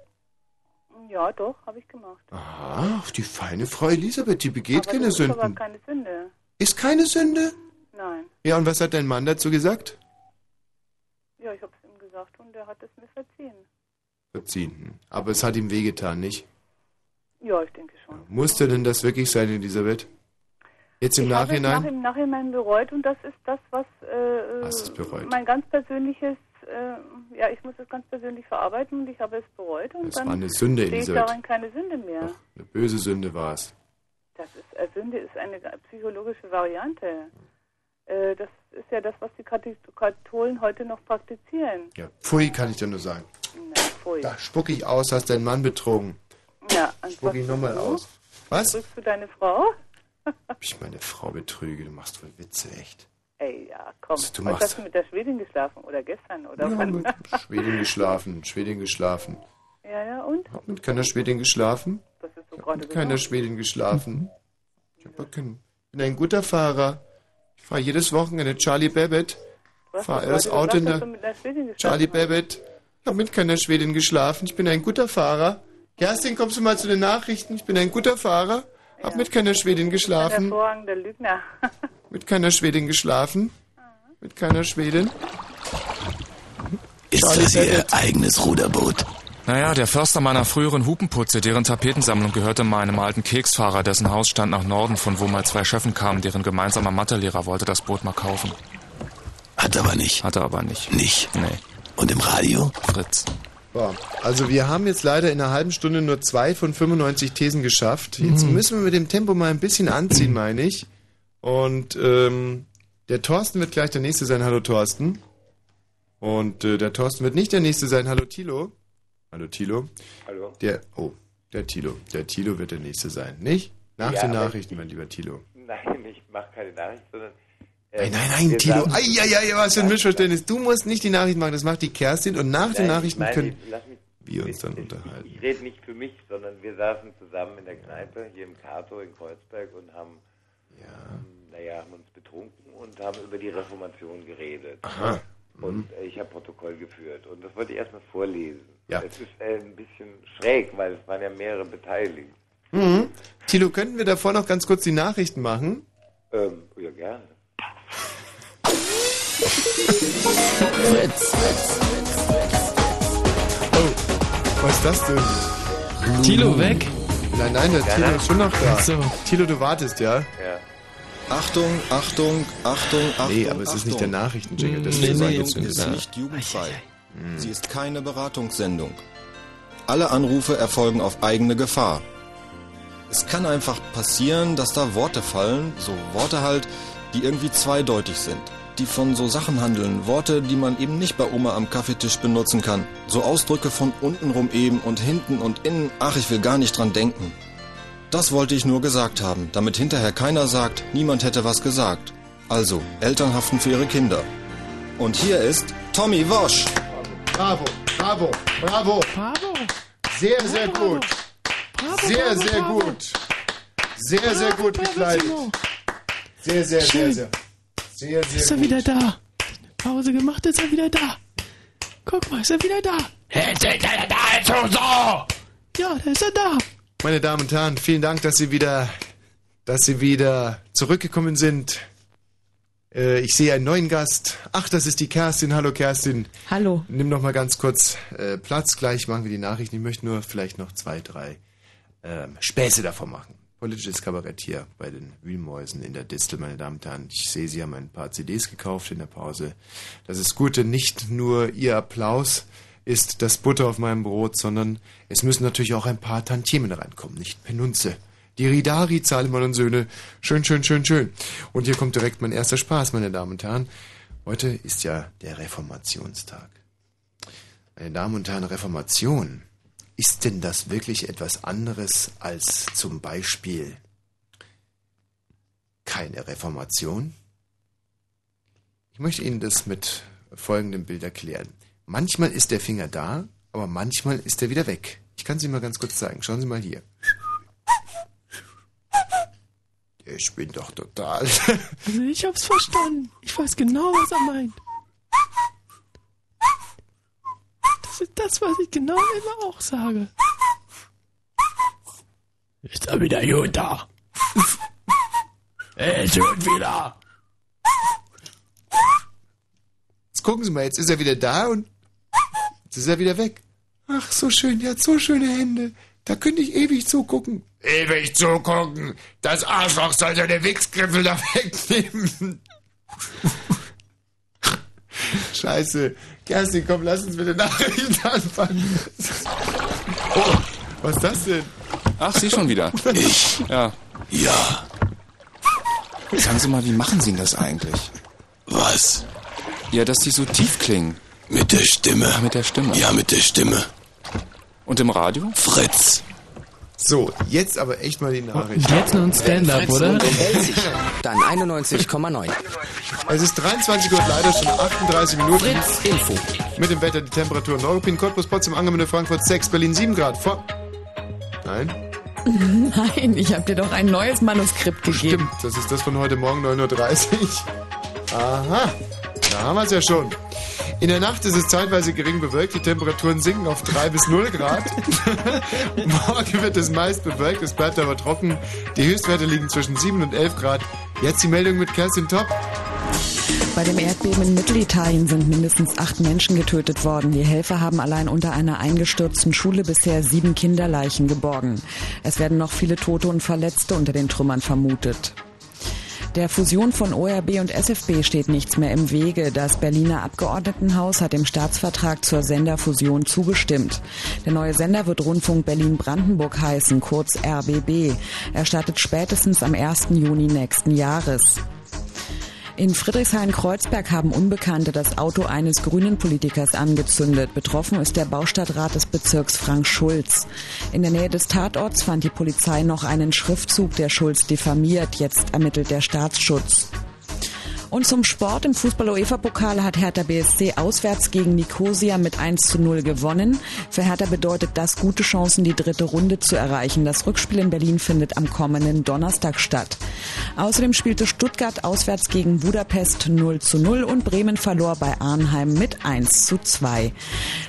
Ja, doch, habe ich gemacht. Ach, die feine Frau Elisabeth, die begeht aber keine das ist aber Sünden. keine Sünde. Ist keine Sünde? Nein. Ja, und was hat dein Mann dazu gesagt? Ja, ich habe es ihm gesagt und er hat es mir verziehen. Verziehen. Aber es hat ihm wehgetan, nicht? Ja, ich denke schon. Musste denn das wirklich sein, Elisabeth? Jetzt im ich habe es Nachhinein? nach, im Nachhinein bereut und das ist das, was äh, Hast es bereut? mein ganz persönliches, äh, ja, ich muss es ganz persönlich verarbeiten und ich habe es bereut und Das dann war eine Sünde, sehe ich darin keine Sünde mehr. Eine böse Sünde war es. Das ist, äh, Sünde ist eine psychologische Variante. Äh, das ist ja das, was die Katholen heute noch praktizieren. Ja, pfui, kann ich dir nur sagen. Na, pfui. Da spuck ich aus, hast deinen Mann betrogen. Ja, Spuck ich nochmal aus. Was? Drückst du deine Frau? Ob ich meine Frau betrüge? Du machst wohl Witze, echt. Ey, ja, komm. Was du machst. hast du mit der Schwedin geschlafen oder gestern oder Ja, wann? mit Schwedin geschlafen, Schwedin geschlafen. ja, ja, und? Hab mit keiner Schwedin geschlafen. Das ist so gerade Mit keiner. Schwedin geschlafen. Ich hab Ich bin ein guter Fahrer. Ich fahre jedes Wochenende Charlie Babbitt. Fahre das Auto in der... Charlie. Babbitt. Ich habe mit keiner Schwedin geschlafen. Ich bin ein guter Fahrer. Kerstin, kommst du mal zu den Nachrichten? Ich bin ein guter Fahrer. Hab mit keiner Schwedin Ein geschlafen. hervorragender Lügner. Mit keiner Schwedin geschlafen. Mit keiner Schwedin. Ist das Ihr eigenes Ruderboot? Naja, der Förster meiner früheren Hupenputze, deren Tapetensammlung gehörte meinem alten Keksfahrer, dessen Haus stand nach Norden, von wo mal zwei Chefen kamen, deren gemeinsamer Mathelehrer wollte das Boot mal kaufen. Hat aber nicht. Hat er aber nicht. Nicht? Nee. Und im Radio? Fritz. Boah, also wir haben jetzt leider in einer halben Stunde nur zwei von 95 Thesen geschafft. Jetzt Mhm. müssen wir mit dem Tempo mal ein bisschen anziehen, meine ich. Und ähm, der Thorsten wird gleich der Nächste sein. Hallo Thorsten. Und äh, der Thorsten wird nicht der Nächste sein. Hallo Tilo. Hallo Tilo. Hallo. Der, oh, der Tilo. Der Tilo wird der Nächste sein. Nicht? Nach Ja, den Nachrichten, mein lieber Tilo. Nein, ich mache keine Nachricht, sondern. äh, Nein, nein, nein, Tilo. Eieiei, was für ein Missverständnis. Du musst nicht die Nachrichten machen, das macht die Kerstin. Und nach den Nein, Nachrichten nein, können ich- wir uns dann unterhalten. Ich rede nicht für mich, sondern wir saßen zusammen in der Kneipe hier im Kato in Kreuzberg und haben, ähm, naja, haben uns betrunken und haben über die Reformation geredet. Aha. Und äh, ich habe Protokoll geführt. Und das wollte ich erstmal vorlesen. Ja. Es ist äh, ein bisschen schräg, weil es waren ja mehrere beteiligt. Mhm. Tilo, könnten wir davor noch ganz kurz die Nachrichten machen? Ähm, ja, gerne. Fritz. Oh, was ist das denn? Tilo weg? Nein, nein, der Tilo ist schon noch da. So. Tilo, du wartest, ja? Ja. Achtung, Achtung, Achtung, Achtung. Nee, aber es ist nicht der Achtung. Nachrichtenjingle, das Sendung jetzt ist nicht jugendfrei. Sie ist keine Beratungssendung. Alle Anrufe erfolgen auf eigene Gefahr. Es kann einfach passieren, dass da Worte fallen, so Worte halt, die irgendwie zweideutig sind. Die von so Sachen handeln, Worte, die man eben nicht bei Oma am Kaffeetisch benutzen kann. So Ausdrücke von untenrum eben und hinten und innen, ach, ich will gar nicht dran denken. Das wollte ich nur gesagt haben, damit hinterher keiner sagt, niemand hätte was gesagt. Also, Eltern haften für ihre Kinder. Und hier ist Tommy Wosch. Bravo, bravo, bravo. Bravo. Sehr, sehr gut. Sehr, bravo, sehr bravo. gut. Sehr, sehr gut gekleidet. Sehr, sehr, sehr, Schön. sehr. Sehr, sehr Ist er gut. wieder da? Pause gemacht, ist er wieder da. Guck mal, ist er wieder da? Jetzt ist er da, jetzt so. Ja, da ist er da. Meine Damen und Herren, vielen Dank, dass Sie wieder, dass Sie wieder zurückgekommen sind. Äh, ich sehe einen neuen Gast. Ach, das ist die Kerstin. Hallo Kerstin. Hallo. Nimm noch mal ganz kurz äh, Platz. Gleich machen wir die Nachrichten. Ich möchte nur vielleicht noch zwei, drei ähm, Späße davon machen. Politisches Kabarett hier bei den Wühlmäusen in der Distel, meine Damen und Herren. Ich sehe, Sie haben ein paar CDs gekauft in der Pause. Das ist gut, denn nicht nur Ihr Applaus ist das Butter auf meinem Brot, sondern es müssen natürlich auch ein paar Tantiemen reinkommen, nicht Penunze. Die Ridari, Zahlemann und Söhne. Schön, schön, schön, schön. Und hier kommt direkt mein erster Spaß, meine Damen und Herren. Heute ist ja der Reformationstag. Meine Damen und Herren, Reformation. Ist denn das wirklich etwas anderes als zum Beispiel keine Reformation? Ich möchte Ihnen das mit folgendem Bild erklären. Manchmal ist der Finger da, aber manchmal ist er wieder weg. Ich kann es Ihnen mal ganz kurz zeigen. Schauen Sie mal hier. Ich bin doch total. Also ich hab's verstanden. Ich weiß genau, was er meint. Das ist das, was ich genau immer auch sage. Ist er wieder gut da? Er ist gut wieder. Jetzt gucken Sie mal, jetzt ist er wieder da und jetzt ist er wieder weg. Ach, so schön, der hat so schöne Hände. Da könnte ich ewig zugucken. Ewig zugucken. Das Arschloch soll seine Wichsgriffel da wegnehmen. Scheiße. Kerstin, komm, lass uns mit den Nachrichten anfangen. Oh, was ist das denn? Ach, Sie schon wieder. Ich? Ja. Ja. Sagen Sie mal, wie machen Sie denn das eigentlich? Was? Ja, dass die so tief klingen. Mit der Stimme. Mit der Stimme. Ja, mit der Stimme. Und im Radio? Fritz. So, jetzt aber echt mal die Nachrichten. Jetzt noch ein Stand-up, oder? Dann 91,9. Es ist 23 Uhr, leider schon 38 Minuten. Fritz Info. Mit dem Wetter, die Temperatur in Neuruppin, Cottbus, Potsdam, Angermünde, Frankfurt 6, Berlin 7 Grad. Vor Nein? Nein, ich habe dir doch ein neues Manuskript gegeben. Stimmt, das ist das von heute Morgen 9.30 Uhr. Aha, da haben wir es ja schon. In der Nacht ist es zeitweise gering bewölkt, die Temperaturen sinken auf 3 bis 0 Grad. Morgen wird es meist bewölkt, es bleibt aber trocken. Die Höchstwerte liegen zwischen 7 und 11 Grad. Jetzt die Meldung mit Kerstin Top. Bei dem Erdbeben in Mittelitalien sind mindestens acht Menschen getötet worden. Die Helfer haben allein unter einer eingestürzten Schule bisher sieben Kinderleichen geborgen. Es werden noch viele Tote und Verletzte unter den Trümmern vermutet. Der Fusion von ORB und SFB steht nichts mehr im Wege. Das Berliner Abgeordnetenhaus hat dem Staatsvertrag zur Senderfusion zugestimmt. Der neue Sender wird Rundfunk Berlin-Brandenburg heißen, kurz RBB. Er startet spätestens am 1. Juni nächsten Jahres. In Friedrichshain-Kreuzberg haben Unbekannte das Auto eines grünen Politikers angezündet. Betroffen ist der Baustadtrat des Bezirks Frank Schulz. In der Nähe des Tatorts fand die Polizei noch einen Schriftzug, der Schulz diffamiert. Jetzt ermittelt der Staatsschutz. Und zum Sport im Fußball-UEFA-Pokal hat Hertha BSC auswärts gegen Nicosia mit 1 zu 0 gewonnen. Für Hertha bedeutet das gute Chancen, die dritte Runde zu erreichen. Das Rückspiel in Berlin findet am kommenden Donnerstag statt. Außerdem spielte Stuttgart auswärts gegen Budapest 0 zu 0 und Bremen verlor bei Arnheim mit 1 zu 2.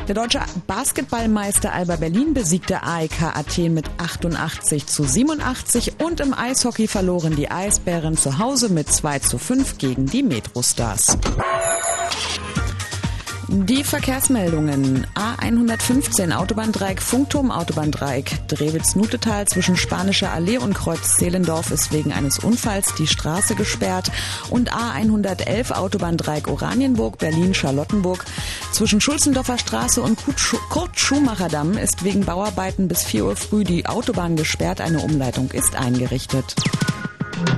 Der deutsche Basketballmeister Alba Berlin besiegte AEK Athen mit 88 zu 87 und im Eishockey verloren die Eisbären zu Hause mit 2 zu 5 gegen die Metrostars. Die Verkehrsmeldungen. A115 Autobahndreieck Funkturm Autobahndreieck Drewitz-Nutetal zwischen Spanischer Allee und Kreuz Zehlendorf ist wegen eines Unfalls die Straße gesperrt und A111 Autobahndreieck Oranienburg Berlin-Charlottenburg zwischen Schulzendorfer Straße und Kurt-Schumacher-Damm ist wegen Bauarbeiten bis 4 Uhr früh die Autobahn gesperrt. Eine Umleitung ist eingerichtet.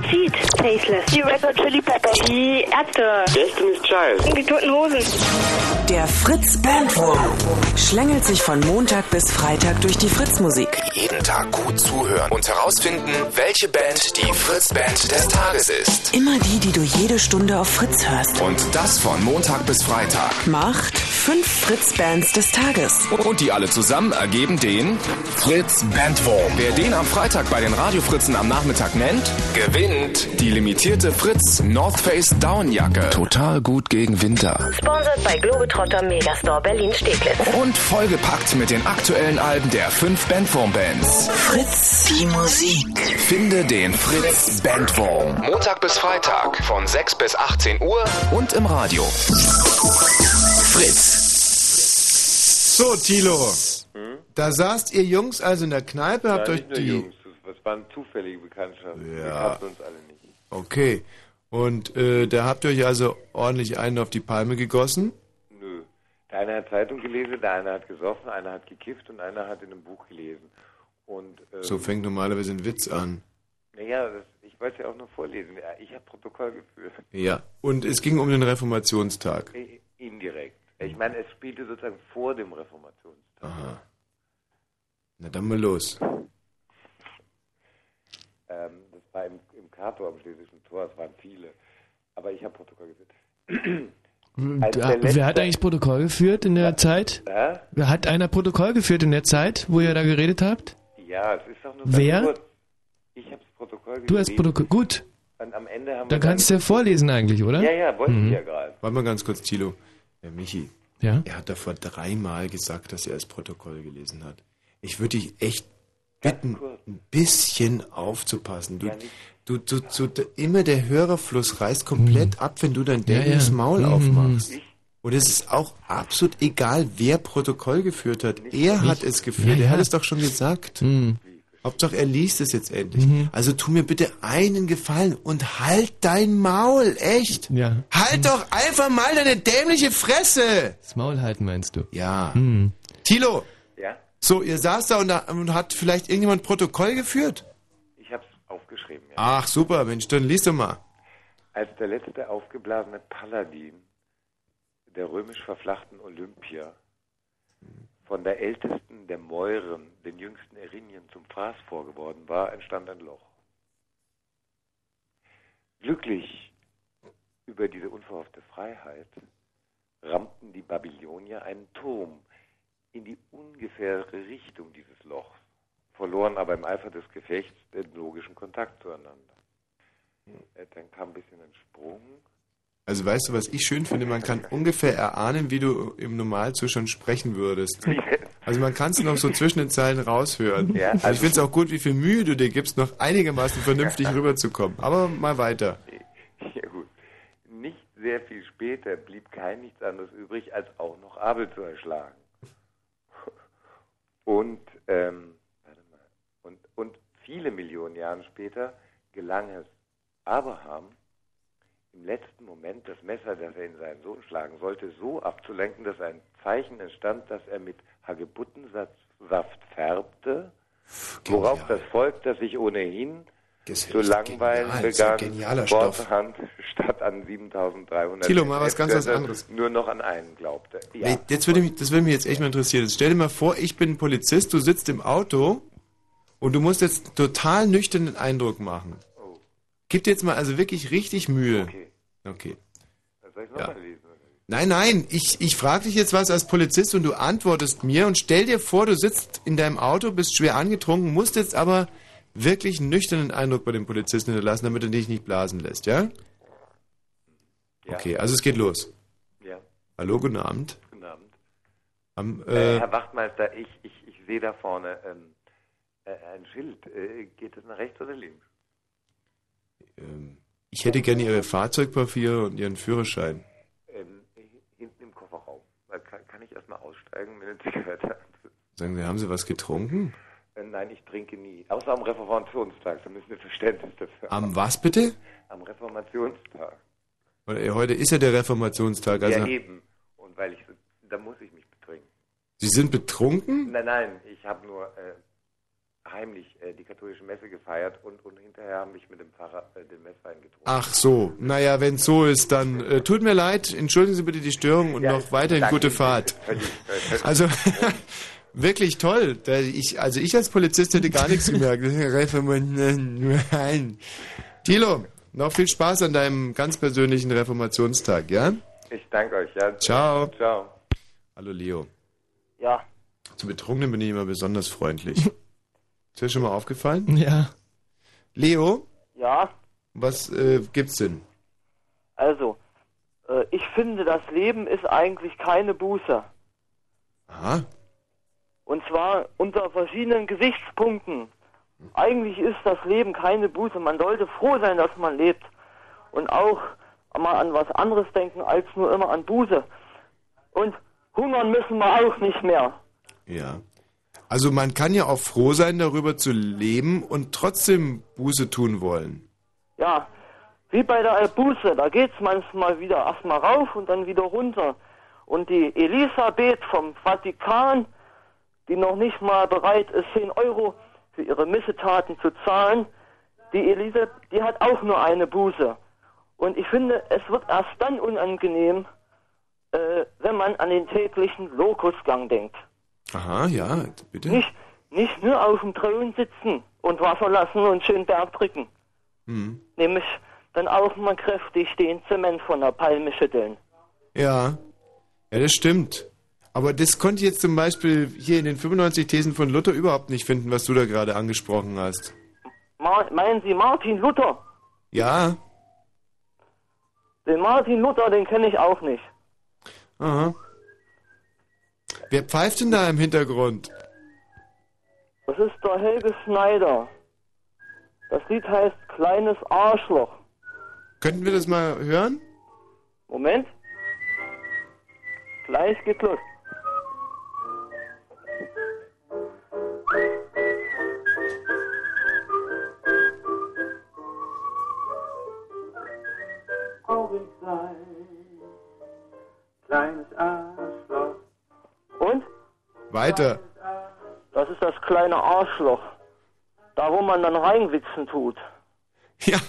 Seed, Tasteless. Die Red Hot Chili Peppers. Die Ärzte. Destiny's Child. Die Toten Hosen. Der Fritz Bandwurm schlängelt sich von Montag bis Freitag durch die Fritz-Musik. Jeden Tag gut zuhören und herausfinden, welche Band die Fritz-Band des Tages ist. Immer die, die du jede Stunde auf Fritz hörst. Und das von Montag bis Freitag. Macht fünf Fritz-Bands des Tages. Und die alle zusammen ergeben den Fritz Bandwurm. Wer den am Freitag bei den Radiofritzen am Nachmittag nennt, gewinnt die limitierte Fritz North Face Downjacke. Total gut gegen Winter. Sponsored bei Globetrotter Megastore Berlin Steglitz. Und vollgepackt mit den aktuellen Alben der fünf Bandwurm-Bands. Fritz, die Musik. Finde den Fritz Bandwurm. Montag bis Freitag von 6 bis 18 Uhr und im Radio. Fritz. So, Tilo. Da saßt ihr Jungs also in der Kneipe, habt ja, euch die... Das waren zufällige Bekanntschaften. Wir Ja. kannten uns alle nicht. Okay. Und äh, da habt ihr euch also ordentlich einen auf die Palme gegossen? Nö. Der eine hat Zeitung gelesen, der eine hat gesoffen, einer hat gekifft und einer hat in einem Buch gelesen. Und, ähm, So fängt normalerweise ein Witz an. Naja, das, ich wollte ja auch nur vorlesen. Ich habe Protokoll geführt. Ja. Und es ging um den Reformationstag. Indirekt. Ich meine, es spielte sozusagen vor dem Reformationstag. Aha. Na dann mal los. Ähm, das war im, im Kato am Schlesischen Tor, es waren viele. Aber ich habe Protokoll geführt. Als Da, der letzte- wer hat eigentlich Protokoll geführt in der Zeit? Hä? Wer hat einer Protokoll geführt in der Zeit, wo ihr da geredet habt? Ja, es ist doch nur Wer? ganz kurz. Ich habe das Protokoll Du hast. Protokoll. Gut, Und am Ende haben dann wir kannst du ja vorlesen eigentlich, oder? Ja, ja, wollte Mhm. ich ja gerade. Warte mal ganz kurz, Tilo. Ja, Michi. Ja? Er hat davor dreimal gesagt, dass er das Protokoll gelesen hat. Ich würde dich echt bitten, ein bisschen aufzupassen. Du, du, du, du, du, immer der Hörerfluss reißt komplett ab, wenn du dein Mhm. Ja, dämliches ja. Maul Mhm. aufmachst. Und es ist auch absolut egal, wer Protokoll geführt hat. Er hat es geführt. Ja, Er hat es doch schon gesagt. Mhm. Hauptsache, er liest es jetzt endlich. Mhm. Also tu mir bitte einen Gefallen und halt dein Maul, echt. Ja. Halt doch einfach mal deine dämliche Fresse. Das Maul halten meinst du? Ja. Mhm. Tilo. So, ihr saßt da und, da und hat vielleicht irgendjemand Protokoll geführt? Ich habe es aufgeschrieben, ja. Ach, super, Mensch, dann liest doch mal. Als der letzte aufgeblasene Paladin der römisch verflachten Olympia von der ältesten der Mäuren, den jüngsten Erinien, zum Fraß vorgeworden war, entstand ein Loch. Glücklich über diese unverhoffte Freiheit rammten die Babylonier einen Turm in die ungefähre Richtung dieses Lochs verloren aber im Eifer des Gefechts den logischen Kontakt zueinander. Äh, Dann kam ein bisschen ein Sprung. Also weißt du, was ich schön finde? Man kann ungefähr erahnen, wie du im Normalzustand sprechen würdest. Also man kann es noch so zwischen den Zeilen raushören. Ja, Und ich also- finde es auch gut, wie viel Mühe du dir gibst, noch einigermaßen vernünftig rüberzukommen. Aber mal weiter. Ja gut. Nicht sehr viel später blieb kein nichts anderes übrig, als auch noch Abel zu erschlagen. Und, ähm, mal, und, und viele Millionen Jahre später gelang es Abraham, im letzten Moment das Messer, das er in seinen Sohn schlagen sollte, so abzulenken, dass ein Zeichen entstand, das er mit Hagebuttensaft färbte, worauf das Volk, das sich ohnehin zu langweilen genial, begann, genialer Stoff. Kurzerhand statt an 7300 Thilo, mal was ganz was anderes. nur noch an einen glaubte. Ja. Nee, Jetzt würde mich, das würde mich jetzt echt mal interessieren. Jetzt stell dir mal vor, ich bin Polizist, du sitzt im Auto und du musst jetzt einen total nüchternen Eindruck machen. Gib dir jetzt mal also wirklich richtig Mühe. Okay. Okay. Soll ich Ja. nochmal lesen? Nein, nein, ich, ich frage dich jetzt was als Polizist und du antwortest mir und stell dir vor, du sitzt in deinem Auto, bist schwer angetrunken, musst jetzt aber wirklich einen nüchternen Eindruck bei dem Polizisten hinterlassen, damit er dich nicht blasen lässt, ja? Okay, also es geht los. Ja. Hallo, guten Abend. Guten Abend. Am, Äh, äh, Herr Wachtmeister, ich, ich, ich sehe da vorne ähm, äh, ein Schild. Äh, geht es nach rechts oder links? ähm, ich hätte gerne Ihre Fahrzeugpapiere und Ihren Führerschein. Ähm, hinten im Kofferraum. Da kann, kann ich erstmal aussteigen mit einer Zigarette? Sagen Sie, haben Sie was getrunken? Äh, nein, ich trinke nie. Außer am Reformationstag. Da müssen wir Verständnis dafür Am haben. was bitte? Am Reformationstag. Weil, Heute ist ja der Reformationstag. Also ja, eben. Und weil ich, so- da muss ich mich betrinken. Sie sind betrunken? Nein, nein, ich habe nur äh, heimlich äh, die katholische Messe gefeiert und, und hinterher habe ich mit dem Pfarrer äh, den Messwein getrunken. Ach so, naja, wenn es so ist, dann äh, tut mir leid, entschuldigen Sie bitte die Störung und Ja, noch weiterhin gute Ihnen. Fahrt. Völlig, völlig. Also wirklich toll. Ich, also ich als Polizist hätte gar nichts gemerkt. Nein. Thilo, noch viel Spaß an deinem ganz persönlichen Reformationstag, ja? Ich danke euch, ja. Ciao. Ciao. Hallo Leo. Ja. Zu Betrunkenen bin ich immer besonders freundlich. Ist dir schon mal aufgefallen? Ja. Leo, Ja, was äh, gibt's denn? also, äh, ich finde, das Leben ist eigentlich keine Buße. Aha. Und zwar unter verschiedenen Gesichtspunkten. Eigentlich ist das Leben keine Buße. Man sollte froh sein, dass man lebt. Und auch mal an was anderes denken, als nur immer an Buße. Und hungern müssen wir auch nicht mehr. Ja. Also man kann ja auch froh sein, darüber zu leben und trotzdem Buße tun wollen. Ja, wie bei der Buße, da geht's manchmal wieder erstmal rauf und dann wieder runter. Und die Elisabeth vom Vatikan, die noch nicht mal bereit ist, 10 Euro für ihre Missetaten zu zahlen, die Elise, die hat auch nur eine Buße. Und ich finde, es wird erst dann unangenehm, äh, wenn man an den täglichen Lokusgang denkt. Aha, ja, bitte. Nicht, nicht nur auf dem Thron sitzen und Wasser lassen und schön Berg drücken. Hm. Nämlich dann auch mal kräftig den Zement von der Palme schütteln. Ja. Ja, das stimmt. Aber das konnte ich jetzt zum Beispiel hier in den 95 Thesen von Luther überhaupt nicht finden, was du da gerade angesprochen hast. Ma meinen Sie Martin Luther? Ja. Den Martin Luther, den kenne ich auch nicht. Aha. Wer pfeift denn da im Hintergrund? Das ist der Helge Schneider. Das Lied heißt Kleines Arschloch. Könnten wir das mal hören? Moment. Gleich geht's los. Kleines Arschloch. Und? Weiter. Das ist das kleine Arschloch. Da, wo man dann reinwichsen tut. Ja,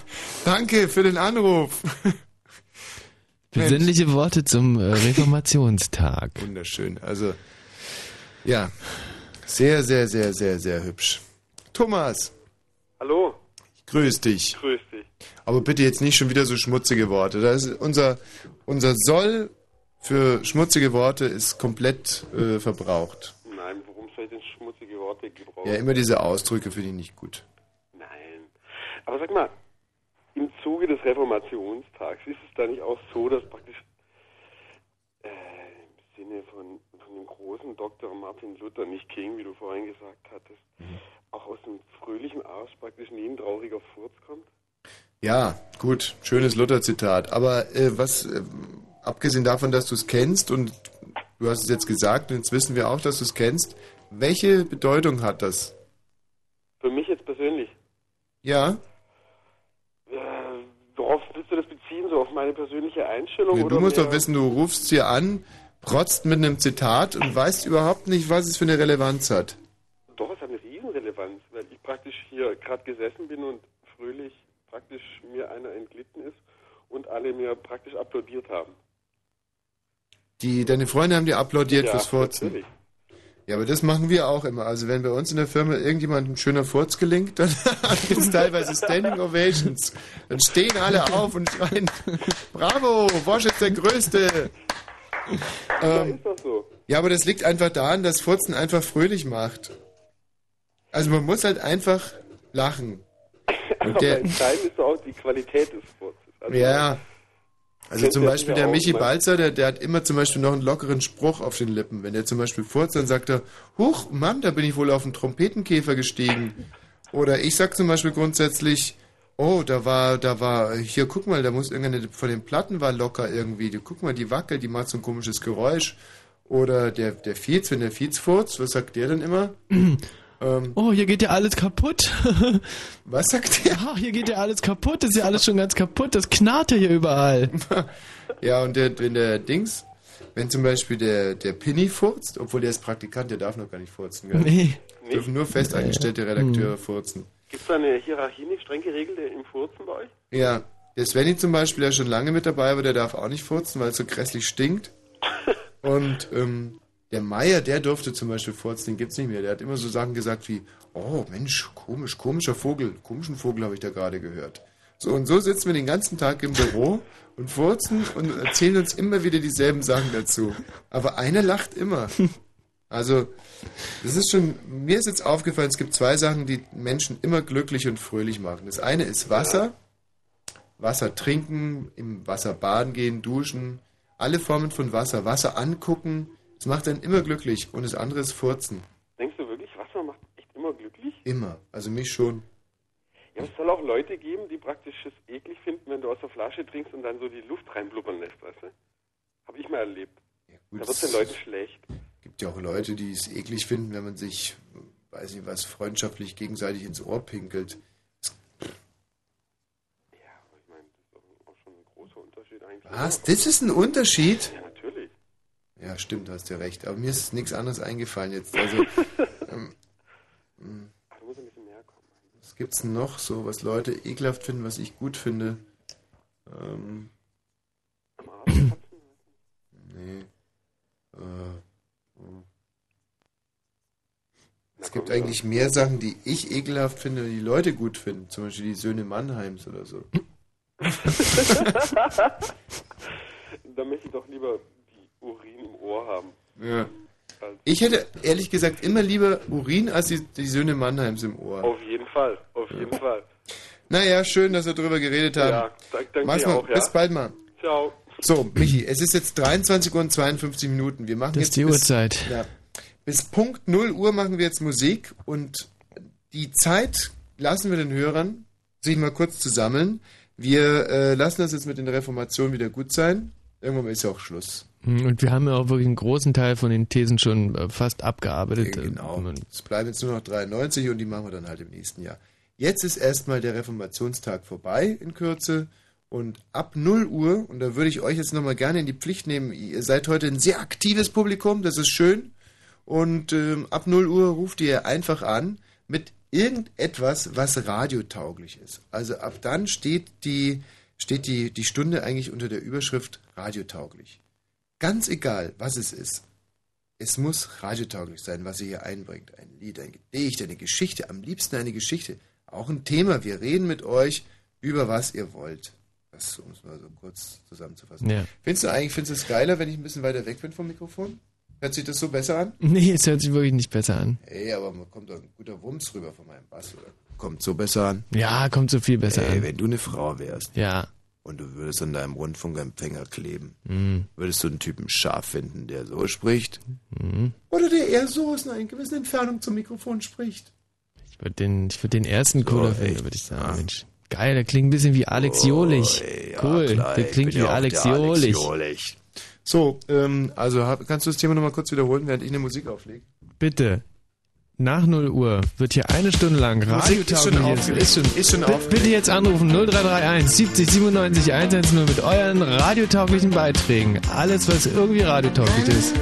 danke für den Anruf. Besinnliche Worte zum äh, Reformationstag. Wunderschön. Also, ja, sehr, sehr, sehr, sehr, sehr hübsch. Thomas, Hallo, grüß dich. grüß dich. Aber bitte jetzt nicht schon wieder so schmutzige Worte. Das ist unser, unser Soll für schmutzige Worte ist komplett äh, verbraucht. Nein, worum vielleicht ein schmutzige Worte gebraucht. Ja, immer diese Ausdrücke finde ich nicht gut. Nein. Aber sag mal, im Zuge des Reformationstags ist es da nicht auch so, dass praktisch äh, im Sinne von, von dem großen Dr. Martin Luther, nicht King, wie du vorhin gesagt hattest, auch aus dem fröhlichen Arsch praktisch nie ein trauriger Furz kommt? Ja, gut, schönes Luther-Zitat. Aber äh, was, äh, abgesehen davon, dass du es kennst und du hast es jetzt gesagt und jetzt wissen wir auch, dass du es kennst, welche Bedeutung hat das? Für mich jetzt persönlich. Ja, Äh, worauf willst du das beziehen? So auf meine persönliche Einstellung? du oder musst doch wissen, du rufst hier an, protzt mit einem Zitat und weißt überhaupt nicht, was es für eine Relevanz hat. Doch, es hat eine Riesenrelevanz, weil ich praktisch hier gerade gesessen bin und fröhlich praktisch mir einer entglitten ist und alle mir praktisch applaudiert haben. Die, deine Freunde haben dir applaudiert Ja, fürs Furzen. natürlich. Ja, aber das machen wir auch immer. Also wenn bei uns in der Firma irgendjemand ein schöner Furz gelingt, dann gibt es teilweise Standing Ovations. Dann stehen alle auf und schreien, bravo, Wosch ist der Größte. Ähm, ist doch so. ja, aber das liegt einfach daran, dass Furzen einfach fröhlich macht. Also man muss halt einfach lachen. Und Aber der, entscheidend ist auch die Qualität des Furzes. Also, ja, also zum Beispiel der Michi ne? Balzer, der, der hat immer zum Beispiel noch einen lockeren Spruch auf den Lippen. Wenn der zum Beispiel furzt, dann sagt er, Huch, Mann, da bin ich wohl auf einen Trompetenkäfer gestiegen. Oder ich sag zum Beispiel grundsätzlich, oh, da war, da war, hier, guck mal, da muss irgendeine von den Platten war locker irgendwie. Du guck mal, die wackelt, die macht so ein komisches Geräusch. Oder der, der Fietz, wenn der Fietz furzt, was sagt der denn immer? Ähm, Oh, hier geht ja alles kaputt. Was sagt der? Ach, hier geht ja alles kaputt. Das ist ja alles schon ganz kaputt. Das knarrt ja hier überall. Ja, und der, wenn der Dings, wenn zum Beispiel der, der Pinny furzt, obwohl der ist Praktikant, der darf noch gar nicht furzen, gell? Nee. Dürfen nur fest eingestellte Redakteure furzen. Gibt es da eine Hierarchie nicht streng geregelte im Furzen bei euch? Ja, der Svenny zum Beispiel, der schon lange mit dabei war, der darf auch nicht furzen, weil es so grässlich stinkt. Und ähm, der Meier, der durfte zum Beispiel furzen, den gibt's nicht mehr. Der hat immer so Sachen gesagt wie, oh Mensch, komisch, komischer Vogel, komischen Vogel habe ich da gerade gehört. So, und so sitzen wir den ganzen Tag im Büro und furzen und erzählen uns immer wieder dieselben Sachen dazu. Aber einer lacht immer. Also, das ist schon, mir ist jetzt aufgefallen, es gibt zwei Sachen, die Menschen immer glücklich und fröhlich machen. Das eine ist Wasser, Wasser trinken, im Wasser baden gehen, duschen, alle Formen von Wasser, Wasser angucken, macht einen immer glücklich. Und das andere ist Furzen. Denkst du wirklich, Wasser macht echt immer glücklich? Immer. Also mich schon. Ja, aber es soll auch Leute geben, die praktisch es eklig finden, wenn du aus der Flasche trinkst und dann so die Luft reinblubbern lässt, weißt du? Hab ich mal erlebt. gut, da wird den Leuten schlecht. gibt ja auch Leute, die es eklig finden, wenn man sich, weiß ich was, freundschaftlich gegenseitig ins Ohr pinkelt. Großer Unterschied eigentlich. Was? Das ist ein Unterschied? Ja. Ja, stimmt, hast ja recht. Aber mir ist nichts anderes eingefallen jetzt. Also, ähm, mh, Da muss ein bisschen mehr kommen. was gibt's denn noch so, was Leute ekelhaft finden, was ich gut finde? Ähm, nee. Äh, hm. es gibt eigentlich mehr Sachen, die ich ekelhaft finde, die Leute gut finden. Zum Beispiel die Söhne Mannheims oder so. da möchte ich doch lieber Urin im Ohr haben. Ja. Ich hätte ehrlich gesagt immer lieber Urin als die, die Söhne Mannheims im Ohr. Auf jeden Fall, auf jeden Fall. Naja, schön, dass wir darüber geredet haben. Ja, dank- danke Mach's mal. auch, ja. Bis bald mal. Ciao. So, Michi, es ist jetzt 23 Uhr und 52 Minuten. Wir machen Das jetzt ist die bis, Uhrzeit. Ja, bis Punkt 0 Uhr machen wir jetzt Musik und die Zeit lassen wir den Hörern, sich mal kurz zu sammeln. Wir äh, lassen das jetzt mit den Reformationen wieder gut sein. Irgendwann ist ja auch Schluss. Hm, Und wir haben ja auch wirklich einen großen Teil von den Thesen schon äh, fast abgearbeitet. Genau. Es bleiben jetzt nur noch 93 und die machen wir dann halt im nächsten Jahr. Jetzt ist erstmal der Reformationstag vorbei in Kürze und ab 0 Uhr, und da würde ich euch jetzt nochmal gerne in die Pflicht nehmen, ihr seid heute ein sehr aktives Publikum, das ist schön. Und ähm, ab 0 Uhr ruft ihr einfach an mit irgendetwas, was radiotauglich ist. Also ab dann steht die, steht die, die Stunde eigentlich unter der Überschrift radiotauglich. Ganz egal, was es ist. Es muss radiotauglich sein, was ihr hier einbringt. Ein Lied, ein Gedicht, eine Geschichte, am liebsten eine Geschichte. Auch ein Thema. Wir reden mit euch über was ihr wollt. Das, um es mal so kurz zusammenzufassen. Ja. Findest du eigentlich, findest du es geiler, wenn ich ein bisschen weiter weg bin vom Mikrofon? Hört sich das so besser an? Nee, es hört sich wirklich nicht besser an. Ey, aber man kommt ein guter Wumms rüber von meinem Bass, oder? Kommt so besser an. Ja, kommt so viel besser Ey, an. wenn du eine Frau wärst. Ja und du würdest an deinem Rundfunkempfänger kleben, mhm. würdest du einen Typen scharf finden, der so spricht? Mhm. Oder der eher so aus einer gewissen Entfernung zum Mikrofon spricht? Ich würde den, würd den ersten cooler finden, würde ich sagen. Ja. Mensch, geil, der klingt ein bisschen wie Alex oh, Jolich. Ja, cool, klar, der klingt wie Alex, Alex Jolich. Jolich. So, ähm, also hab, kannst du das Thema nochmal kurz wiederholen, während ich eine Musik auflege? Bitte. Nach 0 Uhr wird hier eine Stunde lang Radio ist schon, ist schon, ist schon bitte, bitte jetzt anrufen 0331 70 97 110 mit euren radiotauglichen Beiträgen. Alles, was irgendwie radiotauglich ist.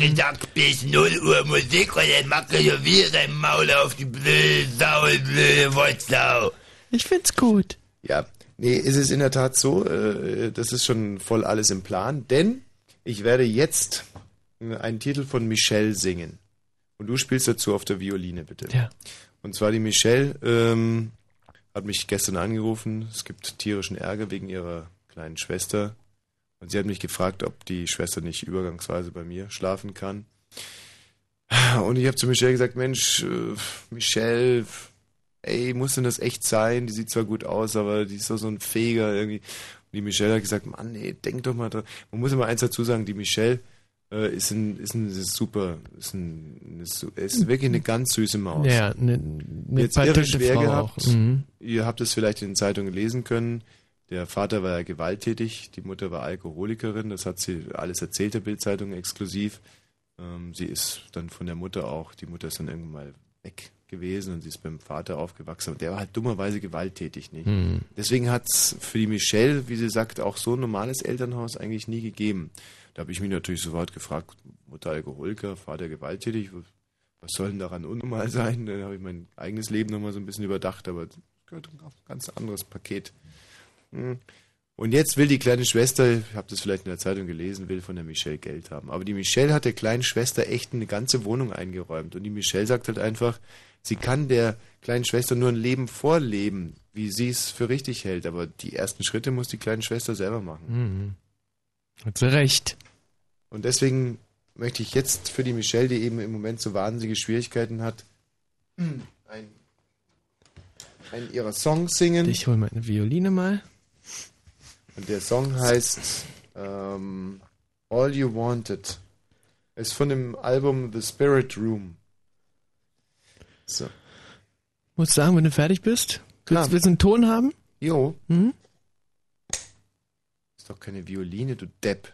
gesagt, bis 0 Uhr Musik und dann macht er so wieder sein Maul auf die blöde Sau, blöde Wollsau. Ich find's gut. Ja, nee, ist es in der Tat so, äh, das ist schon voll alles im Plan, denn ich werde jetzt äh, einen Titel von Michelle singen. Und du spielst dazu auf der Violine, bitte. Ja. Und zwar die Michelle ähm, hat mich gestern angerufen. Es gibt tierischen Ärger wegen ihrer kleinen Schwester. Und sie hat mich gefragt, ob die Schwester nicht übergangsweise bei mir schlafen kann. Und ich habe zu Michelle gesagt, Mensch, äh, Michelle, ey, muss denn das echt sein? Die sieht zwar gut aus, aber die ist doch so ein Feger irgendwie. Und die Michelle hat gesagt, Mann, ey, denk doch mal dran. Man muss immer eins dazu sagen, die Michelle äh, ist, ein, ist, ein, super, ist, ein, ist, ist wirklich eine ganz süße Maus. Ja, eine, eine Jetzt irre schwer Frau gehabt. Mhm. Ihr habt es vielleicht in den Zeitungen lesen können. Der Vater war ja gewalttätig, die Mutter war Alkoholikerin, das hat sie alles erzählt, der Bildzeitung exklusiv. Ähm, sie ist dann von der Mutter auch, die Mutter ist dann irgendwann mal weg gewesen und sie ist beim Vater aufgewachsen. Und der war halt dummerweise gewalttätig, nicht? Mhm. Deswegen hat es für die Michelle, wie sie sagt, auch so ein normales Elternhaus eigentlich nie gegeben. Da habe ich mich natürlich sofort gefragt, Mutter Alkoholiker, Vater gewalttätig, was soll denn daran unnormal sein? Dann habe ich mein eigenes Leben nochmal so ein bisschen überdacht, aber das gehört auf ein ganz anderes Paket. Hm. Und jetzt will die kleine Schwester, ich habe das vielleicht in der Zeitung gelesen, will von der Michelle Geld haben. Aber die Michelle hat der kleinen Schwester echt eine ganze Wohnung eingeräumt. Und die Michelle sagt halt einfach, sie kann der kleinen Schwester nur ein Leben vorleben, wie sie es für richtig hält. Aber die ersten Schritte muss die kleine Schwester selber machen. Mhm. Hat sie recht. Und deswegen möchte ich jetzt für die Michelle, die eben im Moment so wahnsinnige Schwierigkeiten hat, ein, einen ihrer Songs singen. Ich hole meine Violine mal. Und der Song heißt ähm, All You Wanted. Ist von dem Album The Spirit Room. So. Muss sagen, wenn du fertig bist. Klar. Willst, willst du einen Ton haben? Jo. Mhm. Ist doch keine Violine, du Depp.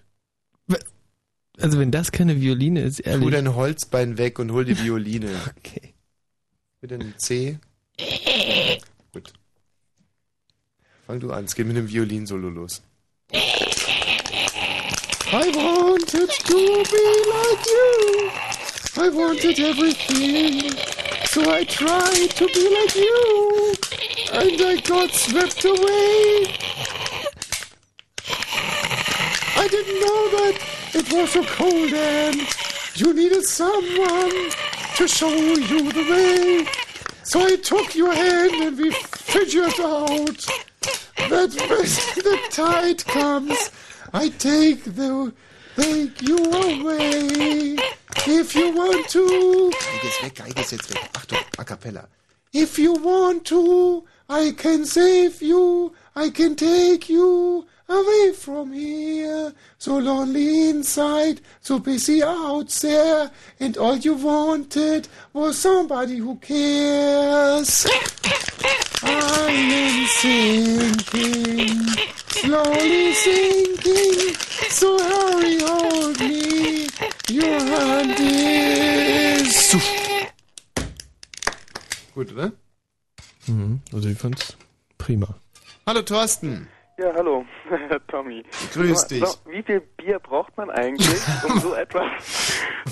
Also wenn das keine Violine ist, Tu ehrlich. dein Holzbein weg und hol die Violine. Okay. Bitte ein C. Fang du an, es geht mit dem Violinsolo los. I wanted to be like you. I wanted everything. So I tried to be like you. And I got swept away. I didn't know that it was so cold and you needed someone to show you the way. So I took your hand and we figured out that when the tide comes, I take the take you away. If you want to. Geige ist weg, Geige ist jetzt weg. Achtung, a cappella. If you want to, I can save you. I can take you away from here. So lonely inside, so busy out there. And all you wanted was somebody who cares. I am sinking, slowly sinking. So hurry, hold me. Your hand is. Gut, oder? Mhm. Also ich fand's prima. Hallo Thorsten. Ja, hallo, Tommy. Grüß So, dich. So, wie viel Bier braucht man eigentlich, um so etwas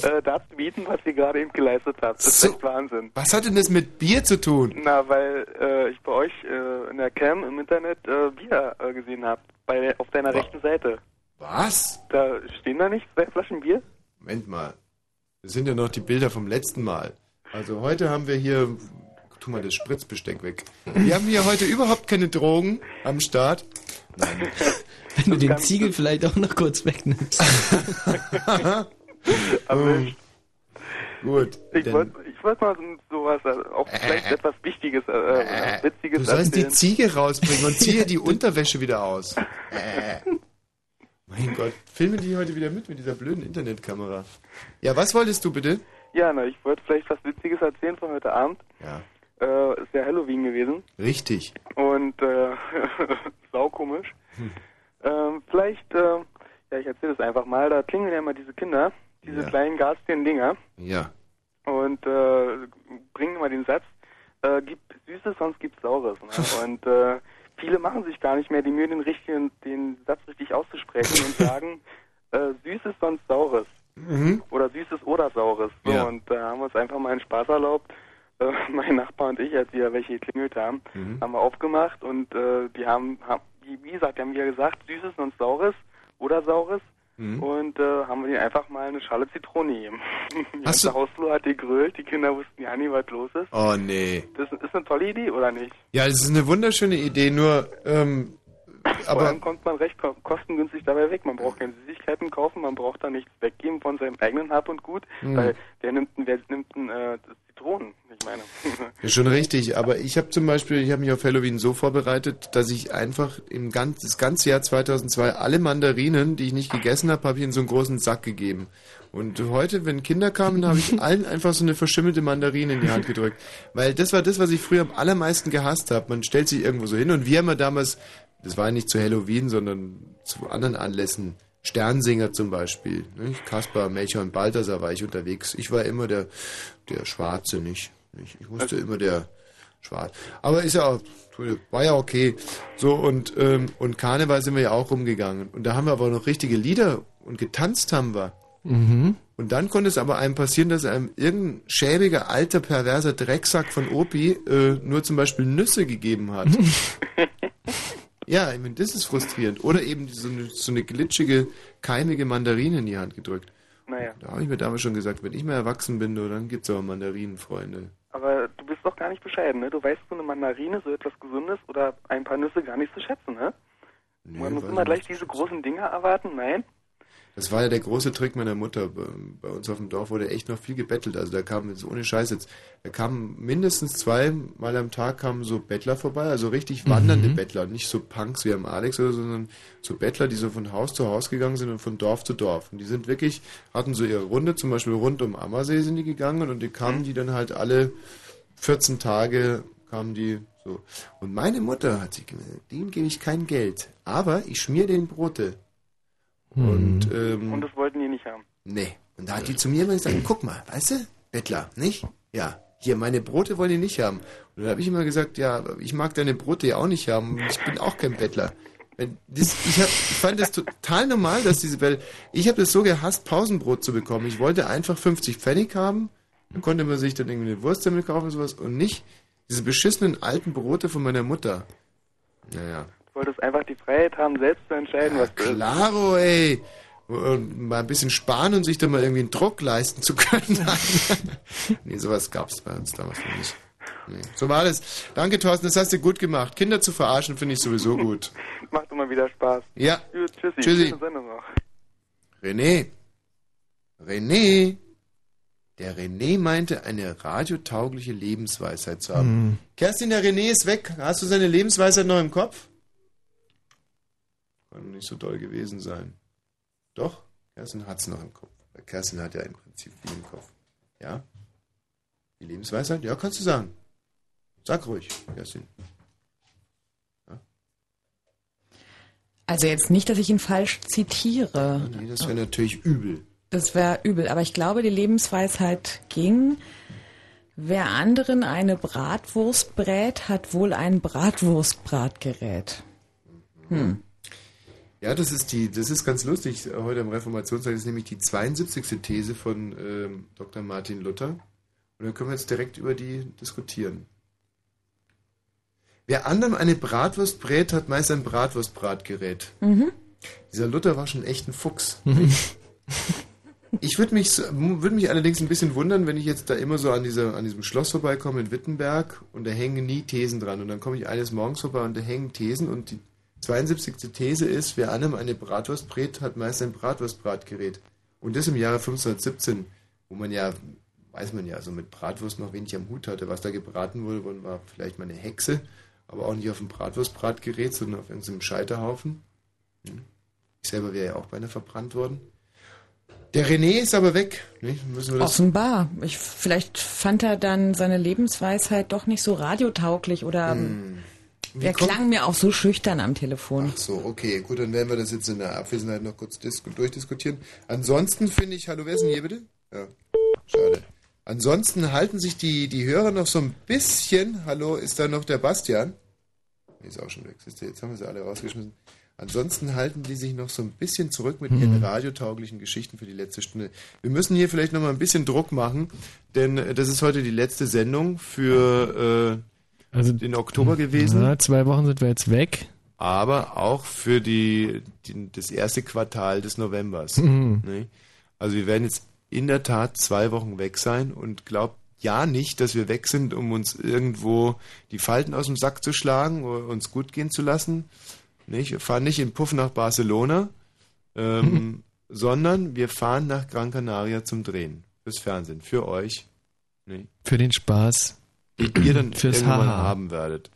äh, darzubieten, was ihr gerade eben geleistet habt? Das ist So. echt Wahnsinn. Was hat denn das mit Bier zu tun? Na, weil äh, ich bei euch äh, in der Cam im Internet äh, Bier äh, gesehen habe, bei auf deiner rechten Seite. Was? Da stehen da nicht zwei Flaschen Bier? Moment mal. Das sind ja noch die Bilder vom letzten Mal. Also heute haben wir hier. Tu mal das Spritzbesteck weg. Wir haben hier heute überhaupt keine Drogen am Start. Nein. Wenn du den Ziegel vielleicht auch noch kurz wegnimmst. Oh. Gut. Ich wollte wollt mal so sowas, äh, auch vielleicht etwas Wichtiges, äh, äh, Witziges Du sollst die. Ziege rausbringen und ziehe die Unterwäsche wieder aus. Äh. Mein Gott, filme die heute wieder mit mit dieser blöden Internetkamera. Ja, was wolltest du bitte? Ja, na, ich wollte vielleicht was Witziges erzählen von heute Abend. Ja. Äh, ist ja Halloween gewesen. Richtig. Und äh, saukomisch. Hm. Ähm, vielleicht, äh, ja, ich erzähle es einfach mal, da klingeln ja immer diese Kinder, diese Ja. kleinen garstigen Dinger Ja. und äh, bringen immer den Satz, äh, gib Süßes, sonst gibt's Saures. Ne? und äh, viele machen sich gar nicht mehr die Mühe, den, richtigen, den Satz richtig auszusprechen und sagen, äh, Süßes, sonst Saures. Mhm. Oder Süßes oder Saures. So, Ja. Und da haben wir uns einfach mal einen Spaß erlaubt. Äh, mein Nachbar und ich, als wir welche geklingelt haben, Mhm. haben wir aufgemacht und äh, die haben, haben wie, gesagt, die haben wieder gesagt, Süßes und Saures oder Saures. Mhm. Und äh, haben wir denen einfach mal eine Schale Zitrone gegeben. Die ganze Hausflur hat gegrölt, die Kinder wussten ja nie, was los ist. Oh nee. Das ist eine tolle Idee, oder nicht? Ja, das ist eine wunderschöne Idee, nur ähm, Vor aber allem kommt man recht ko- kostengünstig dabei weg. Man braucht keine Süßigkeiten kaufen, man braucht da nichts weggeben von seinem eigenen Hab und Gut, Hm. weil wer nimmt, denn- wer nimmt äh, Zitronen? Ich meine. Ja, schon richtig, aber ich habe zum Beispiel, ich habe mich auf Halloween so vorbereitet, dass ich einfach im ganz, das ganze Jahr 2002 alle Mandarinen, die ich nicht gegessen habe, habe ich in so einen großen Sack gegeben. Und heute, wenn Kinder kamen, habe ich allen einfach so eine verschimmelte Mandarine in die Hand gedrückt. Weil das war das, was ich früher am allermeisten gehasst habe. Man stellt sich irgendwo so hin und wir haben ja damals, das war nicht zu Halloween, sondern zu anderen Anlässen, Sternsinger zum Beispiel. Nicht? Kaspar, Melchior und Balthasar war ich unterwegs. Ich war immer der, der Schwarze, nicht? nicht? Ich musste immer der Schwarz. Aber ist ja auch, war ja okay. So, und, ähm, und Karneval sind wir ja auch rumgegangen. Und da haben wir aber noch richtige Lieder und getanzt haben wir. Mhm. Und dann konnte es aber einem passieren, dass einem irgendein schäbiger, alter, perverser Drecksack von Opi äh, nur zum Beispiel Nüsse gegeben hat. ja, ich meine, das ist frustrierend. Oder eben so eine, so eine glitschige, keimige Mandarine in die Hand gedrückt. Naja, Da habe ich mir damals schon gesagt, wenn ich mal erwachsen bin, dann gibt's aber Mandarinen, Freunde. aber du bist doch gar nicht bescheiden, ne? Du weißt so eine Mandarine, so etwas Gesundes oder ein paar Nüsse gar nicht zu schätzen, ne? Man muss immer ich gleich diese großen Dinger erwarten, nein? Das war ja der große Trick meiner Mutter. Bei, uns auf dem Dorf wurde echt noch viel gebettelt. Also da kamen, jetzt ohne Scheiß jetzt, da kamen mindestens zweimal am Tag kamen so Bettler vorbei, also richtig wandernde Mhm. Bettler. Nicht so Punks wie am Alex oder so, sondern so Bettler, die so von Haus zu Haus gegangen sind und von Dorf zu Dorf. Und die sind wirklich, hatten so ihre Runde, zum Beispiel rund um Ammersee sind die gegangen und die kamen die dann halt alle 14 Tage kamen die so. Und meine Mutter hat sich gesagt, dem gebe ich kein Geld. Aber ich schmier den Brote. Und, ähm, Und das wollten die nicht haben. Nee. Und da hat die zu mir immer gesagt, guck mal, weißt du, Bettler, nicht? Ja, hier, meine Brote wollen die nicht haben. Und dann habe ich immer gesagt, ja, ich mag deine Brote ja auch nicht haben. Ich bin auch kein Bettler. Das, ich, hab, ich fand das total normal, dass diese Bettler... Ich habe das so gehasst, Pausenbrot zu bekommen. Ich wollte einfach 50 Pfennig haben. Dann konnte man sich dann irgendwie eine Wurst damit kaufen und sowas. Und nicht diese beschissenen alten Brote von meiner Mutter. Naja. Du wolltest einfach die Freiheit haben, selbst zu entscheiden, was du. Klaro, ey. Und mal ein bisschen sparen und sich dann mal irgendwie einen Druck leisten zu können. nee, sowas gab's bei uns damals noch nicht. Nee. So war das. Danke, Thorsten, das hast du gut gemacht. Kinder zu verarschen finde ich sowieso gut. Macht immer wieder Spaß. Ja. Gut, tschüssi. Tschüssi. Schöne Sendung noch. René. René. Der René meinte, eine radiotaugliche Lebensweisheit zu haben. Mhm. Kerstin, der René ist weg. Hast du seine Lebensweisheit noch im Kopf? Kann nicht so doll gewesen sein. Doch, Kerstin hat's noch im Kopf. Kerstin hat ja im Prinzip viel im Kopf. Ja? Die Lebensweisheit? Ja, kannst du sagen. Sag ruhig, Kerstin. Also jetzt nicht, dass ich ihn falsch zitiere. Nee, das wäre natürlich übel. Das wäre übel. Aber ich glaube, die Lebensweisheit ging, wer anderen eine Bratwurst brät, hat wohl ein Bratwurstbratgerät. Hm. Ja, das ist die, das ist ganz lustig. Heute am Reformationstag ist nämlich die 72. These von ähm, Dr. Martin Luther. Und dann können wir jetzt direkt über die diskutieren. Wer anderem eine Bratwurst brät, hat meist ein Bratwurstbratgerät. Mhm. Dieser Luther war schon echt ein Fuchs. Ich würde mich, würde mich allerdings ein bisschen wundern, wenn ich jetzt da immer so an, dieser, an diesem Schloss vorbeikomme in Wittenberg und da hängen nie Thesen dran. Und dann komme ich eines Morgens vorbei und da hängen Thesen und die 72. These ist, wer anderem eine Bratwurst brät, hat meist ein Bratwurstbratgerät. Und das im Jahre 1517, wo man ja, weiß man ja, so mit Bratwurst noch wenig am Hut hatte. Was da gebraten wurde, war vielleicht mal eine Hexe, aber auch nicht auf dem Bratwurstbratgerät, sondern auf irgendeinem Scheiterhaufen. Hm. Ich selber wäre ja auch beinahe verbrannt worden. Der René ist aber weg. Das Offenbar. Ich, vielleicht fand er dann seine Lebensweisheit doch nicht so radiotauglich oder Hm. Er kommt- klang mir auch so schüchtern am Telefon. Ach so, okay, gut, dann werden wir das jetzt in der Abwesenheit noch kurz dis- durchdiskutieren. Ansonsten finde ich, hallo, wer ist denn hier bitte? Ja, schade. Ansonsten halten sich die, die Hörer noch so ein bisschen, hallo, ist da noch der Bastian? Nee, ist auch schon weg, jetzt haben wir sie alle rausgeschmissen. Ansonsten halten die sich noch so ein bisschen zurück mit ihren Mhm. radiotauglichen Geschichten für die letzte Stunde. Wir müssen hier vielleicht noch mal ein bisschen Druck machen, denn äh, das ist heute die letzte Sendung für äh, Also, den Oktober gewesen Ja, zwei Wochen sind wir jetzt weg. aber auch für die, die, das erste Quartal des Novembers. Mhm. Ne? Also wir werden jetzt in der Tat zwei Wochen weg sein und glaubt ja nicht, dass wir weg sind, um uns irgendwo die Falten aus dem Sack zu schlagen oder uns gut gehen zu lassen. Nicht? Wir fahren nicht in Puff nach Barcelona, ähm, sondern wir fahren nach Gran Canaria zum Drehen. Fürs Fernsehen, für euch. Nicht? Für den Spaß. Den ihr dann Fürs irgendwann Haha. haben werdet.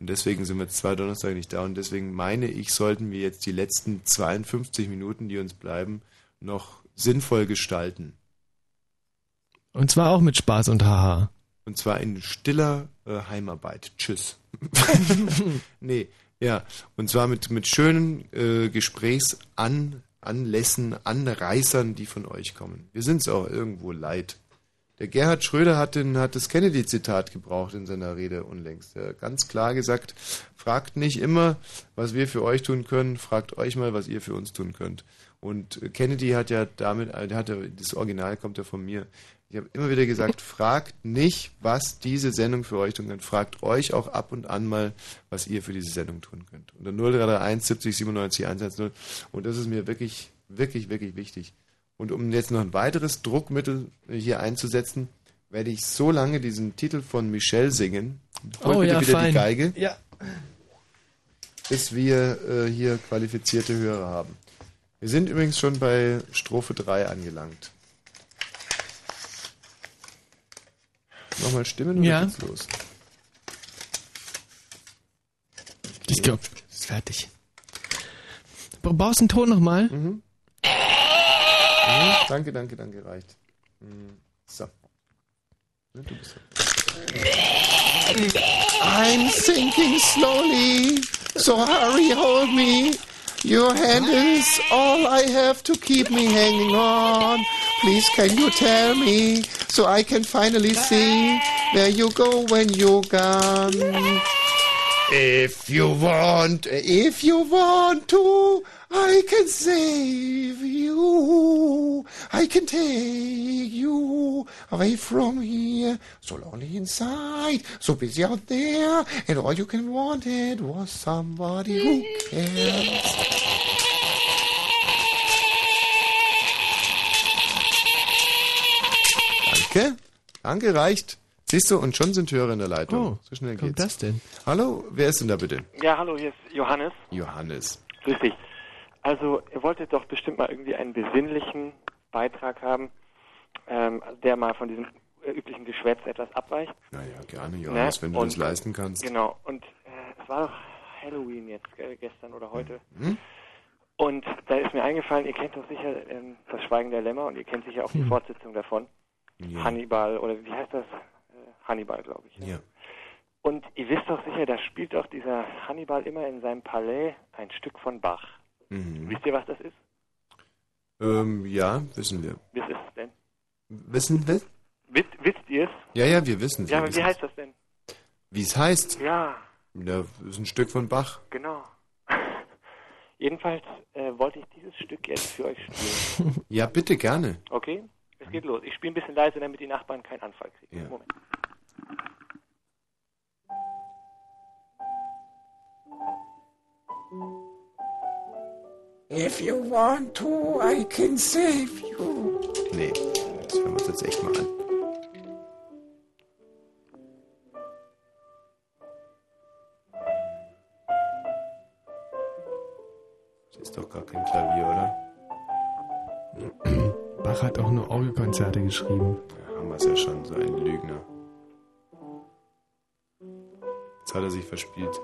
Und deswegen sind wir jetzt zwei Donnerstag nicht da und deswegen meine ich, sollten wir jetzt die letzten 52 Minuten, die uns bleiben, noch sinnvoll gestalten. Und zwar auch mit Spaß und Haha. Und zwar in stiller äh, Heimarbeit. Tschüss. nee, ja. Und zwar mit, mit schönen äh, Gesprächsanlässen, Anreißern, die von euch kommen. Wir sind es auch irgendwo leid. Der Gerhard Schröder hat, den, hat das Kennedy-Zitat gebraucht in seiner Rede unlängst. Er hat ganz klar gesagt, fragt nicht immer, was wir für euch tun können, fragt euch mal, was ihr für uns tun könnt. Und Kennedy hat ja damit, äh, hat ja, das Original kommt ja von mir. Ich habe immer wieder gesagt, fragt nicht, was diese Sendung für euch tun kann. Fragt euch auch ab und an mal, was ihr für diese Sendung tun könnt. Unter 0331 70 97 110. Und das ist mir wirklich, wirklich, wirklich wichtig. Und um jetzt noch ein weiteres Druckmittel hier einzusetzen, werde ich so lange diesen Titel von Michelle singen. Holt Oh bitte ja, wieder fein. die Geige. Ja. Bis wir äh, hier qualifizierte Hörer haben. Wir sind übrigens schon bei Strophe 3 angelangt. Nochmal Stimmen oder Ja. geht's los? Ich glaube, ist fertig. Brauchst du einen Ton nochmal? Mhm. Danke, danke, danke, reicht. Mhm. So. Ne, Du bist I'm sinking slowly, so hurry, hold me. Your hand is all I have to keep me hanging on. Please, can you tell me so I can finally see where you go when you're gone? If you want, if you want to, I can save you. I can take you away from here. So lonely inside, so busy out there, and all you can wanted was somebody who cares. Danke. Danke, reicht. Siehst du, und schon sind Hörer in der Leitung. Oh, so schnell kommt geht's. das denn? Hallo, wer ist denn da bitte? Ja, hallo, hier ist Johannes. Johannes. Grüß dich. Also, ihr wolltet doch bestimmt mal irgendwie einen besinnlichen Beitrag haben, ähm, der mal von diesem äh, üblichen Geschwätz etwas abweicht. Naja, gerne, Johannes, wenn du Und- das leisten kannst. Genau, und äh, es war doch Halloween jetzt, gell, gestern oder heute. Hm? Und da ist mir eingefallen, ihr kennt doch sicher ähm, das Schweigen der Lämmer und ihr kennt sicher auch die Hm. Fortsetzung davon. Ja. Hannibal, oder wie heißt das? Hannibal, glaube ich. Ja. Und ihr wisst doch sicher, da spielt doch dieser Hannibal immer in seinem Palais ein Stück von Bach. Mhm. Wisst ihr, was das ist? Ähm, ja, wissen wir. Was ist es denn? Wissen wir? Wisst, wisst ihr es? Ja, ja, wir wissen es. Ja, aber wie heißt das denn? Wie es heißt? Ja, Ja, ist ein Stück von Bach. genau. Jedenfalls äh, wollte ich dieses Stück jetzt für euch spielen. Ja, bitte, gerne. Okay? Es geht los. Ich spiele ein bisschen leise, damit die Nachbarn keinen Anfall kriegen. Ja. Moment. If you want to, I can save you. Nee, das hören wir uns jetzt echt mal an. Das ist doch gar kein Klavier, oder? Bach hat auch nur Orgelkonzerte geschrieben. Ja, haben wir es ja schon, so ein Lügner. Hat er sich verspielt.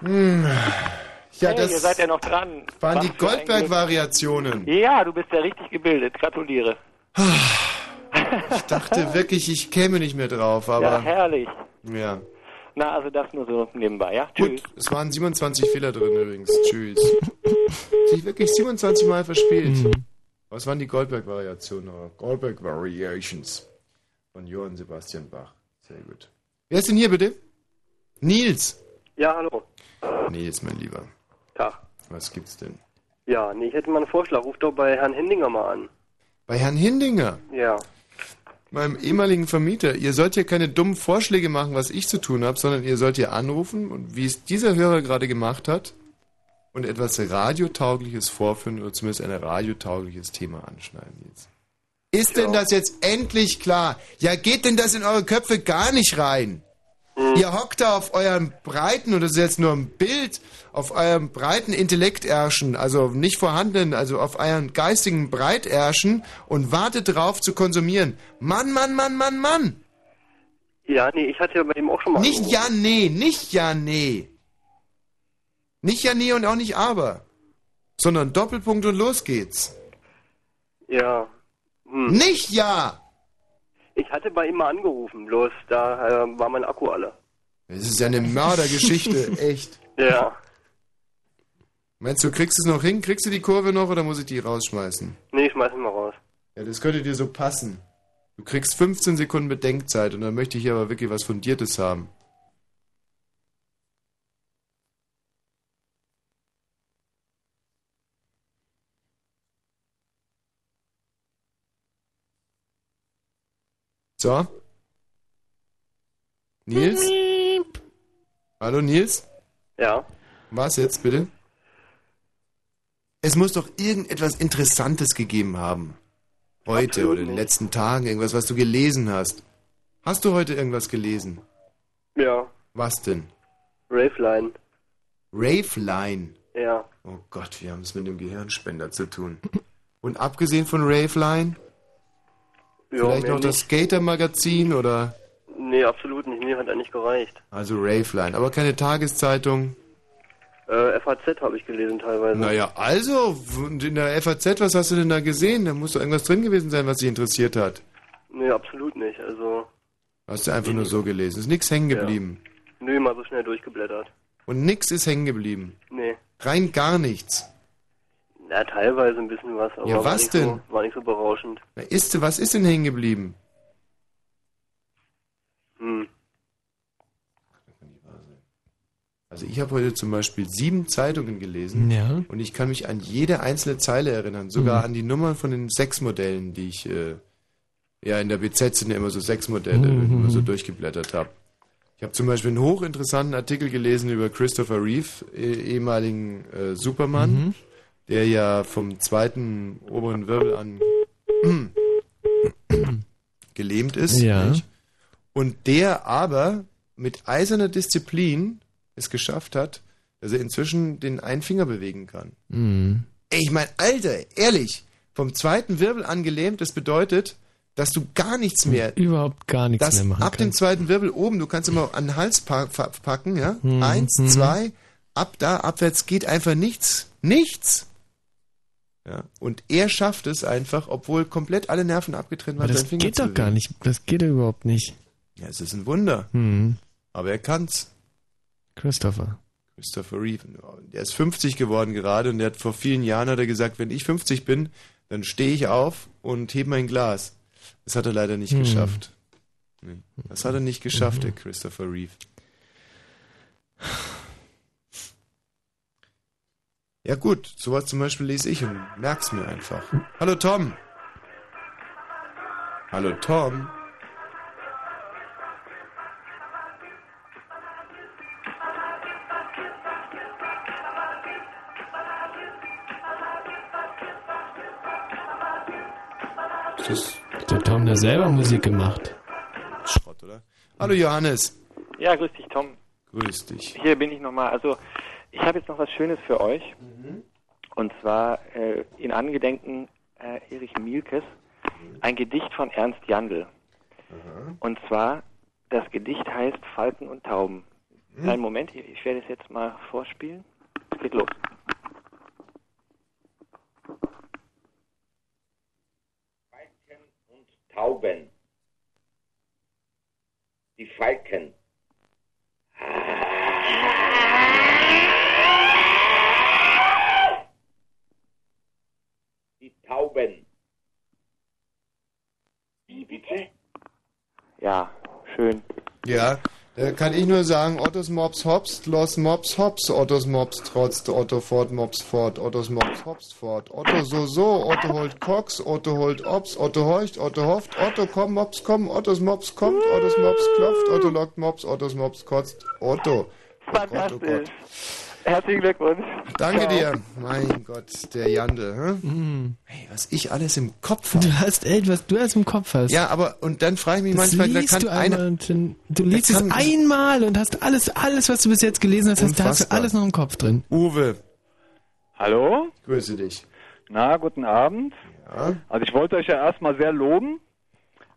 Hm. Ja, hey, das ihr seid ja noch dran. waren Was die Goldberg-Variationen. Ja, du bist ja richtig gebildet. Gratuliere. Ich dachte wirklich, ich käme nicht mehr drauf, ja, aber herrlich. ja. Na, also das nur so nebenbei, ja? Gut, es waren 27 Fehler drin übrigens. Tschüss. Sich wirklich 27 Mal verspielt. Was waren die Goldberg-Variationen? oder Goldberg-Variations von Johann Sebastian Bach. Sehr gut. Wer ist denn hier bitte? Nils. Ja, hallo. Nils, mein Lieber. Tag. Was gibt's denn? Ja, nee, ich hätte mal einen Vorschlag. Ruf doch bei Herrn Hindinger mal an. Bei Herrn Hindinger, Ja. meinem ehemaligen Vermieter, ihr sollt hier keine dummen Vorschläge machen, was ich zu tun habe, sondern ihr sollt hier anrufen und wie es dieser Hörer gerade gemacht hat und etwas Radiotaugliches vorführen oder zumindest ein radiotaugliches Thema anschneiden jetzt. Ist denn das jetzt endlich klar? Ja, geht denn das in eure Köpfe gar nicht rein? Ihr hockt da auf eurem breiten, und das ist jetzt nur ein Bild, auf eurem breiten Intellektärschen, also nicht vorhandenen, also auf euren geistigen Breitärschen und wartet drauf zu konsumieren. Mann, Mann, Mann, Mann, Mann! Ja, nee, ich hatte ja bei ihm auch schon mal Nicht angerufen. ja, nee, nicht ja, nee. Nicht ja, nee und auch nicht aber. Sondern Doppelpunkt und los geht's. Ja. Hm. Nicht ja! Ich hatte bei ihm mal angerufen, bloß da äh, war mein Akku alle. Das ist ja eine Mördergeschichte, echt. Ja. Meinst du, kriegst du es noch hin? Kriegst du die Kurve noch oder muss ich die rausschmeißen? Nee, ich schmeiß ihn mal raus. Ja, das könnte dir so passen. Du kriegst 15 Sekunden Bedenkzeit und dann möchte ich hier aber wirklich was Fundiertes haben. So. Nils? Hallo Nils? Ja. Was jetzt bitte? Es muss doch irgendetwas Interessantes gegeben haben. Heute oder in den letzten Tagen, irgendwas, was du gelesen hast. Hast du heute irgendwas gelesen? Ja. Was denn? Raveline. Raveline. Ja. Oh Gott, wir haben es mit dem Gehirnspender zu tun. Und abgesehen von Raveline? Ja, Vielleicht noch das. Skater-Magazin oder? Nee, absolut nicht. Mir hat er nicht gereicht. Also Raveline, aber keine Tageszeitung. Äh, FAZ habe ich gelesen teilweise. Naja, also, und in der FAZ, was hast du denn da gesehen? Da muss doch irgendwas drin gewesen sein, was dich interessiert hat. Nee, absolut nicht. Also, Hast du einfach nur so gelesen. Ist nichts hängen geblieben. nö, mal so schnell durchgeblättert. Und nix ist hängen geblieben. Nee. Rein gar nichts. Na, teilweise ein bisschen was, aber Ja, war, was nicht denn? So, war nicht so berauschend. Na, ist, was ist denn hängen geblieben? Hm. Also ich habe heute zum Beispiel sieben Zeitungen gelesen Ja. und ich kann mich an jede einzelne Zeile erinnern, sogar Mhm. an die Nummern von den sechs Modellen, die ich äh, ja in der BZ sind ja immer so sechs Modelle, Mhm. immer so durchgeblättert habe. Ich habe zum Beispiel einen hochinteressanten Artikel gelesen über Christopher Reeve, eh, ehemaligen äh, Superman, Mhm. Der ja vom zweiten oberen Wirbel an gelähmt ist. Ja. nicht? Und der aber mit eiserner Disziplin es geschafft hat, dass er inzwischen den einen Finger bewegen kann. Mhm. Ey, ich mein, Alter, ehrlich, vom zweiten Wirbel an gelähmt, das bedeutet, dass du gar nichts mehr, Überhaupt gar nichts das mehr machen ab dem kannst. zweiten Wirbel oben, du kannst immer an den Hals pa pa- packen, ja? Mhm. Eins, Mhm. zwei, ab da, abwärts geht einfach nichts. Nichts! Ja. Und er schafft es einfach, obwohl komplett alle Nerven abgetrennt waren, das geht doch gar nicht. Das geht doch überhaupt nicht. Ja, es ist ein Wunder. Mhm. Aber er kann's. Christopher. Christopher Reeve. Der ist 50 geworden gerade und der hat vor vielen Jahren hat er gesagt, wenn ich 50 bin, dann stehe ich auf und hebe mein Glas. Das hat er leider nicht Hm. geschafft. Nee, das hat er nicht geschafft, Mhm. der Christopher Reeve. Ja gut, sowas zum Beispiel lese ich und merk's mir einfach. Hallo Tom. Hallo Tom. Das Der Tom hat selber Musik gemacht. Schrott, oder? Hallo Johannes. Ja, grüß dich, Tom. Grüß dich. Hier bin ich nochmal. Also, ich habe jetzt noch was Schönes für euch. Mhm. Und zwar äh, in Angedenken äh, Erich Mielkes ein Gedicht von Ernst Jandl. Und zwar, das Gedicht heißt Falken und Tauben. Einen Moment, ich, ich werde es jetzt mal vorspielen. Es geht los. Tauben. Die Falken. Die Tauben. Wie bitte? Ja, schön. Ja, da kann ich nur sagen, Ottos Mops hopst, Los Mops hops, Ottos Mops trotzt, Otto fort Mops fort, Ottos Mops hopst fort, Otto so so, Otto holt Cox, Otto holt Ops, Otto horcht, Otto hofft, Otto komm Mops komm, Ottos Mops kommt, Ottos Mops klopft, Otto lockt Mops, Ottos Mops kotzt, Otto. Oh Gott, oh Gott. Herzlichen Glückwunsch. Danke Ciao. dir. Mein Gott, der Jandel. Hm? Hey, was ich alles im Kopf habe. Du hast echt, was du alles im Kopf hast. Ja, aber und dann frage ich mich Das manchmal, da liest kann du einmal einer. und du liest Da es einmal und hast alles, alles, was du bis jetzt gelesen hast, hast, da hast du Unfassbar. alles noch im Kopf drin. Uwe. Hallo? Grüße dich. Na, guten Abend. Ja. Also ich wollte euch ja erstmal sehr loben,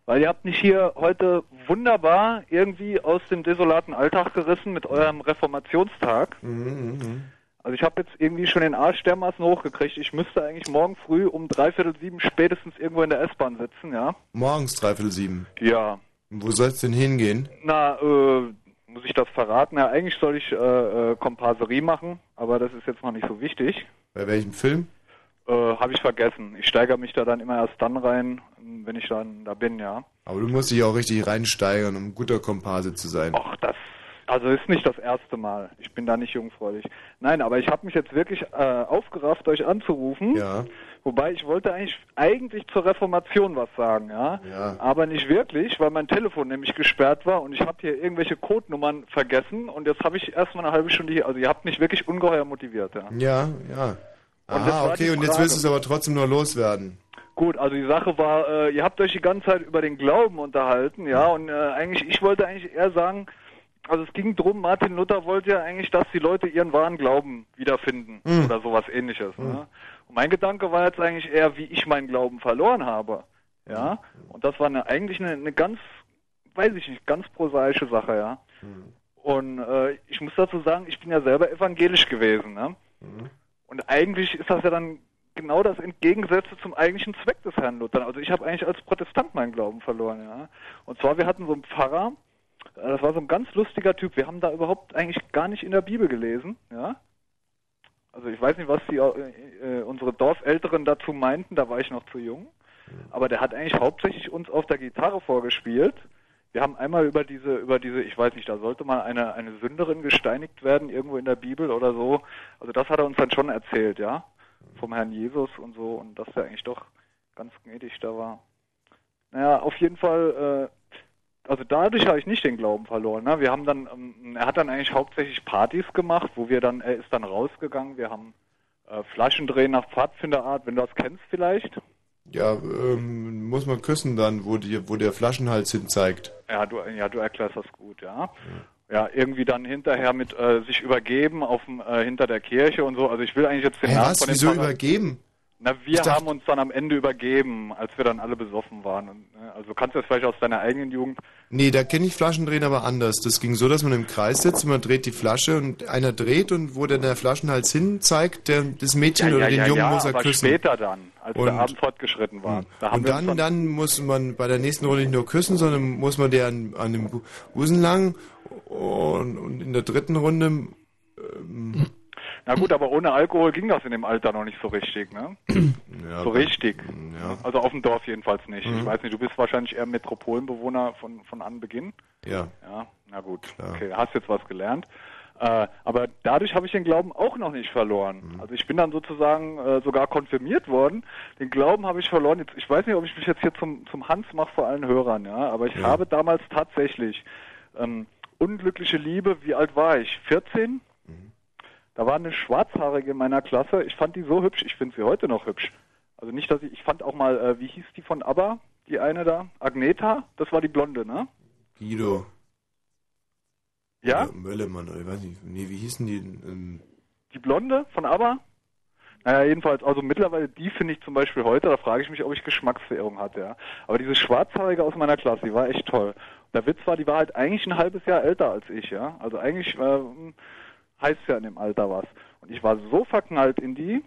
weil ihr habt mich hier heute wunderbar irgendwie aus dem desolaten Alltag gerissen mit eurem Reformationstag. Mhm, Also ich habe jetzt irgendwie schon den Arsch dermaßen hochgekriegt. Ich müsste eigentlich morgen früh um dreiviertel sieben spätestens irgendwo in der S-Bahn sitzen, ja? Morgens dreiviertel sieben. Ja. Wo soll's denn hingehen? Na, äh, muss ich das verraten? Ja, eigentlich soll ich äh, äh, Komparserie machen, aber das ist jetzt noch nicht so wichtig. Bei welchem Film? Äh, habe ich vergessen. Ich steigere mich da dann immer erst dann rein, wenn ich dann da bin, ja. Aber du musst dich auch richtig reinsteigern, um guter Komparse zu sein. Ach, das also ist nicht das erste Mal. Ich bin da nicht jungfräulich. Nein, aber ich habe mich jetzt wirklich äh, aufgerafft, euch anzurufen. Ja. Wobei ich wollte eigentlich eigentlich zur Reformation was sagen, ja. Ja. Aber nicht wirklich, weil mein Telefon nämlich gesperrt war und ich habe hier irgendwelche Codenummern vergessen und jetzt habe ich erstmal eine halbe Stunde hier. Also ihr habt mich wirklich ungeheuer motiviert, ja. Ja, ja. Und Aha, okay, und jetzt willst du es aber trotzdem nur loswerden. Gut, also die Sache war, äh, ihr habt euch die ganze Zeit über den Glauben unterhalten, ja, und äh, eigentlich, ich wollte eigentlich eher sagen, also es ging drum, Martin Luther wollte ja eigentlich, dass die Leute ihren wahren Glauben wiederfinden Hm. oder sowas ähnliches. Hm. Ne? Und mein Gedanke war jetzt eigentlich eher, wie ich meinen Glauben verloren habe, ja, und das war eine, eigentlich eine, eine ganz, weiß ich nicht, ganz prosaische Sache, ja. Und äh, ich muss dazu sagen, ich bin ja selber evangelisch gewesen, ne? Und eigentlich ist das ja dann genau das Entgegengesetzte zum eigentlichen Zweck des Herrn Luther. Also ich habe eigentlich als Protestant meinen Glauben verloren, ja. Und zwar, wir hatten so einen Pfarrer, äh, das war so ein ganz lustiger Typ. Wir haben da überhaupt eigentlich gar nicht in der Bibel gelesen, ja. Also ich weiß nicht, was die, äh, äh, unsere Dorfälteren dazu meinten, da war ich noch zu jung. Aber der hat eigentlich hauptsächlich uns auf der Gitarre vorgespielt. Wir haben einmal über diese, über diese, ich weiß nicht, da sollte mal eine, eine Sünderin gesteinigt werden, irgendwo in der Bibel oder so. Also das hat er uns dann schon erzählt, ja. Vom Herrn Jesus und so und dass der eigentlich doch ganz gnädig da war. Naja, auf jeden Fall, äh, also dadurch habe ich nicht den Glauben verloren. Ne? Wir haben dann, ähm, er hat dann eigentlich hauptsächlich Partys gemacht, wo wir dann, er ist dann rausgegangen, wir haben äh, Flaschendrehen nach Pfadfinderart, wenn du das kennst vielleicht. Ja, ähm, muss man küssen dann, wo, die, wo der Flaschenhals hin zeigt. Ja, du, ja, du erklärst das gut, ja. Ja, irgendwie dann hinterher mit äh, sich übergeben auf dem, äh, hinter der Kirche und so. Also ich will eigentlich jetzt den Hä, Namen was? von dem Wieso Pfarrer- übergeben? Na, wir dachte- haben uns dann am Ende übergeben, als wir dann alle besoffen waren. Und, äh, also kannst du das vielleicht aus deiner eigenen Jugend. Nee, da kenne ich Flaschendrehen aber anders. Das ging so, dass man im Kreis sitzt und man dreht die Flasche und einer dreht und wo dann der Flaschenhals hin zeigt, der, das Mädchen ja, oder ja, den ja, Jungen muss er aber küssen. später dann, als Und- der Abend fortgeschritten war. Da haben und uns dann, dann muss man bei der nächsten Runde nicht nur küssen, sondern muss man der an, an dem Bu- Busen lang und, und in der dritten Runde ähm, Na gut, aber ohne Alkohol ging das in dem Alter noch nicht so richtig, ne? ja, so richtig. Ja. Also auf dem Dorf jedenfalls nicht. Mhm. Ich weiß nicht, du bist wahrscheinlich eher Metropolenbewohner von, von Anbeginn. Ja. Ja, na gut. Okay, hast jetzt was gelernt. Äh, aber dadurch habe ich den Glauben auch noch nicht verloren. Mhm. Also ich bin dann sozusagen äh, sogar konfirmiert worden. Den Glauben habe ich verloren. Jetzt, ich weiß nicht, ob ich mich jetzt hier zum, zum Hans mache vor allen Hörern, ja. Aber ich Ja. habe damals tatsächlich ähm, unglückliche Liebe. Wie alt war ich? 14? Da war eine Schwarzhaarige in meiner Klasse. Ich fand die so hübsch. Ich finde sie heute noch hübsch. Also nicht, dass ich, ich fand auch mal, äh, wie hieß die von ABBA? Die eine da? Agneta? Das war die Blonde, ne? Guido. Ja? Oder Möllemann, oder ich weiß nicht. Nee, wie hießen die? denn? Ähm, Die Blonde von ABBA? Naja, jedenfalls, also mittlerweile die finde ich zum Beispiel heute, da frage ich mich, ob ich Geschmacksverirrung hatte, ja. Aber diese Schwarzhaarige aus meiner Klasse, die war echt toll. Der Witz war, die war halt eigentlich ein halbes Jahr älter als ich, ja. Also eigentlich äh, heißt ja in dem Alter was. Und ich war so verknallt in die,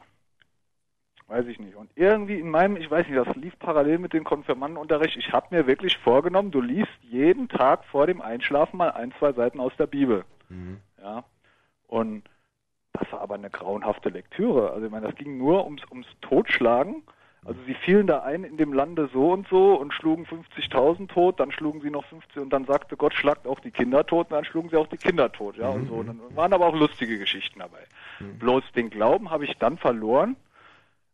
weiß ich nicht. Und irgendwie in meinem, ich weiß nicht, das lief parallel mit dem Konfirmandenunterricht. Ich habe mir wirklich vorgenommen, du liest jeden Tag vor dem Einschlafen mal ein, zwei Seiten aus der Bibel. Ja. Und das war aber eine grauenhafte Lektüre. Also ich meine, das ging nur ums, ums Totschlagen. Also sie fielen da ein in dem Lande so und so und schlugen 50.000 tot, dann schlugen sie noch 50 und dann sagte Gott, schlagt auch die Kinder tot und dann schlugen sie auch die Kinder tot, ja und so. Und dann waren aber auch lustige Geschichten dabei. Bloß den Glauben habe ich dann verloren.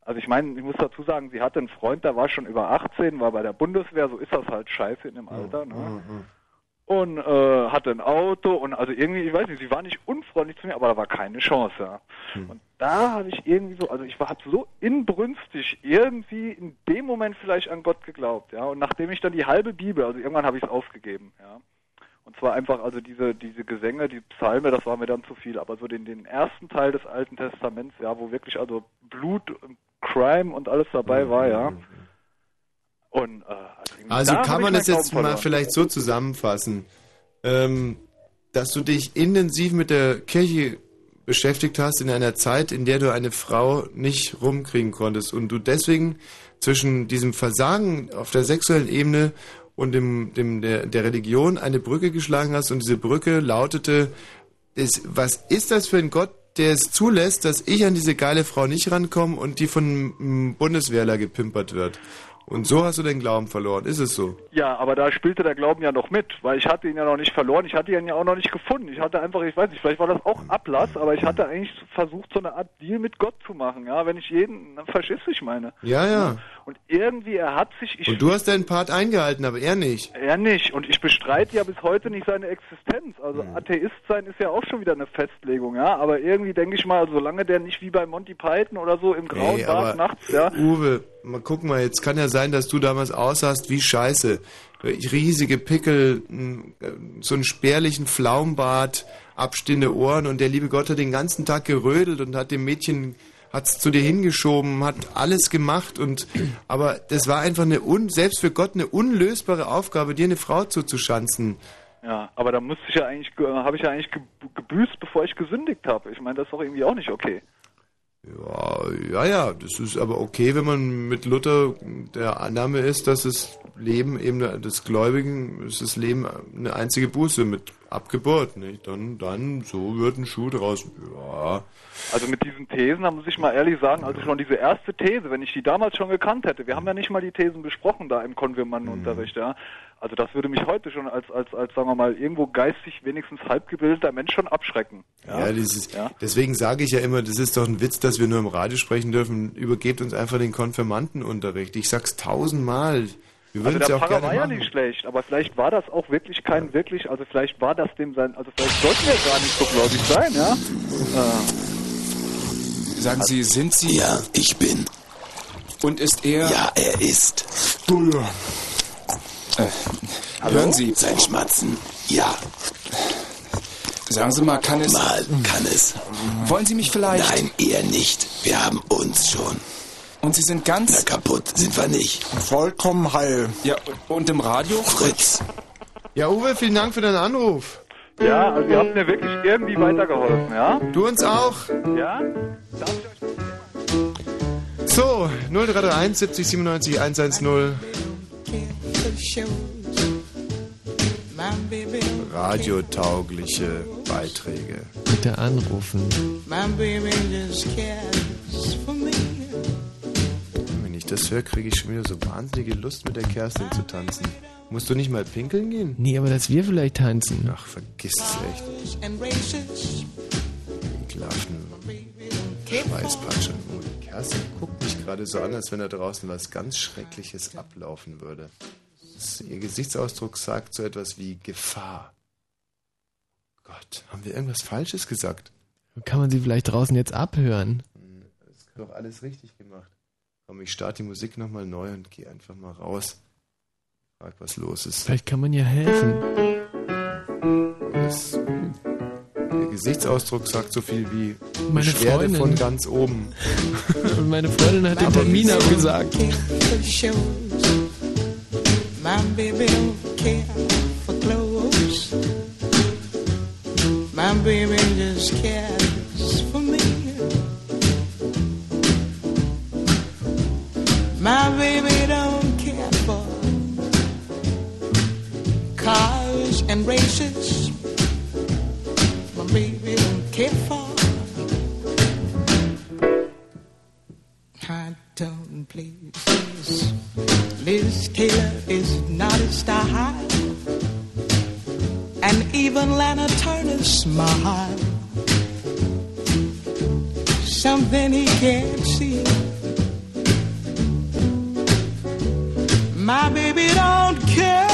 Also ich meine, ich muss dazu sagen, sie hatte einen Freund, der war schon über 18, war bei der Bundeswehr, so ist das halt scheiße in dem Alter, ne? und äh, hatte ein Auto und also irgendwie, ich weiß nicht, sie war nicht unfreundlich zu mir, aber da war keine Chance. Ja. Und da habe ich irgendwie so, also ich war hab so inbrünstig irgendwie in dem Moment vielleicht an Gott geglaubt, ja. Und nachdem ich dann die halbe Bibel, also irgendwann habe ich es aufgegeben, ja. Und zwar einfach, also diese, diese Gesänge, die Psalme, das war mir dann zu viel, aber so den, den ersten Teil des Alten Testaments, ja, wo wirklich also Blut, und Crime und alles dabei war, ja. Und äh, Also hab kann man das jetzt mal vielleicht so zusammenfassen, ähm, dass du dich intensiv mit der Kirche beschäftigt hast in einer Zeit, in der du eine Frau nicht rumkriegen konntest und du deswegen zwischen diesem Versagen auf der sexuellen Ebene und dem, dem der, der Religion eine Brücke geschlagen hast und diese Brücke lautete, ist, was ist das für ein Gott, der es zulässt, dass ich an diese geile Frau nicht rankomme und die von einem Bundeswehrler gepimpert wird? Und so hast du den Glauben verloren, ist es so? Ja, aber da spielte der Glauben ja noch mit, weil ich hatte ihn ja noch nicht verloren, ich hatte ihn ja auch noch nicht gefunden. Ich hatte einfach, ich weiß nicht, vielleicht war das auch Ablass, aber ich hatte eigentlich versucht, so eine Art Deal mit Gott zu machen, ja, wenn ich jeden, dann verstehst du, ich meine. Ja, ja. Und irgendwie, er hat sich, ich, Und du hast deinen Part eingehalten, aber er nicht. er nicht, und ich bestreite ja bis heute nicht seine Existenz. Also Hm. Atheist sein ist ja auch schon wieder eine Festlegung, ja, aber irgendwie denke ich mal, also solange der nicht wie bei Monty Python oder so im grauen Ey, aber nachts, ja, Uwe, mal guck mal, jetzt kann ja sein, dass du damals aussahst wie Scheiße. Riesige Pickel, äh, so einen spärlichen Pflaumenbart, abstehende Ohren und der liebe Gott hat den ganzen Tag gerödelt und hat dem Mädchen hat's zu dir hingeschoben, hat alles gemacht und aber das war einfach eine un, selbst für Gott eine unlösbare Aufgabe, dir eine Frau zuzuschanzen. Ja, aber da musste ich ja eigentlich, habe ich ja eigentlich ge- gebüßt, bevor ich gesündigt habe. Ich meine, das ist doch irgendwie auch nicht okay. Ja, ja, ja, das ist aber okay, wenn man mit Luther der Annahme ist, dass das Leben eben des Gläubigen, ist das Leben eine einzige Buße mit Abgeburt, nicht? Dann, dann, so wird ein Schuh draus. Ja. Also mit diesen Thesen, da muss ich mal ehrlich sagen, also schon diese erste These, wenn ich die damals schon gekannt hätte, wir haben ja nicht mal die Thesen besprochen da im Konfirmandenunterricht, ja. Also das würde mich heute schon als, als, als, sagen wir mal, irgendwo geistig wenigstens halbgebildeter Mensch schon abschrecken. Ja, dieses, deswegen sage ich ja immer, das ist doch ein Witz, dass wir nur im Radio sprechen dürfen. Übergebt uns einfach den Konfirmandenunterricht. Ich sag's tausendmal. Wir Also würden es der ja auch Pfarrer gerne war ja nicht schlecht, aber vielleicht war das auch wirklich kein wirklich, also vielleicht war das dem sein, also vielleicht sollten wir gar nicht so gläubig sein, ja. Äh, Sagen Sie, sind Sie... Ja, ich bin. Und ist er... Ja, er ist. Äh, hören Sie... Sein Schmatzen. Ja. Sagen Sie mal, kann es... Mal kann es. Wollen Sie mich vielleicht... Nein, eher nicht. Wir haben uns schon. Und Sie sind ganz... Na, kaputt sind wir nicht. Vollkommen heil. Ja, und im Radio? Fritz. Ja, Uwe, vielen Dank für deinen Anruf. ja, also ihr habt mir wirklich irgendwie weitergeholfen, ja. Du uns auch. Ja? So, 0331 70 97 110. Radiotaugliche Beiträge. Bitte anrufen. My baby just cares for me. Wenn ich das höre, kriege ich schon wieder so wahnsinnige Lust, mit der Kerstin zu tanzen. Musst du nicht mal pinkeln gehen? Nee, aber dass wir vielleicht tanzen. Ach, vergiss es echt. Ekelhaften Schweißpatschen. Kerstin guckt mich gerade so an, als wenn da draußen was ganz Schreckliches ablaufen würde. Ihr Gesichtsausdruck sagt so etwas wie Gefahr. Gott, haben wir irgendwas Falsches gesagt? Kann man sie vielleicht draußen jetzt abhören? Das ist doch alles richtig gemacht. Komm, ich starte die Musik nochmal neu und gehe einfach mal raus. Frag, was los ist. Vielleicht kann man ja helfen. Das, Gesichtsausdruck sagt so viel wie meine Beschwerde Freundin. von ganz oben. Und meine Freundin hat den Termin abgesagt. My baby don't care for clothes. My baby just cares for me. My baby don't care for cars and races. Places. Liz Taylor is not his style, and even Lana Turner's smile. Something he can't see. My baby don't care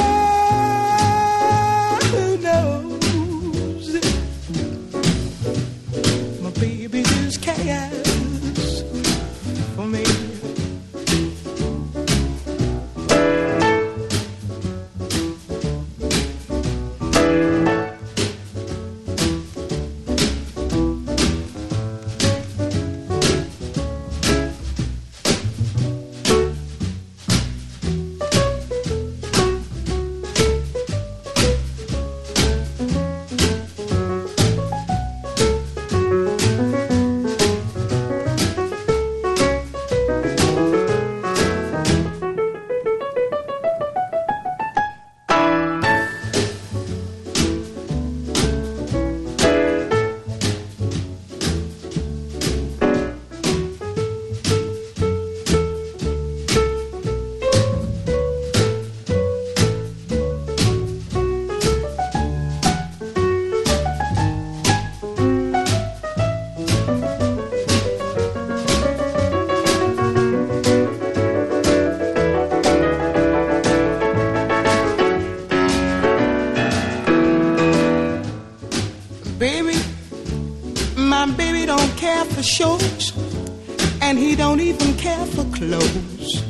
even care for clothes.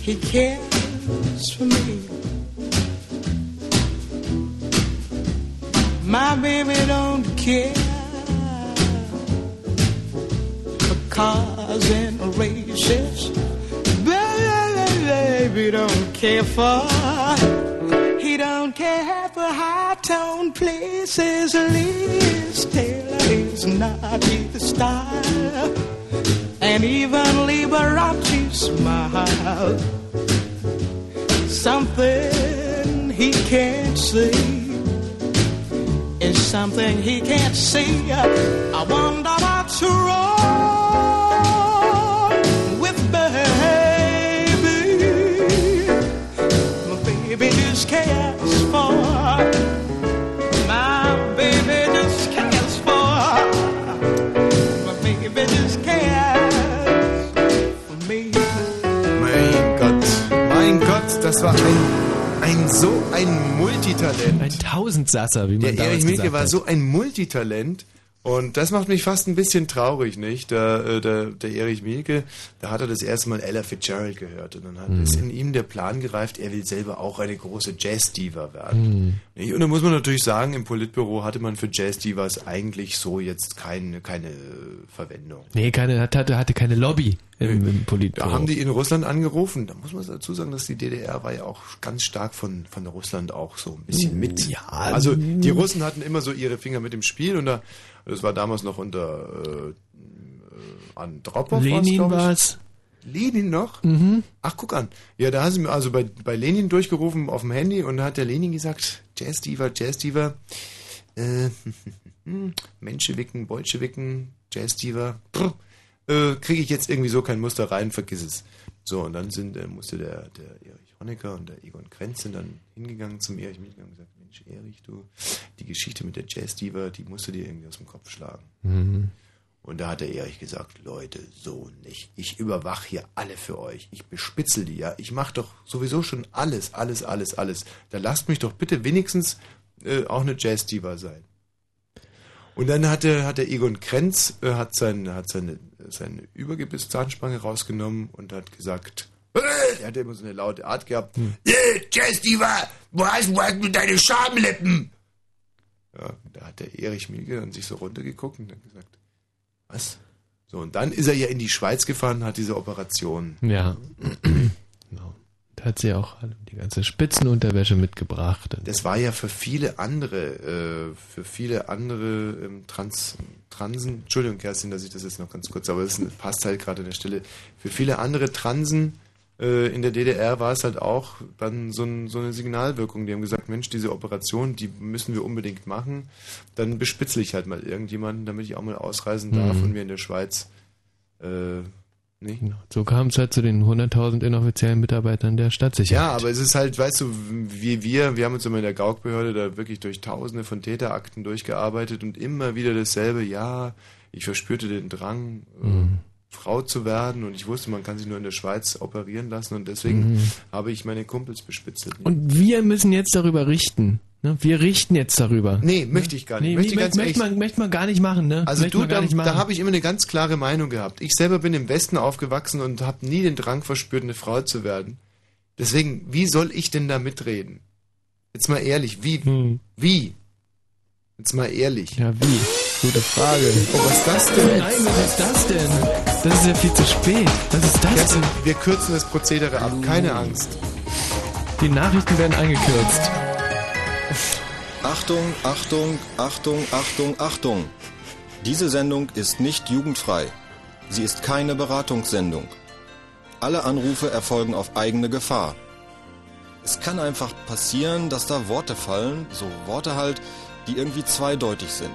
He cares for me. My baby don't care for cars and races. Baby don't care for. He don't care for high tone places. Liz Taylor is not his style, and even Liberace smile. Something he can't see is something he can't see. I wonder so ein Multitalent. Ein Tausendsasser, wie man Der Erich Milke war hat. so ein Multitalent. Und das macht mich fast ein bisschen traurig, nicht? Der, äh, der, der Erich Mielke, da hat er das erste Mal Ella Fitzgerald gehört und dann hat Mhm. ist in ihm der Plan gereift, er will selber auch eine große Jazz-Diva werden. Mhm. Und da muss man natürlich sagen, im Politbüro hatte man für Jazz-Divas eigentlich so jetzt keine, keine Verwendung. Nee, keine, hatte, hatte keine Lobby im, im Politbüro. Da haben die in Russland angerufen. Da muss man dazu sagen, dass die DDR war ja auch ganz stark von, von Russland auch so ein bisschen mit. Ja, also die Russen hatten immer so ihre Finger mit im Spiel und da, das war damals noch unter äh, äh, Andropov. Lenin ich. war's. Lenin noch? Mhm. Ach, guck an. Ja, da haben sie mir also bei, bei Lenin durchgerufen auf dem Handy und da hat der Lenin gesagt, Jazz-Diva, Jazz-Diva, äh, Menschewicken, Bolschewicken, Jazz-Diva, äh, kriege ich jetzt irgendwie so kein Muster rein, vergiss es. So, und dann sind, äh, musste der, der Erich Honecker und der Egon Krenz sind dann hingegangen zum Erich Milke und gesagt, Mensch, Erich, du, die Geschichte mit der Jazz-Diva, die musst du dir irgendwie aus dem Kopf schlagen. Mhm. Und da hat der Erich gesagt, Leute, so nicht. Ich überwache hier alle für euch. Ich bespitzel die, ja. Ich mache doch sowieso schon alles, alles, alles, alles. Da lasst mich doch bitte wenigstens äh, auch eine Jazz-Diva sein. Und dann hat der, hat der Egon Krenz äh, hat, sein, hat seine, seine Übergebiss-Zahnspange rausgenommen und hat gesagt, er hat immer so eine laute Art gehabt, Äh, Jazz-Diva, wo hast, wo hast du deine Schamlippen? Ja, da hat der Erich Milke dann sich so runtergeguckt und hat gesagt, was? So, und dann ist er ja in die Schweiz gefahren, hat diese Operation. Ja. hat sie auch die ganze Spitzenunterwäsche mitgebracht. Das war ja für viele andere, äh, für viele andere ähm, Trans, Transen, Entschuldigung, Kerstin, dass ich das jetzt noch ganz kurz, aber das passt halt gerade an der Stelle. Für viele andere Transen in der DDR war es halt auch dann so, ein, so eine Signalwirkung. Die haben gesagt, Mensch, diese Operation, die müssen wir unbedingt machen. Dann bespitzle ich halt mal irgendjemanden, damit ich auch mal ausreisen darf Mhm. und mir in der Schweiz äh, nee. So kam es halt zu den 100.000 inoffiziellen Mitarbeitern der Stadtsicherheit. Ja, aber es ist halt, weißt du, wie wir, wir haben uns immer in der Gaukbehörde da wirklich durch tausende von Täterakten durchgearbeitet und immer wieder dasselbe, ja, ich verspürte den Drang, äh, Mhm. Frau zu werden und ich wusste, man kann sich nur in der Schweiz operieren lassen und deswegen Mhm. habe ich meine Kumpels bespitzelt. Und wir müssen jetzt darüber richten. Ne? Wir richten jetzt darüber. Nee, möchte ich gar nicht. Nee, Möchte nee, möchte, man, möchte man gar nicht machen, ne? Also möchte du, da, nicht machen. da habe ich immer eine ganz klare Meinung gehabt. Ich selber bin im Westen aufgewachsen und habe nie den Drang verspürt, eine Frau zu werden. Deswegen, wie soll ich denn da mitreden? Jetzt mal ehrlich, wie? Wie? Jetzt mal ehrlich. Hm. Ja, wie? Gute Frage. Oh, was ist das denn? Nein, was ist das denn? Das ist ja viel zu spät. Was ist das Kerstin, denn? wir kürzen das Prozedere ab, keine Angst. Die Nachrichten werden eingekürzt. Achtung, Achtung, Achtung, Achtung, Achtung. Diese Sendung ist nicht jugendfrei. Sie ist keine Beratungssendung. Alle Anrufe erfolgen auf eigene Gefahr. Es kann einfach passieren, dass da Worte fallen, so Worte halt, die irgendwie zweideutig sind,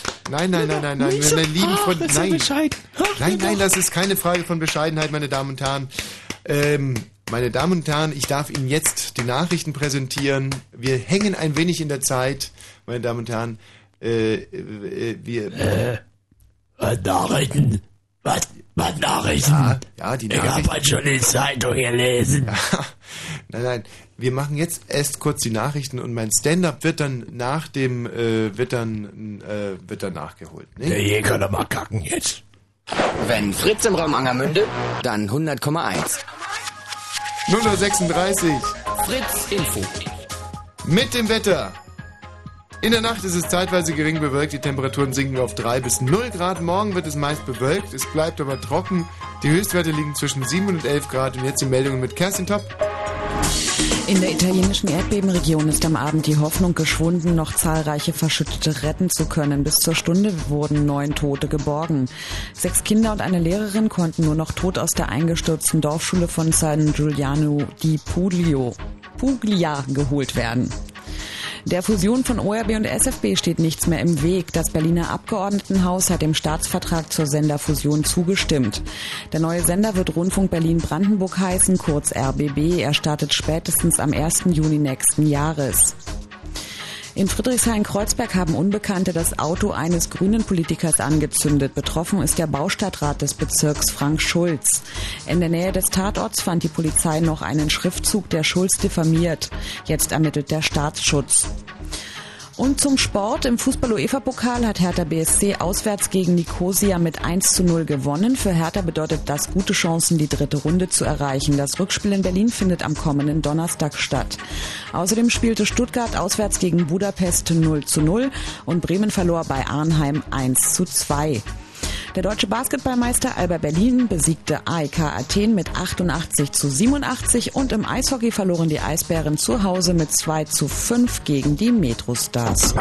Nein, nein, nein, nein, nein, Nicht so- meine lieben Ah, Freunde, das ist ja nein. bescheiden. Nein, nein, das ist keine Frage von Bescheidenheit, meine Damen und Herren. Ähm, meine Damen und Herren, ich darf Ihnen jetzt die Nachrichten präsentieren. Wir hängen ein wenig in der Zeit, meine Damen und Herren. Äh, äh, wir. Äh, Nachrichten? Was, was Nachrichten? Ja, ja, die Ich hab Nachrichten. halt schon die Zeitung gelesen. Nein, nein, wir machen jetzt erst kurz die Nachrichten und mein Stand-up wird dann nach dem, äh, wird dann, äh, wird dann nachgeholt. Ne? Der Jäger kann doch mal kacken jetzt. Wenn Fritz im Raum Angermünde, dann 100,1. 036. Fritz Info. Mit dem Wetter. In der Nacht ist es zeitweise gering bewölkt, die Temperaturen sinken auf 3 bis 0 Grad. Morgen wird es meist bewölkt, es bleibt aber trocken. Die Höchstwerte liegen zwischen 7 und 11 Grad. Und jetzt die Meldungen mit Kerstin Top. In der italienischen Erdbebenregion ist am Abend die Hoffnung geschwunden, noch zahlreiche Verschüttete retten zu können. Bis zur Stunde wurden neun Tote geborgen. Sechs Kinder und eine Lehrerin konnten nur noch tot aus der eingestürzten Dorfschule von San Giuliano di Puglio, Puglia geholt werden. Der Fusion von ORB und SFB steht nichts mehr im Weg. Das Berliner Abgeordnetenhaus hat dem Staatsvertrag zur Senderfusion zugestimmt. Der neue Sender wird Rundfunk Berlin-Brandenburg heißen, kurz RBB. Er startet spätestens am 1. Juni nächsten Jahres. In Friedrichshain-Kreuzberg haben Unbekannte das Auto eines grünen Politikers angezündet. Betroffen ist der Baustadtrat des Bezirks Frank Schulz. In der Nähe des Tatorts fand die Polizei noch einen Schriftzug, der Schulz diffamiert. Jetzt ermittelt der Staatsschutz. Und zum Sport. Im Fußball-UEFA-Pokal hat Hertha BSC auswärts gegen Nicosia mit 1 zu 0 gewonnen. Für Hertha bedeutet das gute Chancen, die dritte Runde zu erreichen. Das Rückspiel in Berlin findet am kommenden Donnerstag statt. Außerdem spielte Stuttgart auswärts gegen Budapest 0 zu 0 und Bremen verlor bei Arnheim 1 zu 2. Der deutsche Basketballmeister Alba Berlin besiegte AEK Athen mit 88 zu 87 und im Eishockey verloren die Eisbären zu Hause mit 2 zu 5 gegen die Metrostars.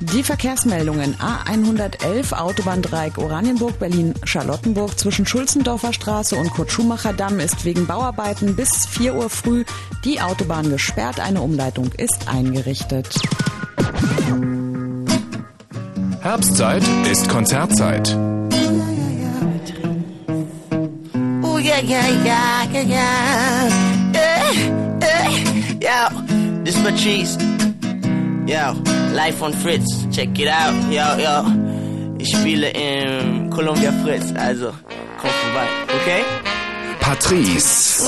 Die Verkehrsmeldungen A111 Autobahndreieck Oranienburg Berlin Charlottenburg zwischen Schulzendorfer Straße und Kurt Schumacher Damm ist wegen Bauarbeiten bis 4 Uhr früh die Autobahn gesperrt. Eine Umleitung ist eingerichtet. Herbstzeit ist Konzertzeit. Oh yeah, yeah, yeah, yeah, yeah. Eh, eh. Yo, this Patrice. Yo, live on Fritz. Check it out. Yo, yo. Ich spiele in Columbia Fritz, also komm vorbei, okay? Patrice.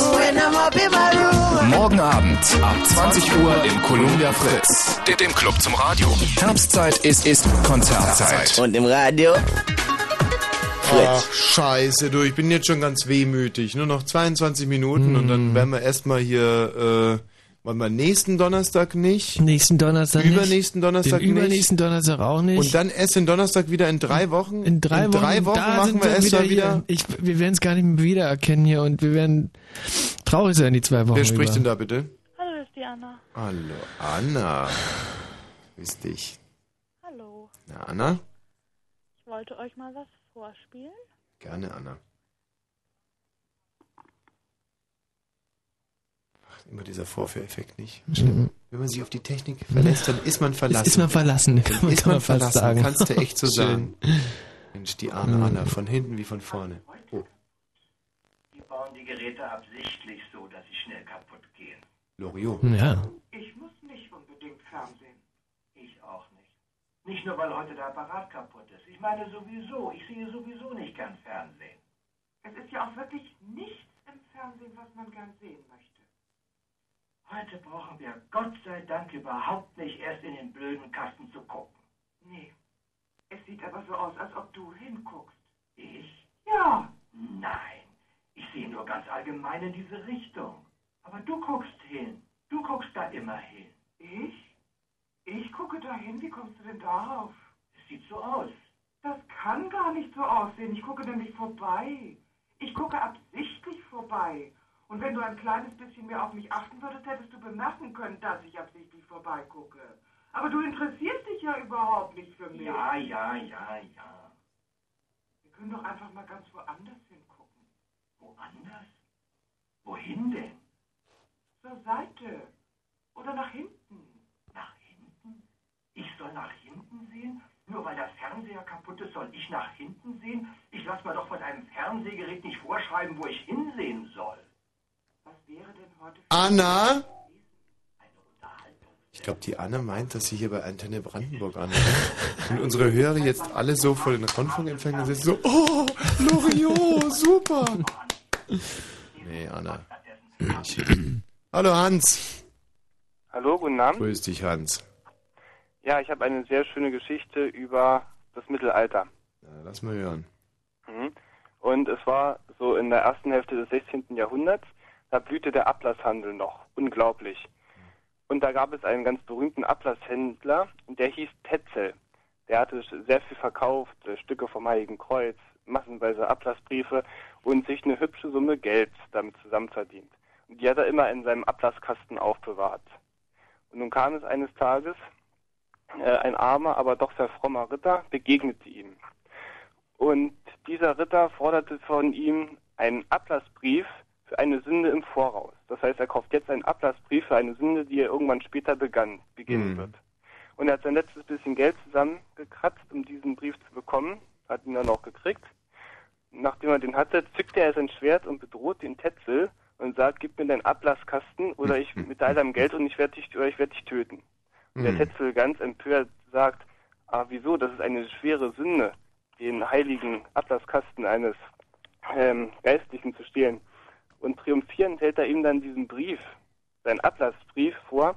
Morgen Abend ab 20 Uhr im Columbia Fritz. Dem- Dem Club zum Radio. Herbstzeit ist, ist Konzertzeit. Und im Radio? Ach, scheiße, du, ich bin jetzt schon ganz wehmütig. Nur noch 22 Minuten und Hm. dann werden wir erstmal hier, äh, wollen wir nächsten Donnerstag nicht? Nächsten Donnerstag nicht. Übernächsten Donnerstag Den nicht. übernächsten Donnerstag auch nicht. Und dann erst den Donnerstag wieder in drei Wochen? in drei in Wochen, drei Wochen da machen sind wir erst mal hier. wieder. Ich, wir werden es gar nicht mehr wiedererkennen hier und wir werden traurig sein die zwei Wochen Wer spricht über. denn da bitte? Hallo, das ist die Anna. Hallo, Anna. Grüß dich. Hallo. Na, Anna? Ich wollte euch mal was vorspielen. Gerne, Anna. Immer dieser Vorführeffekt nicht. Mhm. Wenn man sich auf die Technik verlässt, dann ist man verlassen. Ist man verlassen, kann Dann man- ist kann man man fast verlassen, sagen. kannst du echt so sagen. Mensch, die arme Mhm. Anna, von hinten wie von vorne. Oh, Die bauen die Geräte absichtlich so, dass sie schnell kaputt gehen. Loriot. Ja. Ich muss nicht unbedingt Fernsehen. Ich auch nicht. Nicht nur, weil heute der Apparat kaputt ist. Ich meine sowieso, ich sehe sowieso nicht gern Fernsehen. Es ist ja auch wirklich nichts im Fernsehen, was man gern sehen. Heute brauchen wir Gott sei Dank überhaupt nicht erst in den blöden Kasten zu gucken. Nee. Es sieht aber so aus, als ob du hinguckst. Ich? Ja. Nein. Ich sehe nur ganz allgemein in diese Richtung. Aber du guckst hin. Du guckst da immer hin. Ich? Ich gucke dahin. Wie kommst du denn darauf? Es sieht so aus. Das kann gar nicht so aussehen. Ich gucke nämlich vorbei. Ich gucke absichtlich vorbei. Und wenn du ein kleines bisschen mehr auf mich achten würdest, hättest du bemerken können, dass ich absichtlich vorbeigucke. Aber du interessierst dich ja überhaupt nicht für mich. Ja, ja, ja, ja. Wir können doch einfach mal ganz woanders hingucken. Woanders? Wohin denn? Zur Seite. Oder nach hinten. Nach hinten? Ich soll nach hinten sehen? Nur weil der Fernseher kaputt ist, soll ich nach hinten sehen? Ich lass mir doch von einem Fernsehgerät nicht vorschreiben, wo ich hinsehen soll. Was wäre denn heute Anna? Ich glaube, die Anna meint, dass sie hier bei Antenne Brandenburg anruft. Und unsere Hörer jetzt alle so vor den Rundfunkempfängern sitzen, so, oh, Loriot, super. Nee, Anna. Hallo Hans. Hallo, guten Abend. Grüß dich, Hans. Ja, ich habe eine sehr schöne Geschichte über das Mittelalter. Ja, lass mal hören. Mhm. Und es war so in der ersten Hälfte des 16. Jahrhunderts, da blühte der Ablasshandel noch. Unglaublich. Und da gab es einen ganz berühmten Ablasshändler, der hieß Tetzel. Der hatte sehr viel verkauft, äh, Stücke vom Heiligen Kreuz, massenweise Ablassbriefe und sich eine hübsche Summe Geld damit zusammenverdient. Und die hat er immer in seinem Ablasskasten aufbewahrt. Und nun kam es eines Tages, äh, ein armer, aber doch sehr frommer Ritter begegnete ihm. Und dieser Ritter forderte von ihm einen Ablassbrief für eine Sünde im Voraus. Das heißt, er kauft jetzt einen Ablassbrief für eine Sünde, die er irgendwann später begann, beginnen Mhm. wird. Und er hat sein letztes bisschen Geld zusammengekratzt, um diesen Brief zu bekommen, hat ihn dann auch gekriegt. Nachdem er den hatte, zückte er sein Schwert und bedroht den Tetzel und sagt, gib mir deinen Ablasskasten oder ich mit all deinem Geld und ich werde dich, oder ich werde dich töten. Und der Mhm. Tetzel ganz empört sagt, ah, wieso, das ist eine schwere Sünde, den heiligen Ablasskasten eines ähm, Geistlichen zu stehlen. Und triumphierend hält er ihm dann diesen Brief, seinen Ablassbrief vor,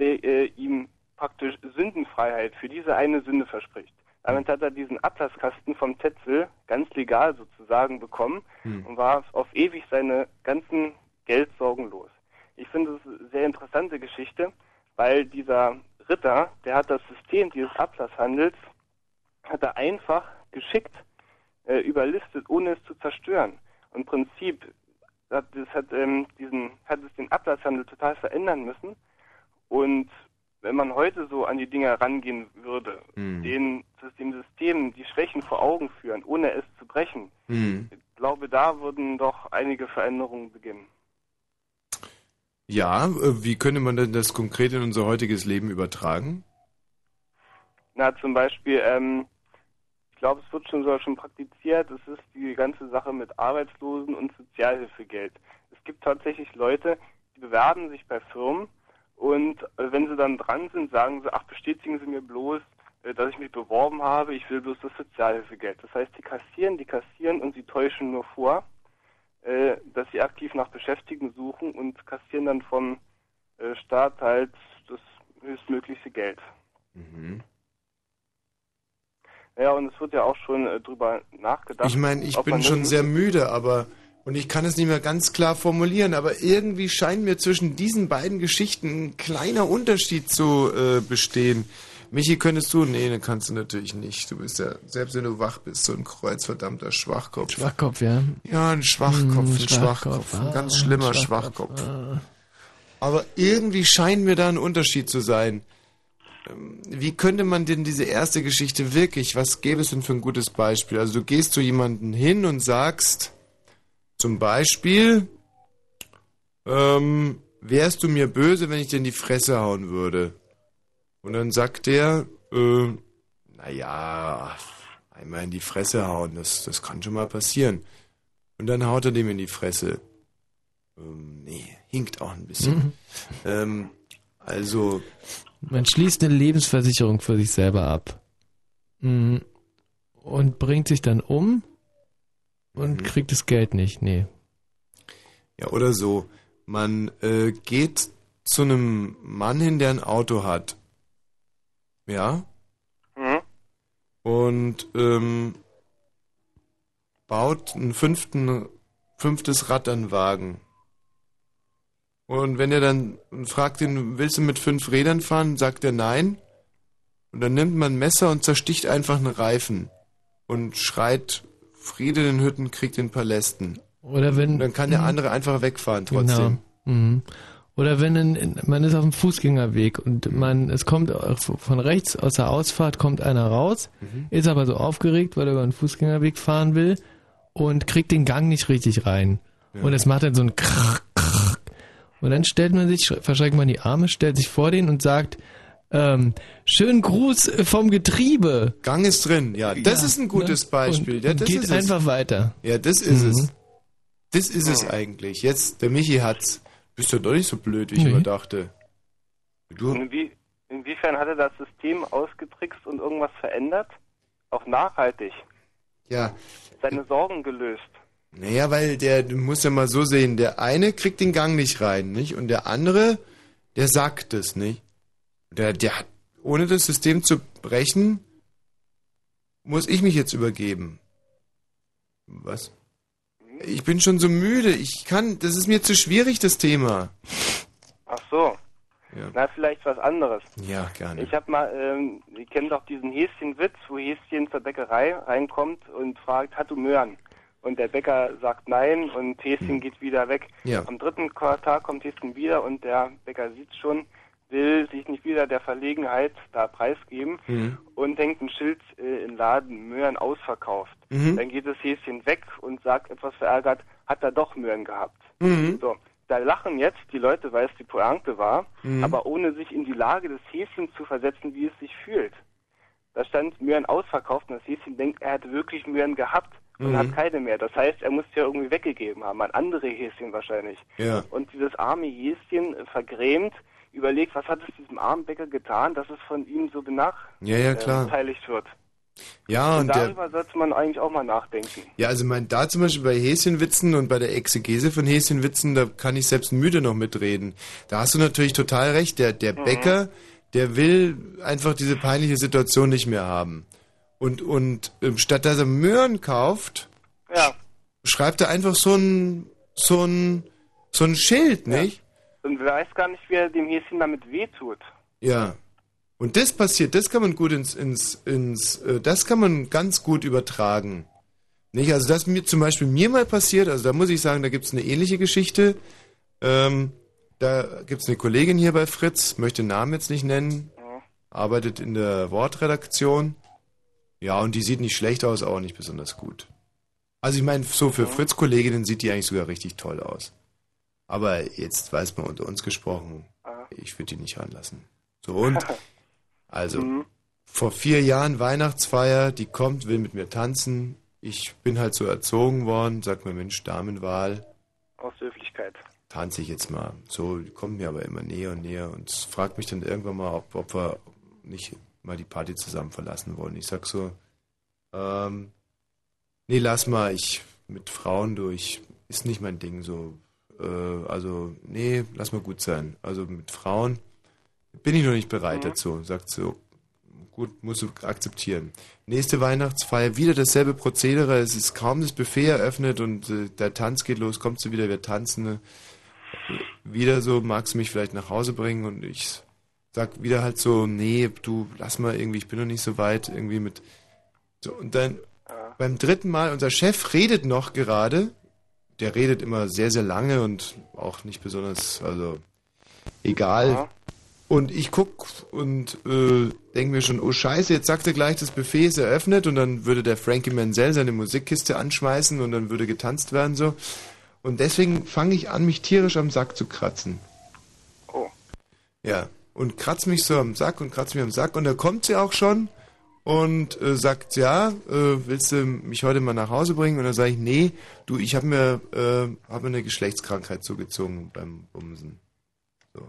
der äh, ihm praktisch Sündenfreiheit für diese eine Sünde verspricht. Damit hat er diesen Ablasskasten vom Tetzel ganz legal sozusagen bekommen Hm. und war auf ewig seine ganzen Geldsorgen los. Ich finde es eine sehr interessante Geschichte, weil dieser Ritter, der hat das System dieses Ablasshandels, hat er einfach geschickt äh, überlistet, ohne es zu zerstören. Und Im Prinzip das hat ähm, diesen hat es den Ablasshandel total verändern müssen. Und wenn man heute so an die Dinge rangehen würde, Hm. den dem System die Schwächen vor Augen führen, ohne es zu brechen, Hm. ich glaube, da würden doch einige Veränderungen beginnen. Ja, äh, wie könnte man denn das konkret in unser heutiges Leben übertragen? Na, zum Beispiel, ähm, glaube, es wird schon sogar schon praktiziert, es ist die ganze Sache mit Arbeitslosen und Sozialhilfegeld. Es gibt tatsächlich Leute, die bewerben sich bei Firmen und äh, wenn sie dann dran sind, sagen sie, ach, bestätigen Sie mir bloß, äh, dass ich mich beworben habe, ich will bloß das Sozialhilfegeld. Das heißt, die kassieren, die kassieren und sie täuschen nur vor. äh, dass sie aktiv nach Beschäftigten suchen und kassieren dann vom Staat halt das höchstmögliche Geld. Mhm. Ja, und es wird ja auch schon äh, drüber nachgedacht. Ich meine, ich bin schon sehr müde, aber und ich kann es nicht mehr ganz klar formulieren, aber irgendwie scheint mir zwischen diesen beiden Geschichten ein kleiner Unterschied zu äh, bestehen. Michi, könntest du? Nee, ne, kannst du natürlich nicht. Du bist ja, selbst wenn du wach bist, so ein kreuzverdammter Schwachkopf. Schwachkopf, ja. Ja, ein Schwachkopf, Hm, ein Schwachkopf, ein ah, ganz schlimmer Schwachkopf, Schwachkopf. Aber irgendwie scheint mir da ein Unterschied zu sein. Ähm, Wie könnte man denn diese erste Geschichte wirklich, was gäbe es denn für ein gutes Beispiel? Also du gehst zu jemandem hin und sagst zum Beispiel, ähm, wärst du mir böse, wenn ich dir in die Fresse hauen würde? Und dann sagt der, äh, naja, einmal in die Fresse hauen, das, das kann schon mal passieren. Und dann haut er dem in die Fresse. Ähm, nee, hinkt auch ein bisschen. Mhm. Ähm, also, Man schließt eine Lebensversicherung für sich selber ab. Mhm. Und bringt sich dann um und Mhm. kriegt das Geld nicht. Nee. ja, oder so. Man äh, geht zu einem Mann hin, der ein Auto hat. Ja? Mhm. Und ähm, baut ein fünften, fünftes Rad an den Wagen. Und wenn er dann fragt ihn, willst du mit fünf Rädern fahren, sagt er nein. Und dann nimmt man ein Messer und zersticht einfach einen Reifen. Und schreit, Friede den Hütten, Krieg den Palästen. Oder wenn. Und dann kann der andere einfach wegfahren trotzdem. Genau. Mhm. Oder wenn in, in, man ist auf dem Fußgängerweg und man es kommt von rechts aus der Ausfahrt kommt einer raus, Mhm. ist aber so aufgeregt, weil er über den Fußgängerweg fahren will und kriegt den Gang nicht richtig rein. Ja. Und es macht dann so ein Krach. Und dann stellt man sich, verschränkt man die Arme, stellt sich vor den und sagt, ähm, schönen Gruß vom Getriebe. Gang ist drin, ja. Das Ja, ist ein gutes ne? Beispiel. Und, ja, das geht ist einfach es. weiter. Ja, das ist Mhm. es. Das ist es eigentlich. Jetzt, der Michi hat's. Bist du doch nicht so blöd, wie ich Nee. immer dachte. Du, Inwie inwiefern hat er das System ausgetrickst und irgendwas verändert? Auch nachhaltig. ja. Seine Sorgen gelöst. Naja, weil der, du musst ja mal so sehen, der eine kriegt den Gang nicht rein, nicht? Und der andere, der sagt es, nicht? Der, der hat, ohne das System zu brechen, muss ich mich jetzt übergeben. Was? Ich bin schon so müde. Ich kann, das ist mir zu schwierig, das Thema. Ach so. Ja. Na, vielleicht was anderes. Ja, gerne. Ich habe mal, ähm, ihr kennt doch diesen Häschenwitz, wo Häschen zur Bäckerei reinkommt und fragt, hat du Möhren? Und der Bäcker sagt nein und Häschen geht wieder weg. Ja. Am dritten Tag kommt Häschen wieder und der Bäcker sieht schon, will sich nicht wieder der Verlegenheit da preisgeben Mhm. und hängt ein Schild äh, im Laden, Möhren ausverkauft. Mhm. Dann geht das Häschen weg und sagt etwas verärgert, hat er doch Möhren gehabt. Mhm. So, da lachen jetzt die Leute, weil es die Pointe war, Mhm. aber ohne sich in die Lage des Häschens zu versetzen, wie es sich fühlt. Da stand Möhren ausverkauft und das Häschen denkt, er hätte wirklich Möhren gehabt und Mhm. hat keine mehr. Das heißt, er muss ja irgendwie weggegeben haben, an andere Häschen wahrscheinlich. Ja. Und dieses arme Häschen, äh, vergrämt, überlegt, was hat es diesem armen Bäcker getan, dass es von ihm so Ja, ja, klar. benachteiligt wird. Ja, und und der, darüber sollte man eigentlich auch mal nachdenken. Ja, also mein, da zum Beispiel bei Häschenwitzen und bei der Exegese von Häschenwitzen, da kann ich selbst müde noch mitreden. Da hast du natürlich total recht. Der, der Mhm. Bäcker, der will einfach diese peinliche Situation nicht mehr haben. Und, und ähm, statt dass er Möhren kauft, Ja. schreibt er einfach so ein, so ein, so ein Schild, nicht? Und wer weiß gar nicht, wie er dem Häschen damit wehtut. Ja. Und das passiert, das kann man gut ins, ins, ins, äh, das kann man ganz gut übertragen. Nicht? Also das mir zum Beispiel mir mal passiert, also da muss ich sagen, da gibt es eine ähnliche Geschichte. Ähm, da gibt es eine Kollegin hier bei Fritz, möchte den Namen jetzt nicht nennen, arbeitet in der Wortredaktion. Ja, und die sieht nicht schlecht aus, auch nicht besonders gut. Also ich meine, so für Fritz-Kolleginnen sieht die eigentlich sogar richtig toll aus. Aber jetzt weiß man unter uns gesprochen, ich würde die nicht ranlassen. So und also Mhm. vor vier Jahren Weihnachtsfeier, die kommt, will mit mir tanzen. Ich bin halt so erzogen worden, sag mir Mensch, Damenwahl, Aus Höflichkeit. tanze ich jetzt mal. So die kommt mir aber immer näher und näher und fragt mich dann irgendwann mal, ob, ob wir nicht mal die Party zusammen verlassen wollen. Ich sag so, ähm, nee, lass mal, ich mit Frauen durch. ist nicht mein Ding so. Äh, also, nee, lass mal gut sein. Also mit Frauen bin ich noch nicht bereit dazu. Sagt so, gut, musst du akzeptieren. Nächste Weihnachtsfeier, wieder dasselbe Prozedere. Es ist kaum das Buffet eröffnet und äh, der Tanz geht los, kommst du wieder, wir tanzen. Wieder so, magst du mich vielleicht nach Hause bringen und ich sag wieder halt so, nee, du, lass mal irgendwie, ich bin noch nicht so weit, irgendwie mit. So, und dann beim dritten Mal, unser Chef redet noch gerade. Der redet immer sehr, sehr lange und auch nicht besonders, also egal. Und ich guck und äh, denke mir schon, oh Scheiße, jetzt sagt er gleich, das Buffet ist eröffnet und dann würde der Frankie Mansell seine Musikkiste anschmeißen und dann würde getanzt werden so. Und deswegen fange ich an, mich tierisch am Sack zu kratzen. Oh. Ja, und kratz mich so am Sack und kratz mich am Sack und da kommt sie auch schon und äh, sagt, ja, äh, willst du mich heute mal nach Hause bringen? Und dann sage ich, nee, du, ich habe mir, äh, hab mir eine Geschlechtskrankheit zugezogen beim Bumsen. So.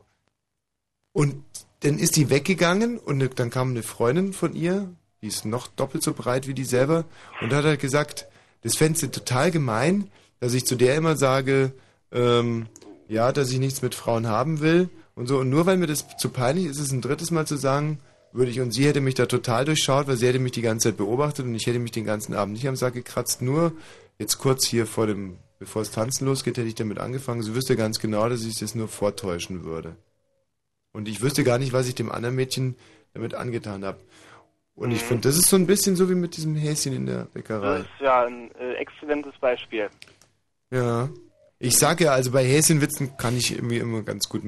Und dann ist die weggegangen und ne- dann kam eine Freundin von ihr, die ist noch doppelt so breit wie die selber, und hat halt gesagt, das fändest du total gemein, dass ich zu der immer sage, ähm, ja, dass ich nichts mit Frauen haben will und so. Und nur weil mir das zu peinlich ist, es ein drittes Mal zu sagen, würde ich, und sie hätte mich da total durchschaut, weil sie hätte mich die ganze Zeit beobachtet und ich hätte mich den ganzen Abend nicht am Sack gekratzt, nur jetzt kurz hier vor dem, bevor es tanzen losgeht, hätte ich damit angefangen. Sie wüsste ganz genau, dass ich das nur vortäuschen würde. Und ich wüsste gar nicht, was ich dem anderen Mädchen damit angetan habe. Und ich Mhm. finde, das ist so ein bisschen so wie mit diesem Häschen in der Bäckerei. Das ist ja ein äh, exzellentes Beispiel. Ja. Ich sage ja, also bei Häschenwitzen kann ich irgendwie immer ganz gut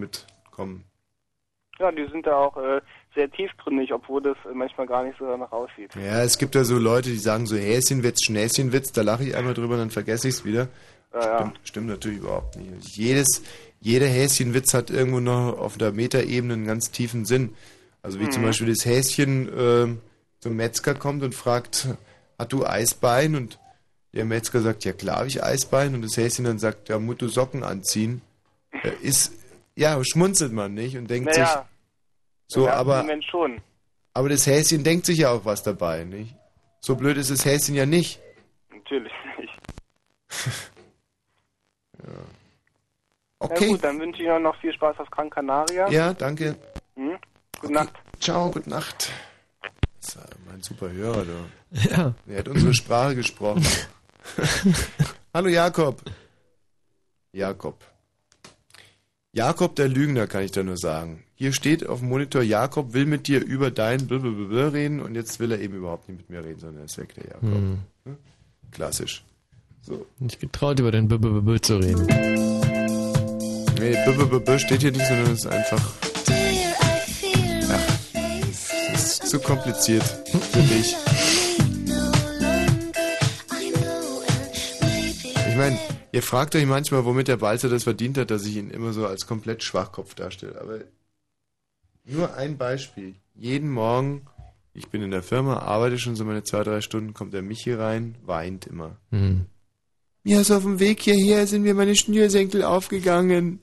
mitkommen. Ja, die sind da auch äh, sehr tiefgründig, obwohl das äh, manchmal gar nicht so danach aussieht. Ja, es gibt ja so Leute, die sagen so Häschenwitz, Schnäschenwitz, da lache ich einmal drüber, dann vergesse ich es wieder. Ja, ja. Stimmt, stimmt natürlich überhaupt nicht. Jedes, jeder Häschenwitz hat irgendwo noch auf der Metaebene einen ganz tiefen Sinn. Also wie Mhm. zum Beispiel das Häschen äh, zum Metzger kommt und fragt, hat du Eisbein? Und der Metzger sagt, ja klar habe ich Eisbein. Und das Häschen dann sagt, ja, musst du Socken anziehen. Äh, ist, ja, schmunzelt man nicht und denkt sich, Naja, so, im ersten aber, Moment schon. aber das Häschen denkt sich ja auch was dabei, nicht? So blöd ist das Häschen ja nicht. Natürlich nicht. Okay. Ja gut, dann wünsche ich Ihnen noch viel Spaß auf Gran Canaria. Ja, danke. Hm? Gute Nacht. Ciao, gute Nacht. Das ist mein super Hörer, du. Ja. Er hat unsere Sprache gesprochen. Hallo Jakob. Jakob. Jakob der Lügner, kann ich da nur sagen. Hier steht auf dem Monitor, Jakob will mit dir über dein Blablabla reden und jetzt will er eben überhaupt nicht mit mir reden, sondern er ist weg, der Jakob. Hm. Klassisch. So. Nicht getraut, über den B -B -B -B zu reden. Nee, Blablabla steht hier nicht, sondern es ist einfach. Ach, es ist zu kompliziert für dich. Ich meine, ihr fragt euch manchmal, womit der Balzer das verdient hat, dass ich ihn immer so als komplett Schwachkopf darstelle. Aber nur ein Beispiel. Jeden Morgen, ich bin in der Firma, arbeite schon so meine zwei, drei Stunden, kommt der Michi rein, weint immer. Hm. Ja, so auf dem Weg hierher sind mir meine Schnürsenkel aufgegangen.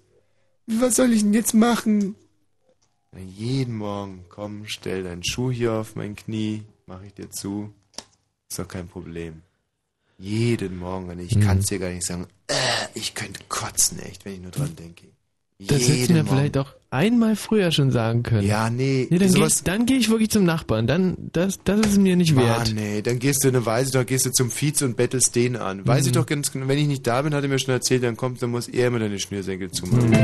Was soll ich denn jetzt machen? Jeden Morgen, komm, stell deinen Schuh hier auf mein Knie, mach ich dir zu. Ist doch kein Problem. Jeden Morgen, ich Hm. kann's dir gar nicht sagen. Äh, ich könnte kotzen, echt, wenn ich nur dran denke. Das hättest du mir vielleicht auch einmal früher schon sagen können. Ja, nee. Nee, dann gehe ich, dann geh ich wirklich zum Nachbarn. Dann, das, das ist mir nicht wert. Ah, nee, dann gehst du eine Weise, da gehst du zum Vize und bettelst den an. Weiß ich Mhm. doch ganz genau, wenn ich nicht da bin, hat er mir schon erzählt, dann kommt, dann muss er immer deine Schnürsenkel zumachen.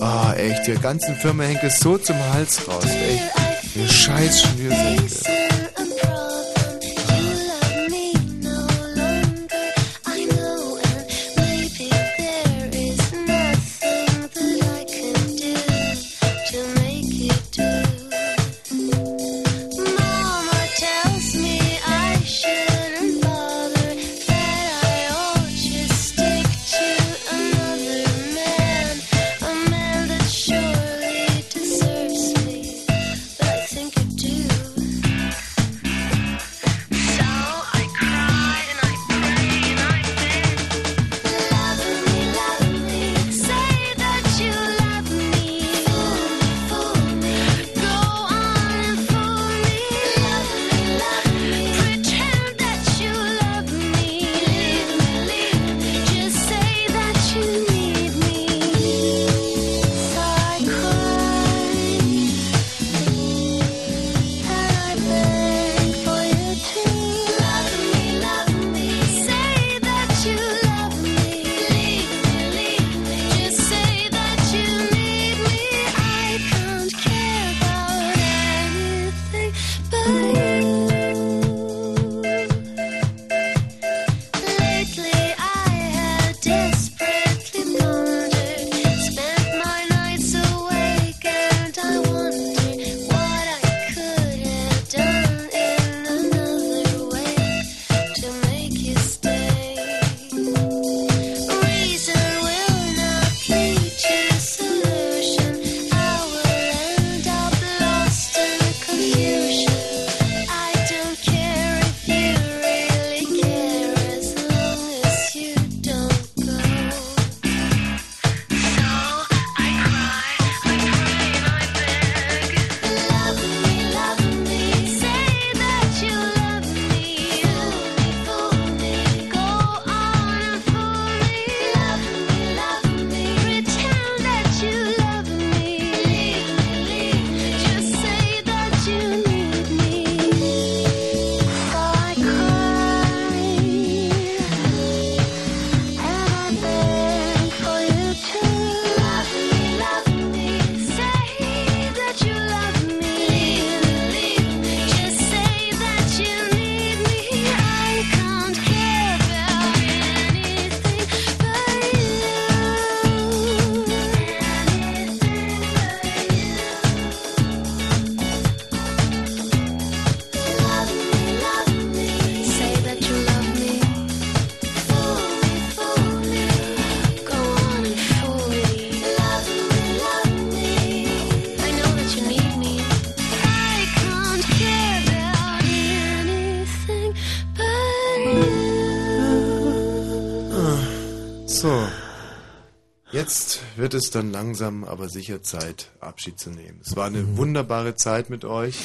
Ah, echt, der ganzen Firma hängt es so zum Hals raus, echt. Scheiß Schnürsenkel. Wird es dann langsam, aber sicher Zeit, Abschied zu nehmen. Es war eine wunderbare Zeit mit euch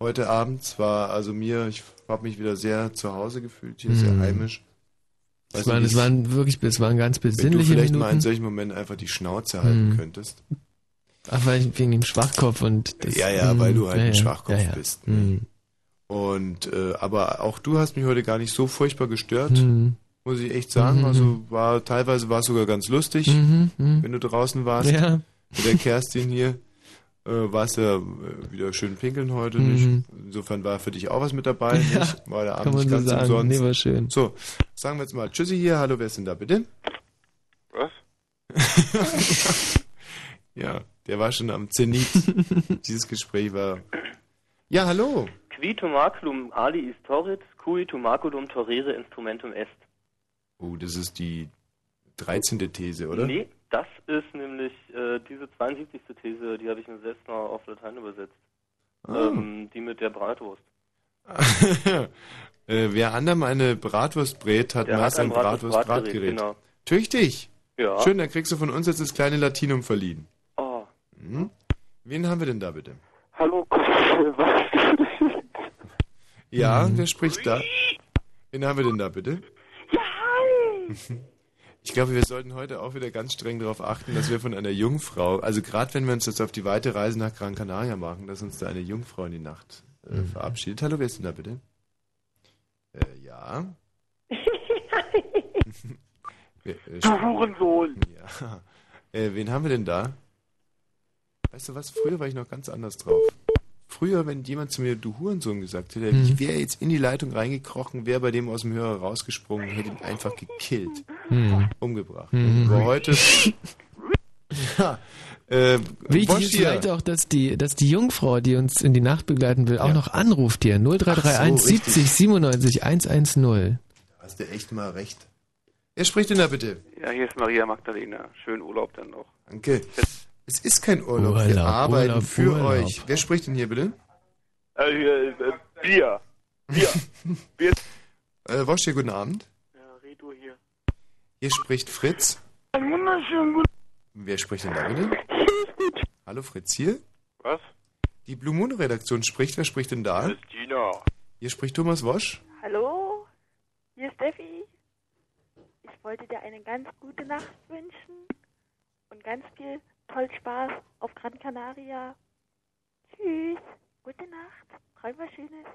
heute Abend. Es war also mir, ich habe mich wieder sehr zu Hause gefühlt, hier sehr Mhm. heimisch. Es waren, nicht, es waren wirklich, es waren ganz wenn du besinnliche vielleicht mal in Minuten. solchen Momenten einfach die Schnauze halten Mhm. könntest. Ach, weil ich wegen dem Schwachkopf und das, Ja, ja, weil du halt ja, ein Schwachkopf ja, ja. bist. Mhm. Und äh, aber auch du hast mich heute gar nicht so furchtbar gestört, Mhm. Muss ich echt sagen. Mhm. Also war teilweise war es sogar ganz lustig, Mhm, mhm. wenn du draußen warst. Ja. Mit der Kerstin hier. Äh, warst ja äh, wieder schön pinkeln heute Mhm. nicht. Insofern war für dich auch was mit dabei. Ja, nicht? War der kann Abend man nicht so ganz sagen. umsonst. Nee, war schön. So, sagen wir jetzt mal Tschüssi hier. Hallo, wer ist denn da bitte? Was? ja, der war schon am Zenit. Dieses Gespräch war. Ja, hallo. Qui tomaculum ali istorit, cui tomaculum torere instrumentum est. Oh, das ist die 13. These, oder? Nee, das ist nämlich äh, diese 72. These, die habe ich mir selbst noch auf Latein übersetzt. Ah. Ähm, die mit der Bratwurst. äh, wer anderem eine Bratwurst brät, hat Der hat ein ein Bratwurst- Bratwurst-Bratgerät. Bratgerät, genau. Tüchtig. Ja. Schön, dann kriegst du von uns jetzt das kleine Latinum verliehen. Oh. Mhm. Wen haben wir denn da bitte? Hallo, was? Ja, wer spricht da? Wen haben wir denn da bitte? Ich glaube, wir sollten heute auch wieder ganz streng darauf achten, dass wir von einer Jungfrau, also gerade wenn wir uns jetzt auf die weite Reise nach Gran Canaria machen, dass uns da eine Jungfrau in die Nacht äh, Mhm. verabschiedet. Hallo, wer ist denn da bitte? Äh, ja. Äh, Du Hurensohn! Ja. Äh, wen haben wir denn da? Weißt du was? Früher war ich noch ganz anders drauf. Früher, wenn jemand zu mir du Hurensohn gesagt hätte, Mhm. ich wäre jetzt in die Leitung reingekrochen, wäre bei dem aus dem Hörer rausgesprungen, hätte ihn einfach gekillt. Mhm. Umgebracht. Mhm. Aber heute. ja, äh, Wichtig ist vielleicht auch, dass die, dass die Jungfrau, die uns in die Nacht begleiten will, auch noch anruft hier. 0331 Ach so, richtig. 70 97 110. Hast du echt mal recht. Wer spricht denn da bitte? Ja, hier ist Maria Magdalena. Schönen Urlaub dann noch. Danke. Es ist kein Urlaub, wir Urlaub, arbeiten Urlaub, für Urlaub. euch. Wer spricht denn hier bitte? Äh, hier, äh, Bier. Bier. Bier. Äh, Wosch hier, guten Abend. Ja, Redo hier. Hier spricht Fritz. Einen wunderschönen guten Wer spricht denn da bitte? Hallo Fritz hier. Was? Die Blue Moon Redaktion spricht. Wer spricht denn da? Christina. Hier spricht Thomas Wosch. Hallo, hier ist Steffi. Ich wollte dir eine ganz gute Nacht wünschen und ganz viel toll Spaß auf Gran Canaria. Tschüss, gute Nacht, träum was Schönes.